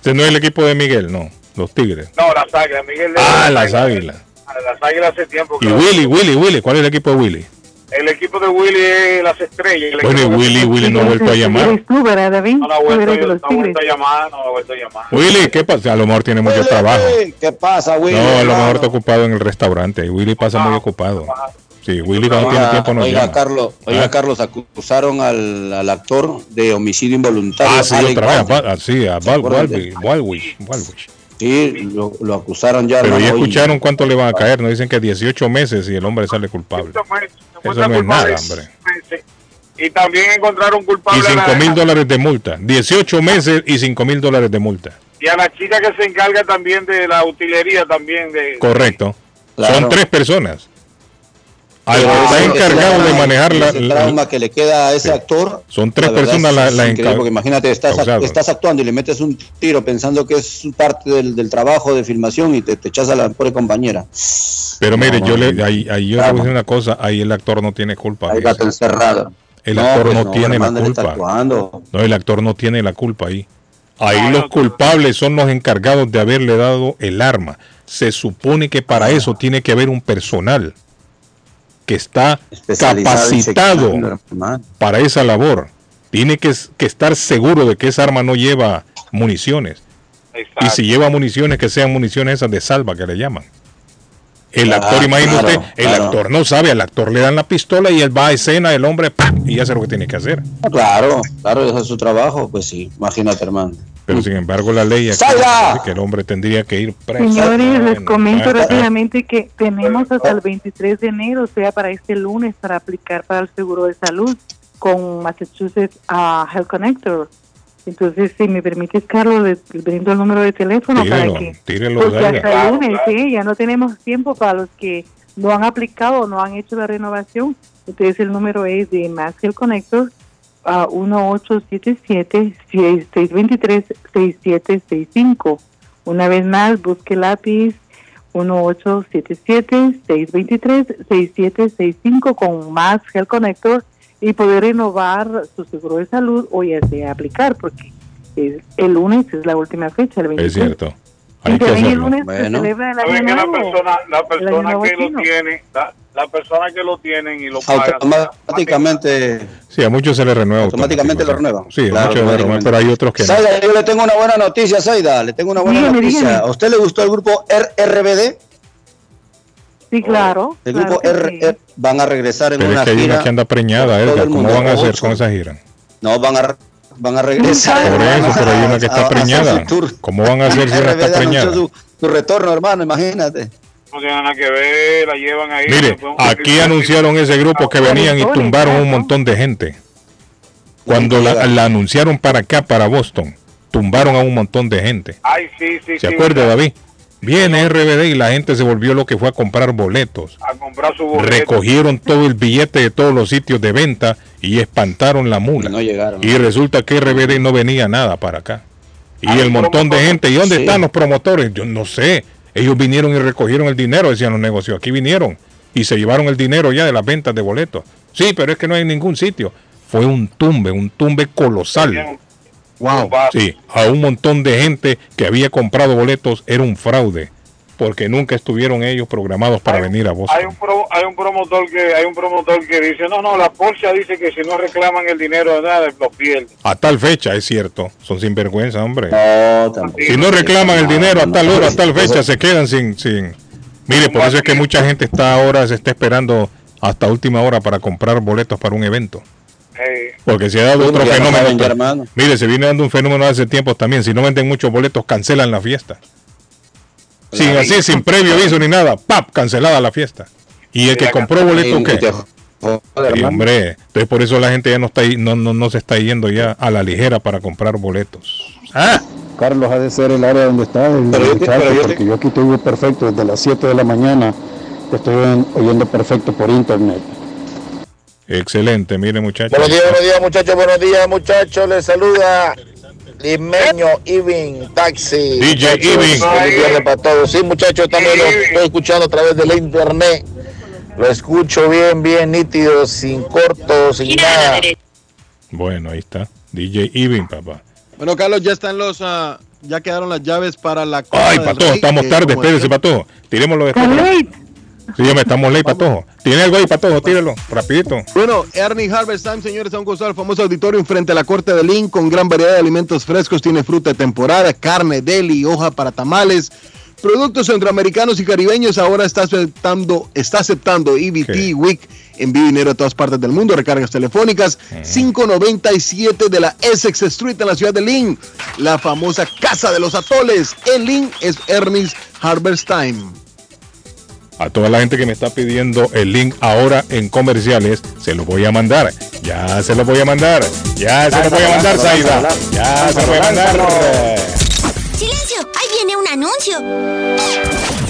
Este no es el equipo de Miguel, no. Los Tigres. no, las águilas, Miguel. de- Ah, las águilas. Las águilas hace tiempo que Y Willy, Willy, Willy. ¿Cuál es el equipo de Willy? El equipo de Willy es las estrellas. El Bueno, y Willy, Willy no ha vuelto a llamar. Eres tú, ¿verdad, David? No ha vuelto, no vuelto a llamar, no ha vuelto a llamar. Willy, ¿qué pasa? A lo mejor tiene mucho trabajo. ¿Qué pasa, Willy? No, a lo mejor está ocupado en el restaurante. Willy pasa muy ocupado. Sí, Willy cuando tiene Oiga, tiempo no oiga, llama. Carlos, oiga, Ah. Carlos, acusaron al, al actor de homicidio involuntario. Ah, sí, Alec otra vez. a Baldwin. Ah, Sí, a Bal- acuerdan Walby- Walwish, Walwish. Sí, lo, lo acusaron ya. Pero ya escucharon cuánto le van a caer. Nos dicen que 18 meses y el hombre sale culpable. Eso no es nada, hombre. Y también encontraron Y culpable a 5 la- mil dólares de multa. 18 meses y 5 mil dólares de multa. y a la chica que se encarga también de la utilería también de Correcto. Claro. Son tres personas. Al que está encargado de trauma- manejar la, ese la- trauma que le queda a ese actor. Son tres la personas la- la increíble, enca- porque imagínate, estás, actuando y le metes un tiro pensando que es parte del, del trabajo de filmación y te, te echas a la pobre compañera. Pero mire, No, yo le, ahí, ahí yo le voy a decir una cosa, ahí el actor no tiene culpa. Ahí gato encerrado. El No, actor pues no, no, tiene la culpa. No, el actor no tiene la culpa ahí. Ahí los culpables son los encargados de haberle dado el arma. Se supone que para eso tiene que haber un personal que está capacitado para esa labor. Tiene que, que estar seguro de que esa arma no lleva municiones. Y si lleva municiones, que sean municiones esas de salva que le llaman. El Ah, actor, imagínate, claro, el claro. actor no sabe, al actor le dan la pistola y él va a escena, el hombre, ¡pam! y hace lo que tiene que hacer. Claro, claro, ese es su trabajo. Pues sí, imagínate, hermano. Pero sin embargo la ley aquí dice que el hombre tendría que ir preso. Señores, les comento ah, rápidamente que tenemos hasta el 23 de enero, o sea, para este lunes, para aplicar para el seguro de salud con Massachusetts ah, Health Connector. Entonces, si me permites, Carlos, les brindo el número de teléfono Tírelo, para que... tírelo, Porque hasta lunes, sí, ya no tenemos tiempo para los que no han aplicado o no han hecho la renovación. Entonces, el número es de Health Connector a 1877-623-6765. Una vez más, busque lápiz 1877-623-6765 con más Health Connector y poder renovar su seguro de salud o ya sea aplicar, porque es- el lunes es la última fecha, el 23. Es cierto. Hay que el lunes se celebra el ¿Sabe año que la nuevo. persona, la El año persona nuevo que lo chino. tiene, la, la persona que lo tienen y lo pagan, Automáticamente, Sí, a muchos se les renueva. automáticamente lo renueva. Sí, a muchos se les renueva, pero hay otros que no. Yo le tengo una buena noticia, Saida. Le tengo una buena Dígame, noticia. dígame. ¿A usted le gustó el grupo RRBD? Sí, claro. El claro grupo R, sí. R- van a regresar en Pero una es que hay gira. una que anda preñada, Edgar. ¿Cómo van a hacer con esa gira? No, van a, van a regresar. Por eso, pero hay una que a está preñada. ¿Cómo van a hacer si una está preñada? Su, su retorno, hermano, imagínate. no tiene nada que ver, la llevan ahí. Mire, aquí anunciaron ese grupo que venían y tumbaron un montón de gente. Cuando la, la anunciaron para acá, para Boston, tumbaron a un montón de gente. Ay, sí, sí, ¿Se sí. acuerda, David? Viene RBD y la gente se volvió lo que fue a comprar boletos. A comprar su boleto. Recogieron todo el billete de todos los sitios de venta y espantaron la mula. no llegaron. Y resulta que RBD no venía nada para acá. Y el montón de gente. ¿Y dónde Sí. están los promotores? Yo no sé. Ellos vinieron y recogieron el dinero, decían los negocios. Aquí vinieron y se llevaron el dinero ya de las ventas de boletos. Sí, pero es que no hay ningún sitio. Fue un tumbe, un tumbe colosal. Wow. Sí, a un montón de gente que había comprado boletos era un fraude, porque nunca estuvieron ellos programados para venir a Boston. Hay un, pro- hay un promotor que hay un promotor que dice, no, no, la Porsche dice que si no reclaman el dinero de nada, lo pierden. A tal fecha, es cierto, son sinvergüenza, hombre. No. Si no reclaman el dinero a tal hora, a tal fecha, se quedan sin... sin... Mire, por eso es que mucha gente está ahora, se está esperando hasta última hora para comprar boletos para un evento. Eh, Porque se ha dado otro no fenómeno. hermano. Mire, se viene dando un fenómeno hace tiempo también. Si no venden muchos boletos, cancelan la fiesta. Sin así, sin previo aviso ni nada. ¡Pap! Cancelada la fiesta. Y el que compró boletos, ¿qué? Sí, hombre, entonces por eso la gente ya no está ahí- no, no, no se está yendo ya a la ligera para comprar boletos. Ah, Carlos ha de ser el área donde está, el Pero yo te- muchacho, pero yo te- porque yo aquí te oigo perfecto desde las 7 de la mañana. Te estoy oyen- oyendo perfecto por internet. Excelente, mire muchachos. Buenos días, buenos días muchachos, buenos días muchachos, les saluda Limeño Ivin Taxi. DJ viernes para todos. Sí muchachos, también lo estoy escuchando a través de la internet. Lo escucho bien, bien nítido, sin corto, sin nada. Bueno, ahí está. DJ Ivin, papá. Bueno, Carlos, ya están los. ah, ya quedaron las llaves para la. Copa Ay, Rey, estamos tarde, espérese, Patojo. Tirémoslo después. Está late. Sí, ya me estamos ley, Patojo. ¿Tiene algo ahí, Patojo? Tírelo, rapidito. Bueno, Ernie Harvest Time, señores, a un costado del famoso auditorio frente a la corte de Lynn con gran variedad de alimentos frescos. Tiene fruta de temporada, carne, deli, hoja para tamales. Productos centroamericanos y caribeños ahora está aceptando, está aceptando EBT Week. Envío dinero a todas partes del mundo, recargas telefónicas. 597 de la Essex Street en la ciudad de Lynn. La famosa Casa de los Atoles. En Lynn es Ernie's Harvest Time. A toda la gente que me está pidiendo el link ahora en comerciales, se lo voy a mandar. Ya se lo voy a mandar. Ya se lo voy a mandar, Saida. Ya se lo voy a mandar. ¡Silencio! ¡Ahí viene un anuncio!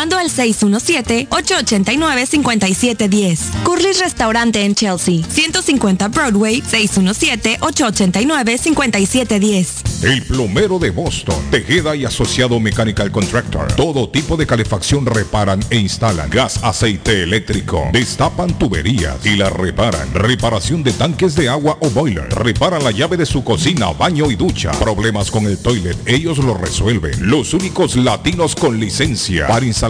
llamando al 617-889-5710. Curly's Restaurante en Chelsea, 150 Broadway, 617-889-5710. El plomero de Boston, Tejeda y Asociado Mechanical Contractor. Todo tipo de calefacción reparan e instalan. Gas, aceite eléctrico. Destapan tuberías y las reparan. Reparación de tanques de agua o boiler. Reparan la llave de su cocina, baño y ducha. Problemas con el toilet, ellos lo resuelven. Los únicos latinos con licencia para instalar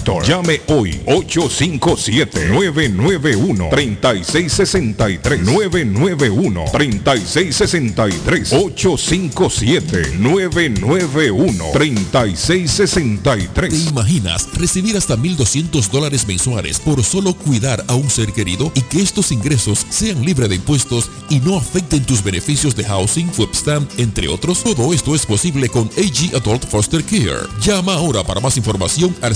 Llame hoy. 857-991-3663. 991-3663. 857-991-3663. ¿Te imaginas recibir hasta 1.200 dólares mensuales por solo cuidar a un ser querido y que estos ingresos sean libres de impuestos y no afecten tus beneficios de housing, webstamp, entre otros? Todo esto es posible con AG Adult Foster Care. Llama ahora para más información al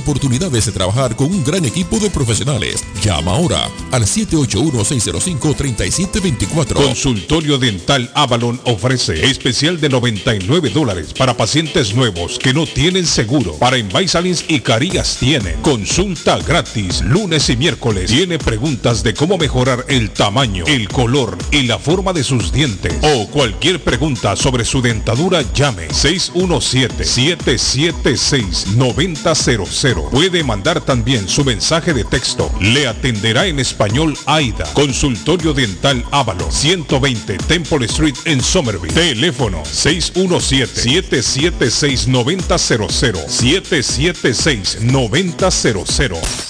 oportunidades de trabajar con un gran equipo de profesionales. Llama ahora al 781-605-3724. Consultorio Dental Avalon ofrece especial de 99 dólares para pacientes nuevos que no tienen seguro. Para Invisalins y Carías tienen consulta gratis lunes y miércoles. Tiene preguntas de cómo mejorar el tamaño, el color y la forma de sus dientes o cualquier pregunta sobre su dentadura llame 617-776-9000. Puede mandar también su mensaje de texto. Le atenderá en español AIDA. Consultorio Dental Ávalo 120 Temple Street en Somerville. Teléfono 617-776-9000. 776-9000.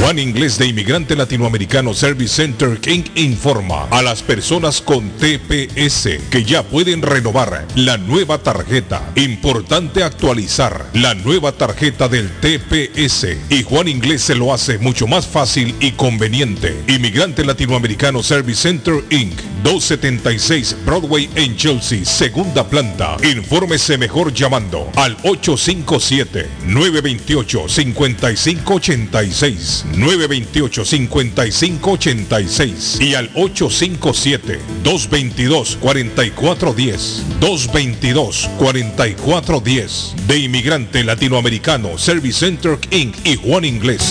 Juan Inglés de Inmigrante Latinoamericano Service Center King informa a las personas con TPS que ya pueden renovar la nueva tarjeta. Importante actualizar la nueva tarjeta del TPS y Juan Inglés se lo hace mucho más fácil y conveniente. Inmigrante Latinoamericano Service Center Inc. 276 Broadway en Chelsea, segunda planta. Infórmese mejor llamando al 857-928-5586. 928-5586 y al 857-222-4410. 222-4410 de Inmigrante Latinoamericano Service Center Inc. y Juan Inglés.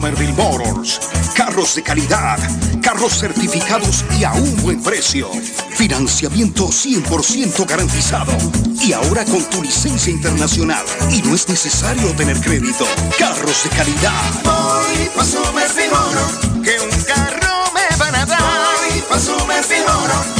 Somerville Motors. Carros de calidad, carros certificados y a un buen precio. Financiamiento 100% garantizado. Y ahora con tu licencia internacional. Y no es necesario tener crédito. Carros de calidad. Voy pa' Somerville Motor, que un carro me van a dar. Voy pa' Somerville Motor,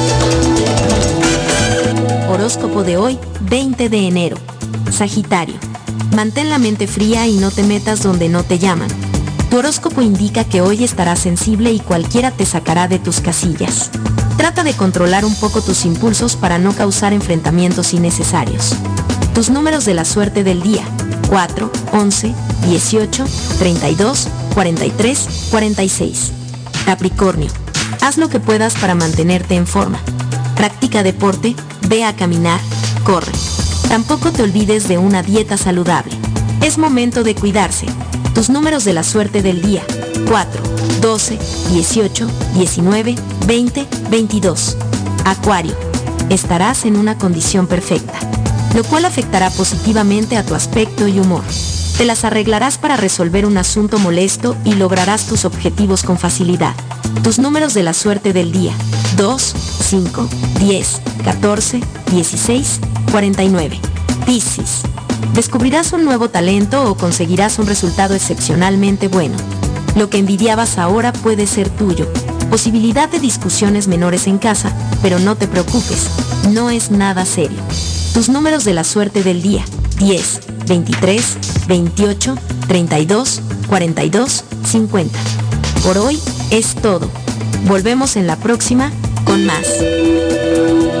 Horóscopo de hoy, 20 de enero. Sagitario. Mantén la mente fría y no te metas donde no te llaman. Tu horóscopo indica que hoy estarás sensible y cualquiera te sacará de tus casillas. Trata de controlar un poco tus impulsos para no causar enfrentamientos innecesarios. Tus números de la suerte del día. 4, 11, 18, 32, 43, 46. Capricornio. Haz lo que puedas para mantenerte en forma. Practica deporte, ve a caminar, corre. Tampoco te olvides de una dieta saludable. Es momento de cuidarse. Tus números de la suerte del día. 4, 12, 18, 19, 20, 22. Acuario. Estarás en una condición perfecta, lo cual afectará positivamente a tu aspecto y humor. Te las arreglarás para resolver un asunto molesto y lograrás tus objetivos con facilidad. Tus números de la suerte del día. 2, 5, 10, 14, 16, 49. Piscis. Descubrirás un nuevo talento o conseguirás un resultado excepcionalmente bueno. Lo que envidiabas ahora puede ser tuyo. Posibilidad de discusiones menores en casa, pero no te preocupes, no es nada serio. Tus números de la suerte del día. 10, 23, 28, 32, 42, 50. Por hoy es todo. Volvemos en la próxima con más.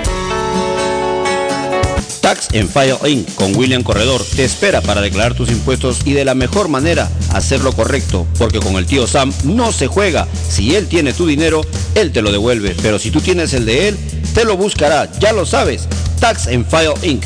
Tax en File Inc. con William Corredor te espera para declarar tus impuestos y de la mejor manera hacerlo correcto, porque con el tío Sam no se juega. Si él tiene tu dinero, él te lo devuelve, pero si tú tienes el de él, te lo buscará, ya lo sabes. Tax en File Inc.,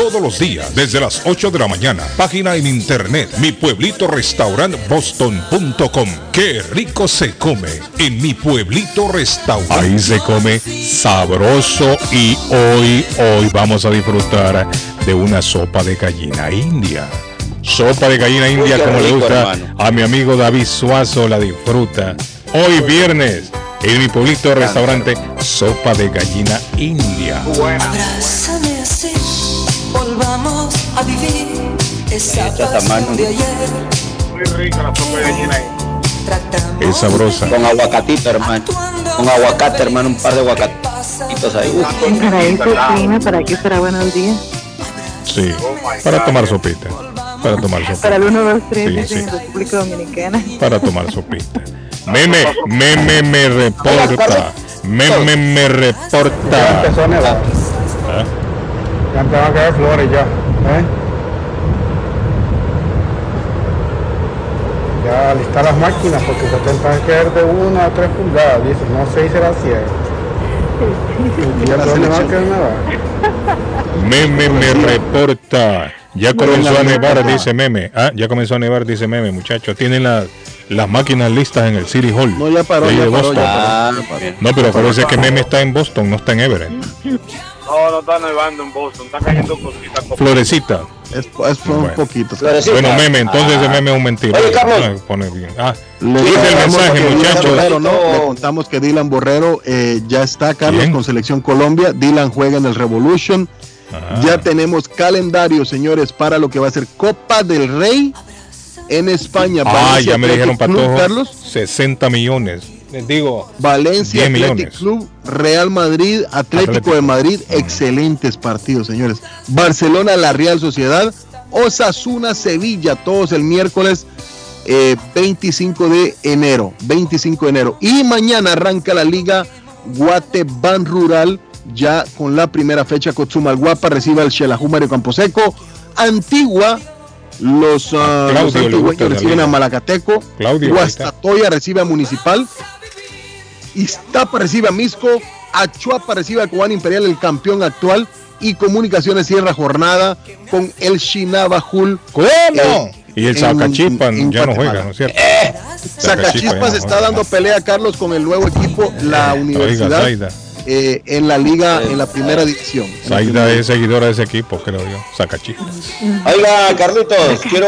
todos los días desde las 8 de la mañana. Página en internet mi pueblito restaurant boston.com. Qué rico se come en mi pueblito restaurante. Ahí se come sabroso y hoy, hoy vamos a disfrutar de una sopa de gallina india. Sopa de gallina india como le gusta hermano. a mi amigo David Suazo, la disfruta. Hoy viernes, en mi pueblito restaurante, sopa de gallina india. A vivir esa Echas a pasión mano. de ayer. Muy rica la sopa de gallina ahí. Es sabrosa. Con aguacatito, hermano. Con aguacate, hermano, un par de aguacatitos ahí. Para eso, clima, ¿para qué será bueno el día? Sí, para tomar sopita. Para tomar Para el sopita. 1, 2, 3 Sí, en. República Dominicana. Para tomar sopita. Meme, meme me reporta. Meme me reporta. empezó a nevar. ¿Ah? Ya a caer flores ya. ¿Eh? Ya listo. ajustar las máquinas porque se pueden caer de 1 a 3 pulgadas, dice, no 6 será 100. Y ya no va a nada. Meme me reporta. Ya comenzó a nevar, dice Meme. Ah, ya comenzó a nevar, dice Meme, muchachos. Tienen las las máquinas listas en el City Hall. No, ya paró, ya de paró, ya paró, ya paró. No, pero acuérdense que Meme está en Boston, no está en Everett. No, no está nevando en Boston, está cayendo cositas. Florecita. Es, es un poquito. Bueno, Meme, entonces ese Meme es un mentiroso. Oye, Carlos. Ah, pone bien. Ah, Le dice el contamos mensaje, que Dylan muchachos. Borrero, ¿no? Le contamos que Dylan Borrero eh, ya está, Carlos, con Selección Colombia. Dylan juega en el Revolution. Ah. Ya tenemos calendario, señores, para lo que va a ser Copa del Rey en España. Ah, Valencia ya me dijeron, Patojo, Carlos. 60 millones. Les digo, Valencia 10 Athletic millones. Club, Real Madrid, Atlético, Atlético. de Madrid, excelentes partidos, señores. Barcelona, la Real Sociedad, Osasuna, Sevilla, todos el miércoles eh, 25 de enero, 25 de enero. Y mañana arranca la liga Guateban Rural, ya con la primera fecha, Cotzumalguapa recibe al Xelajú Mario Camposeco, Antigua, los, Claudio los antigüeños reciben a Malacateco, Claudio. Guastatoya recibe a Municipal, Iztapa recibe a Misco, Achuapa recibe a Cubán Imperial, el campeón actual, y Comunicaciones cierra jornada con el Shinabajul. ¿Cómo? Eh, y el en ya no juega, ¿no es cierto? Zacachispas está dando pelea, Carlos, con el nuevo equipo, la Oiga, universidad, eh, en la liga, en la primera división. Primera es seguidora de ese equipo, creo yo. Zacachispas. Oiga, Carlitos, quiero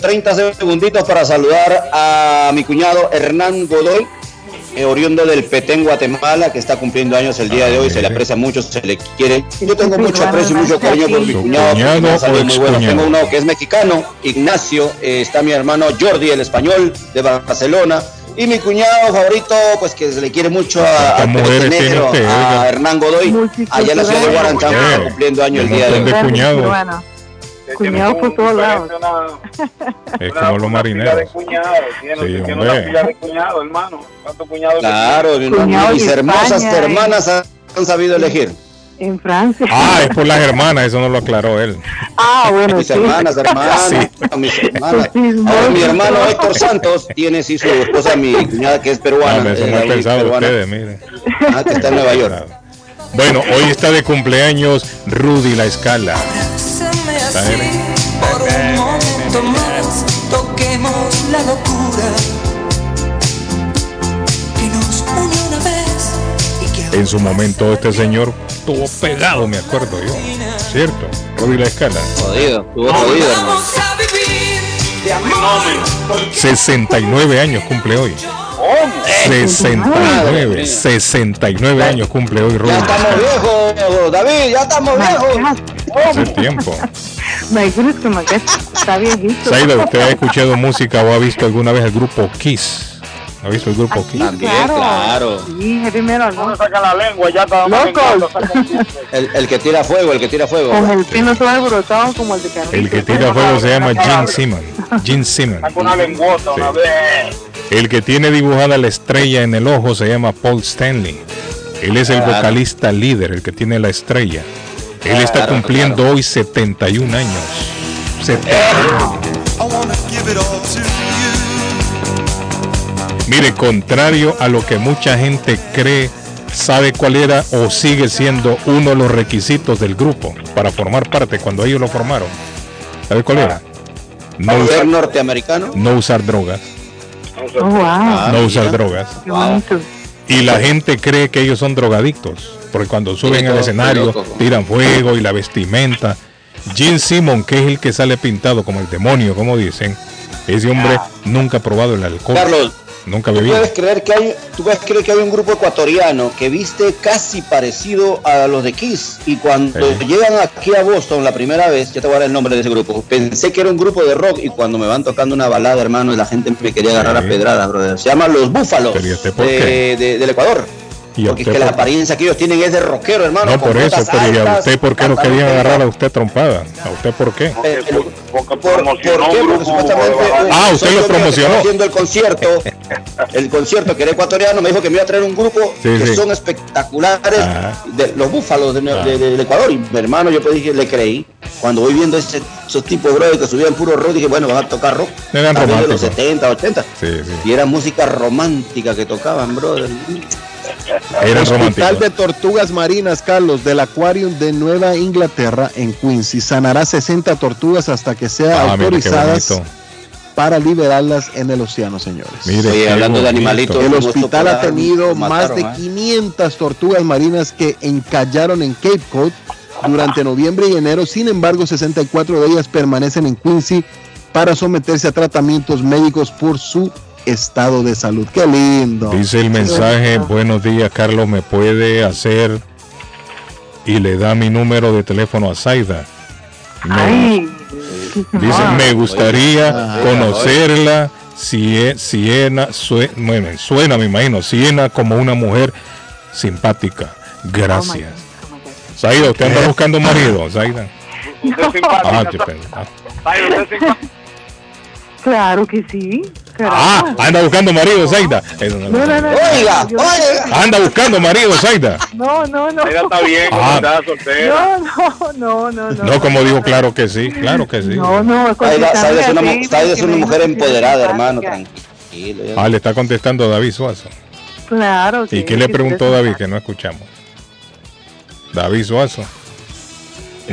30 segunditos para saludar a mi cuñado Hernán Godoy, eh, oriundo del Petén, Guatemala, que está cumpliendo años el día de hoy. Se le aprecia mucho, se le quiere. Yo tengo mucho aprecio y mucho cariño por mi ¿Su cuñado. cuñado muy bueno. Tengo uno que es mexicano, Ignacio. eh, está mi hermano Jordi, el español, de Barcelona. Y mi cuñado favorito, pues que se le quiere mucho a, ¿Cuántas al mujeres Petén tiene Negro, usted, a? Hernán Godoy, allá en la ciudad de Guaranchama, Eh, está cumpliendo años el día de hoy. Cuñado por todos lados. Es como los marineros. Cuñado, tiene, Sí, tiene hombre. una fila de cuñado, hermano. ¿Cuántos cuñados? que Claro, Cuñado mis hermosas España, hermanas han, han sabido elegir. En Francia. Ah, es por las hermanas, eso no lo aclaró él. Ah, bueno, Mis sí. hermanas, hermanas, Sí. mis hermanas. Ahora, mi hermano Héctor Santos tiene sí su esposa, mi cuñada que es Ah, peruana. eso eh, no he pensado peruana, ustedes, miren. ah, que está en Nueva York. Bueno, hoy está de cumpleaños Rudy La Escala. Así, por un momento más, toquemos la locura que nos unió una vez y que En su momento este señor estuvo pegado, me acuerdo yo. ¿Cierto? Rudy La Escala. Jodido, estuvo jodido, hermano. vamos a vivir de amor. 69 años cumple hoy. 69, 69 años cumple hoy Rudy. Ya estamos viejos, David, ya estamos viejos. Hace tiempo. Está viejito. Saida, ¿usted ha escuchado música o ha visto alguna vez el grupo Kiss? ¿Ha visto el grupo Kiss? También, Claro. claro. Sí, metal, ¿no? Uno saca la lengua, ya está Locos. El, el que tira fuego, el que tira fuego. Con el pelo todo alborotado como el de Carlitos. El que tira fuego se llama Gene Simmons. Gene Simmons. Saca una lengüota una vez. El que tiene dibujada la estrella en el ojo se llama Paul Stanley. Él es el vocalista líder, el que tiene la estrella. Él está Claro, cumpliendo hoy 71 años. 71. Mire, contrario a lo que mucha gente cree, sabe cuál era o sigue siendo uno de los requisitos del grupo para formar parte cuando ellos lo formaron. ¿Sabe cuál era? No Ser usar, norteamericano. no usar drogas. Oh, wow. Ah, No usar mira. drogas. Y la gente cree que ellos son drogadictos, porque cuando suben al escenario tiran fuego y la vestimenta. Gene Simon, que es el que sale pintado como el demonio, como dicen, ese hombre nunca ha probado el alcohol, Carlos, nunca ha ¿tú bebido. puedes, creer que hay, tú puedes creer que hay un grupo ecuatoriano que viste casi parecido a los de Kiss y cuando Sí. llegan aquí a Boston la primera vez, ya te voy a dar el nombre de ese grupo, pensé que era un grupo de rock y cuando me van tocando una balada, hermano, y la gente me quería agarrar Sí. a pedradas, brother. Se llaman Los Búfalos Pero ¿y usted por de- qué? de- del Ecuador. ¿Y a Porque es que la apariencia que ellos tienen es de rockero, hermano. No por eso, pero ¿y a usted por qué no querían agarrar a usted trompada? ¿A usted por qué? Porque ¿Por, por promocionó qué? un Porque grupo supuestamente de- Ah, usted lo promocionó. haciendo el concierto, el concierto que era ecuatoriano, me dijo que me iba a traer un grupo Sí, que sí. son espectaculares, Ajá. de los búfalos de- de- Ah. de- del Ecuador. Y mi hermano, yo pues dije, le creí. Cuando voy viendo ese- esos tipos, bro, que subían puro rock, dije, bueno, van a tocar rock. Eran de los románticos. 70, 80. Sí, sí. Y era música romántica que tocaban, brother. Eran Hospital de Tortugas Marinas, Carlos, del Aquarium de Nueva Inglaterra en Quincy. Sanará 60 tortugas hasta que sean Ah, autorizadas para liberarlas en el océano, señores. Mire, Oye, hablando de animalitos, El hospital ha tenido más de ¿eh? 500 tortugas marinas que encallaron en Cape Cod durante noviembre y enero. Sin embargo, 64 de ellas permanecen en Quincy para someterse a tratamientos médicos por su estado de salud. Qué lindo. Dice el mensaje, buenos días Carlos, ¿me puede hacer? Y le da mi número de teléfono a Zaida. Me- Ay, dice, ah. me gustaría Oye, conocerla. Sie- Siena, sue- bueno, suena, me imagino, Siena como una mujer simpática. Gracias. Zaida, ¿usted anda buscando un marido? Zaida. Usted es simpática. Ah, Claro que sí. Ah, anda buscando marido, Zaida. No, no, No, no, no, Oiga, yo- oiga. Anda buscando marido, Zaida. No, no, no. Ella está bien, como Ah. está soltera. No, no, no, no, no. No, como dijo, claro que sí, claro que sí. No, no, Zaida Zaida es una, Zaida es una mujer empoderada, hermano, tranquilo. Ah, le está contestando David Suazo. Claro. ¿Y sí, qué le preguntó David que no escuchamos? David Suazo.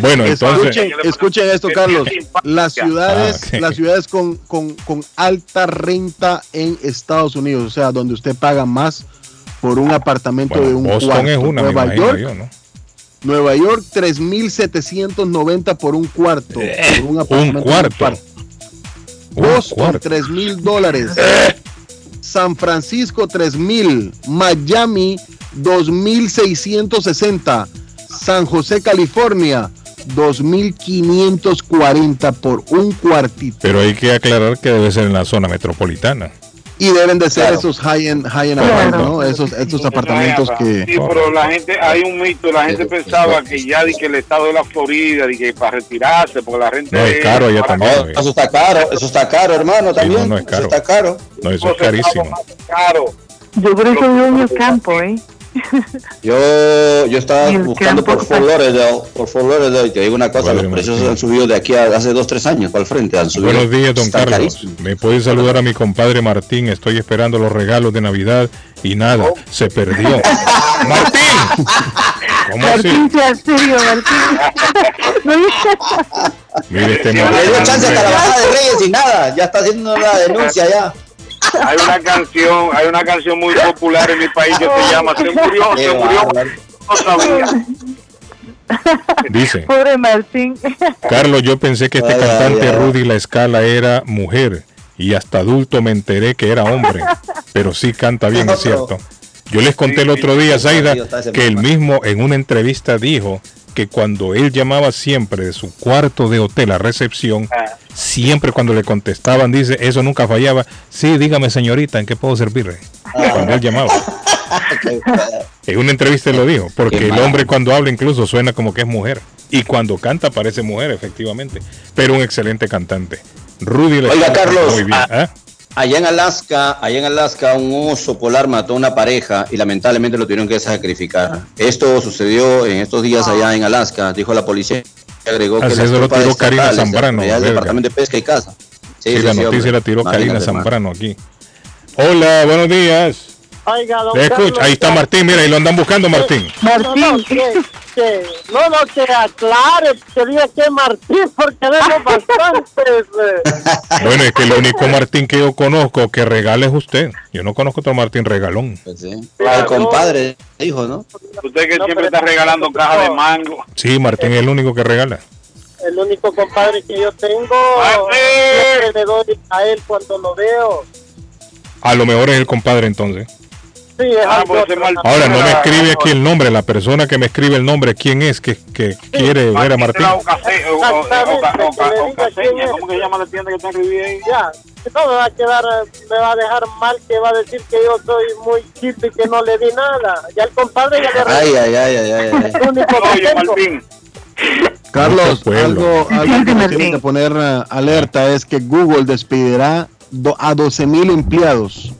Bueno, entonces, Escuchen, escuchen esto, Carlos. Las ciudades, Ah, las ciudades con, con- con alta renta en Estados Unidos, o sea, donde usted paga más por un apartamento de un Boston cuarto. es una, Nueva York, yo, ¿no? Nueva York, 3.790 por un cuarto. por un apartamento cuarto. Un Boston, cuarto. 3.000 dólares. San Francisco, 3.000. Miami, 2.660. San José, California, 2.540 por un cuartito. Pero hay que aclarar que debe ser en la zona metropolitana. Y deben de ser Claro. esos high-end high end Claro. apartments, ¿no? Esos, estos apartamentos que... Sí, pero la gente, hay un mito, la gente pensaba que ya di que el estado de la Florida, di que para retirarse, porque la gente... No, es caro allá también. Eso está caro, eso está caro, hermano, también. no, no es Eso caro. está caro. No, eso es carísimo. Caro. Yo por eso vivo en el campo, ¿eh? Yo, yo estaba buscando por Fort Lauderdale, por Fort Lauderdale, y te digo una cosa, Padre los precios Martín. han subido de aquí a hace dos, tres años para el frente, han subido. Buenos días, don Está Carlos. carísimo. ¿Me puede saludar a mi compadre Martín? Estoy esperando los regalos de Navidad y nada, se perdió. ¡Martín! ¿Cómo así? Martín, sea serio, Martín. No, Mire este Le dio Martín. chance hasta la bajada de Reyes y nada, ya está haciendo la denuncia ya. Hay una canción, hay una canción muy popular en mi país que se llama Se murió, se murió, no sabía. Dice, Pobre Martín. Carlos, yo pensé que este Ay, ay, cantante ay. Rudy La Escala era mujer y hasta adulto me enteré que era hombre, pero sí canta bien, es cierto. Yo les conté el otro día, Zaida, que él mismo en una entrevista dijo que cuando él llamaba siempre de su cuarto de hotel a recepción, siempre cuando le contestaban, dice, eso nunca fallaba. Sí, dígame señorita, ¿en qué puedo servirle? Cuando él llamaba. En una entrevista él lo dijo, porque el hombre cuando habla incluso suena como que es mujer. Y cuando canta parece mujer, efectivamente. Pero un excelente cantante. Rudy Le Oiga, Carlos, Muy bien. ah, ¿ah? Allá en Alaska, allá en Alaska, un oso polar mató a una pareja y lamentablemente lo tuvieron que sacrificar. Esto sucedió en estos días allá en Alaska, dijo la policía. Agregó que Así eso lo tiró Karina Zambrano, allá del. Departamento de Pesca y Caza. Sí, la noticia hombre. la tiró Karina. Zambrano aquí. Hola, buenos días. Oiga, don Te escucho. Carlos, Ahí está Martín, mira, y lo andan buscando Martín. No, no, que, que- no, no, que aclare, que diga que Martín, porque tenemos bastantes. eh. Bueno, es que el único Martín que yo conozco que regala es usted. Yo no conozco otro Martín regalón. Pues El compadre dijo, ¿no? Usted que siempre está regalando cajas de mango. Sí, Martín es el único que regala. El único compadre que yo tengo, le doy a él cuando lo veo. A lo mejor es el compadre entonces. Sí, es algo otro. Ahora no me escribe aquí el nombre. La persona que me escribe el nombre, ¿quién es que, que quiere ver a Martín? ¿Cómo que se llama la tienda que escribí ahí? Ya, no me va a quedar, me va a dejar mal que va a decir que yo soy muy chip y que no le di nada. Ya el compadre ya le Ay, ay, ay, ay, ay. Carlos, algo, algo que nos tienen que poner eh, alerta es que Google despedirá do- a 12 mil empleados.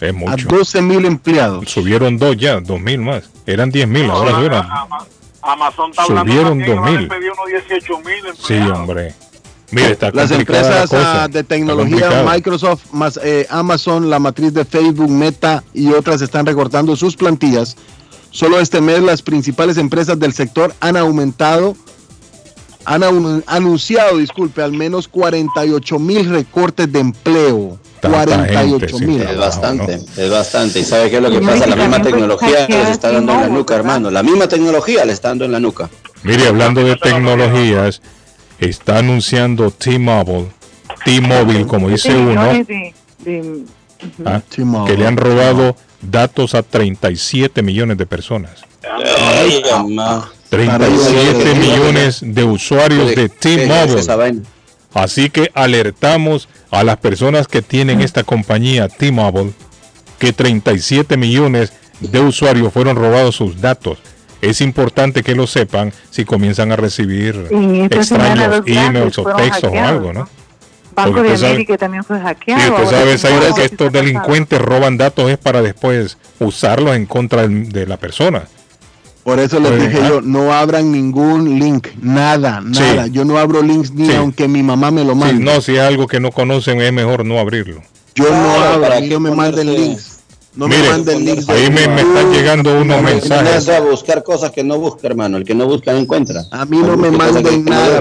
Es A mucho. 12 mil empleados. Subieron dos ya, dos mil más. Eran diez mil, ahora subieron. Amazon está hablando Subieron también, van a 2000. despedir unos 18 mil Sí, hombre. Mire, está Las la empresas cosa. ah, de tecnología. Microsoft, más eh, Amazon, la matriz de Facebook, Meta y otras están recortando sus plantillas. Solo este mes las principales empresas del sector han aumentado, han anunciado, disculpe, al menos 48 mil recortes de empleo. 48 mil. Es bastante, es bastante. ¿Y sabe qué es lo que pasa? La misma tecnología les está dando en la nuca, hermano. La misma tecnología le está dando en la nuca. Mire, hablando de tecnologías, está anunciando T-Mobile, T-Mobile, como dice uno, ah, que le han robado datos a 37 millones de personas. Ay, mamá. 37 millones de usuarios de ¿Qué es esa T-Mobile. Así que alertamos a las personas que tienen esta compañía T-Mobile que 37 millones de usuarios fueron robados sus datos. Es importante que lo sepan si comienzan a recibir extraños emails o textos o algo, ¿no? Banco de América también fue hackeado. Y usted sabe, Zaira, que estos delincuentes roban datos es para después usarlos en contra de la persona. Por eso les dije yo, no abran ningún link, nada, nada. Sí. Yo no abro links ni Sí. aunque mi mamá me lo Sí, mande. no, si es algo que no conocen es mejor no abrirlo. Yo no abro, ¿para no me manden links. No me Mire, manden links. ahí me, me están llegando unos mensajes. Ponerse a buscar cosas que no busca, hermano. El que no busca no encuentra. A mí no me Busque cosas manden que no nada.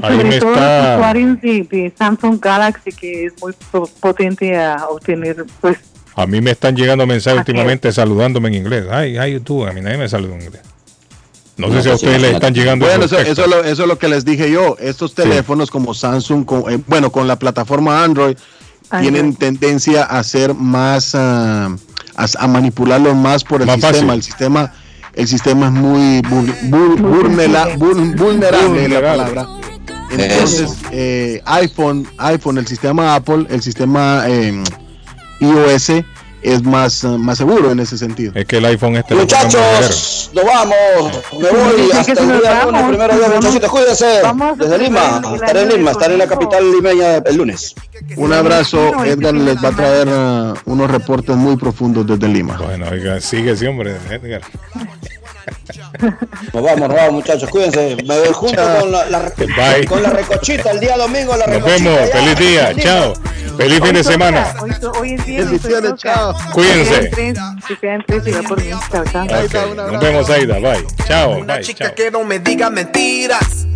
Ahí Sobre me todo los está... usuarios de, de Samsung Galaxy, que es muy po- potente a obtener, pues, A mí me están llegando mensajes últimamente saludándome en inglés. Ay, ay, tú, a mí nadie me saluda en inglés. No, No, sé si a pues ustedes les están llegando. Bueno, eso, eso, es lo- eso es lo que les dije yo. Estos teléfonos como Samsung, con- eh, bueno, con la plataforma Android, Android. tienen tendencia a ser más, ah, a, a manipularlos más por el Más sistema. fácil. El sistema, el sistema es muy vul- vul- vulnera- vul- vulnerable, es la Vulnerable. palabra. Entonces, eh, iPhone, iPhone, el sistema Apple, el sistema eh, iOS es más, ah, más seguro en ese sentido. Es que el iPhone este lo. Muchachos, nos vamos. Me voy hasta el día lunes. Primero vamos- muchachitos, cuídense. Desde Lima. Estaré en Lima, estaré en la capital limeña el lunes. Un abrazo, Edgar les va a traer ah, unos reportes muy profundos desde Lima. Bueno, oiga, sigue ese hombre, Edgar. Nos vamos, nos vamos, muchachos, cuídense. Me voy junto con la, la- con la recochita el día domingo. La Nos vemos. ya. Feliz día. Chao. Feliz fin de Hoy semana. Hoy, hoy es viernes, Bendiciones, hoy chao. Cuídense. Que sean tres, Que sean tres, diga por mí. Chao, chao. Ok, Nos vemos, Aida. Bye. Chao. Una Bye. chica Chao. que no me diga mentiras.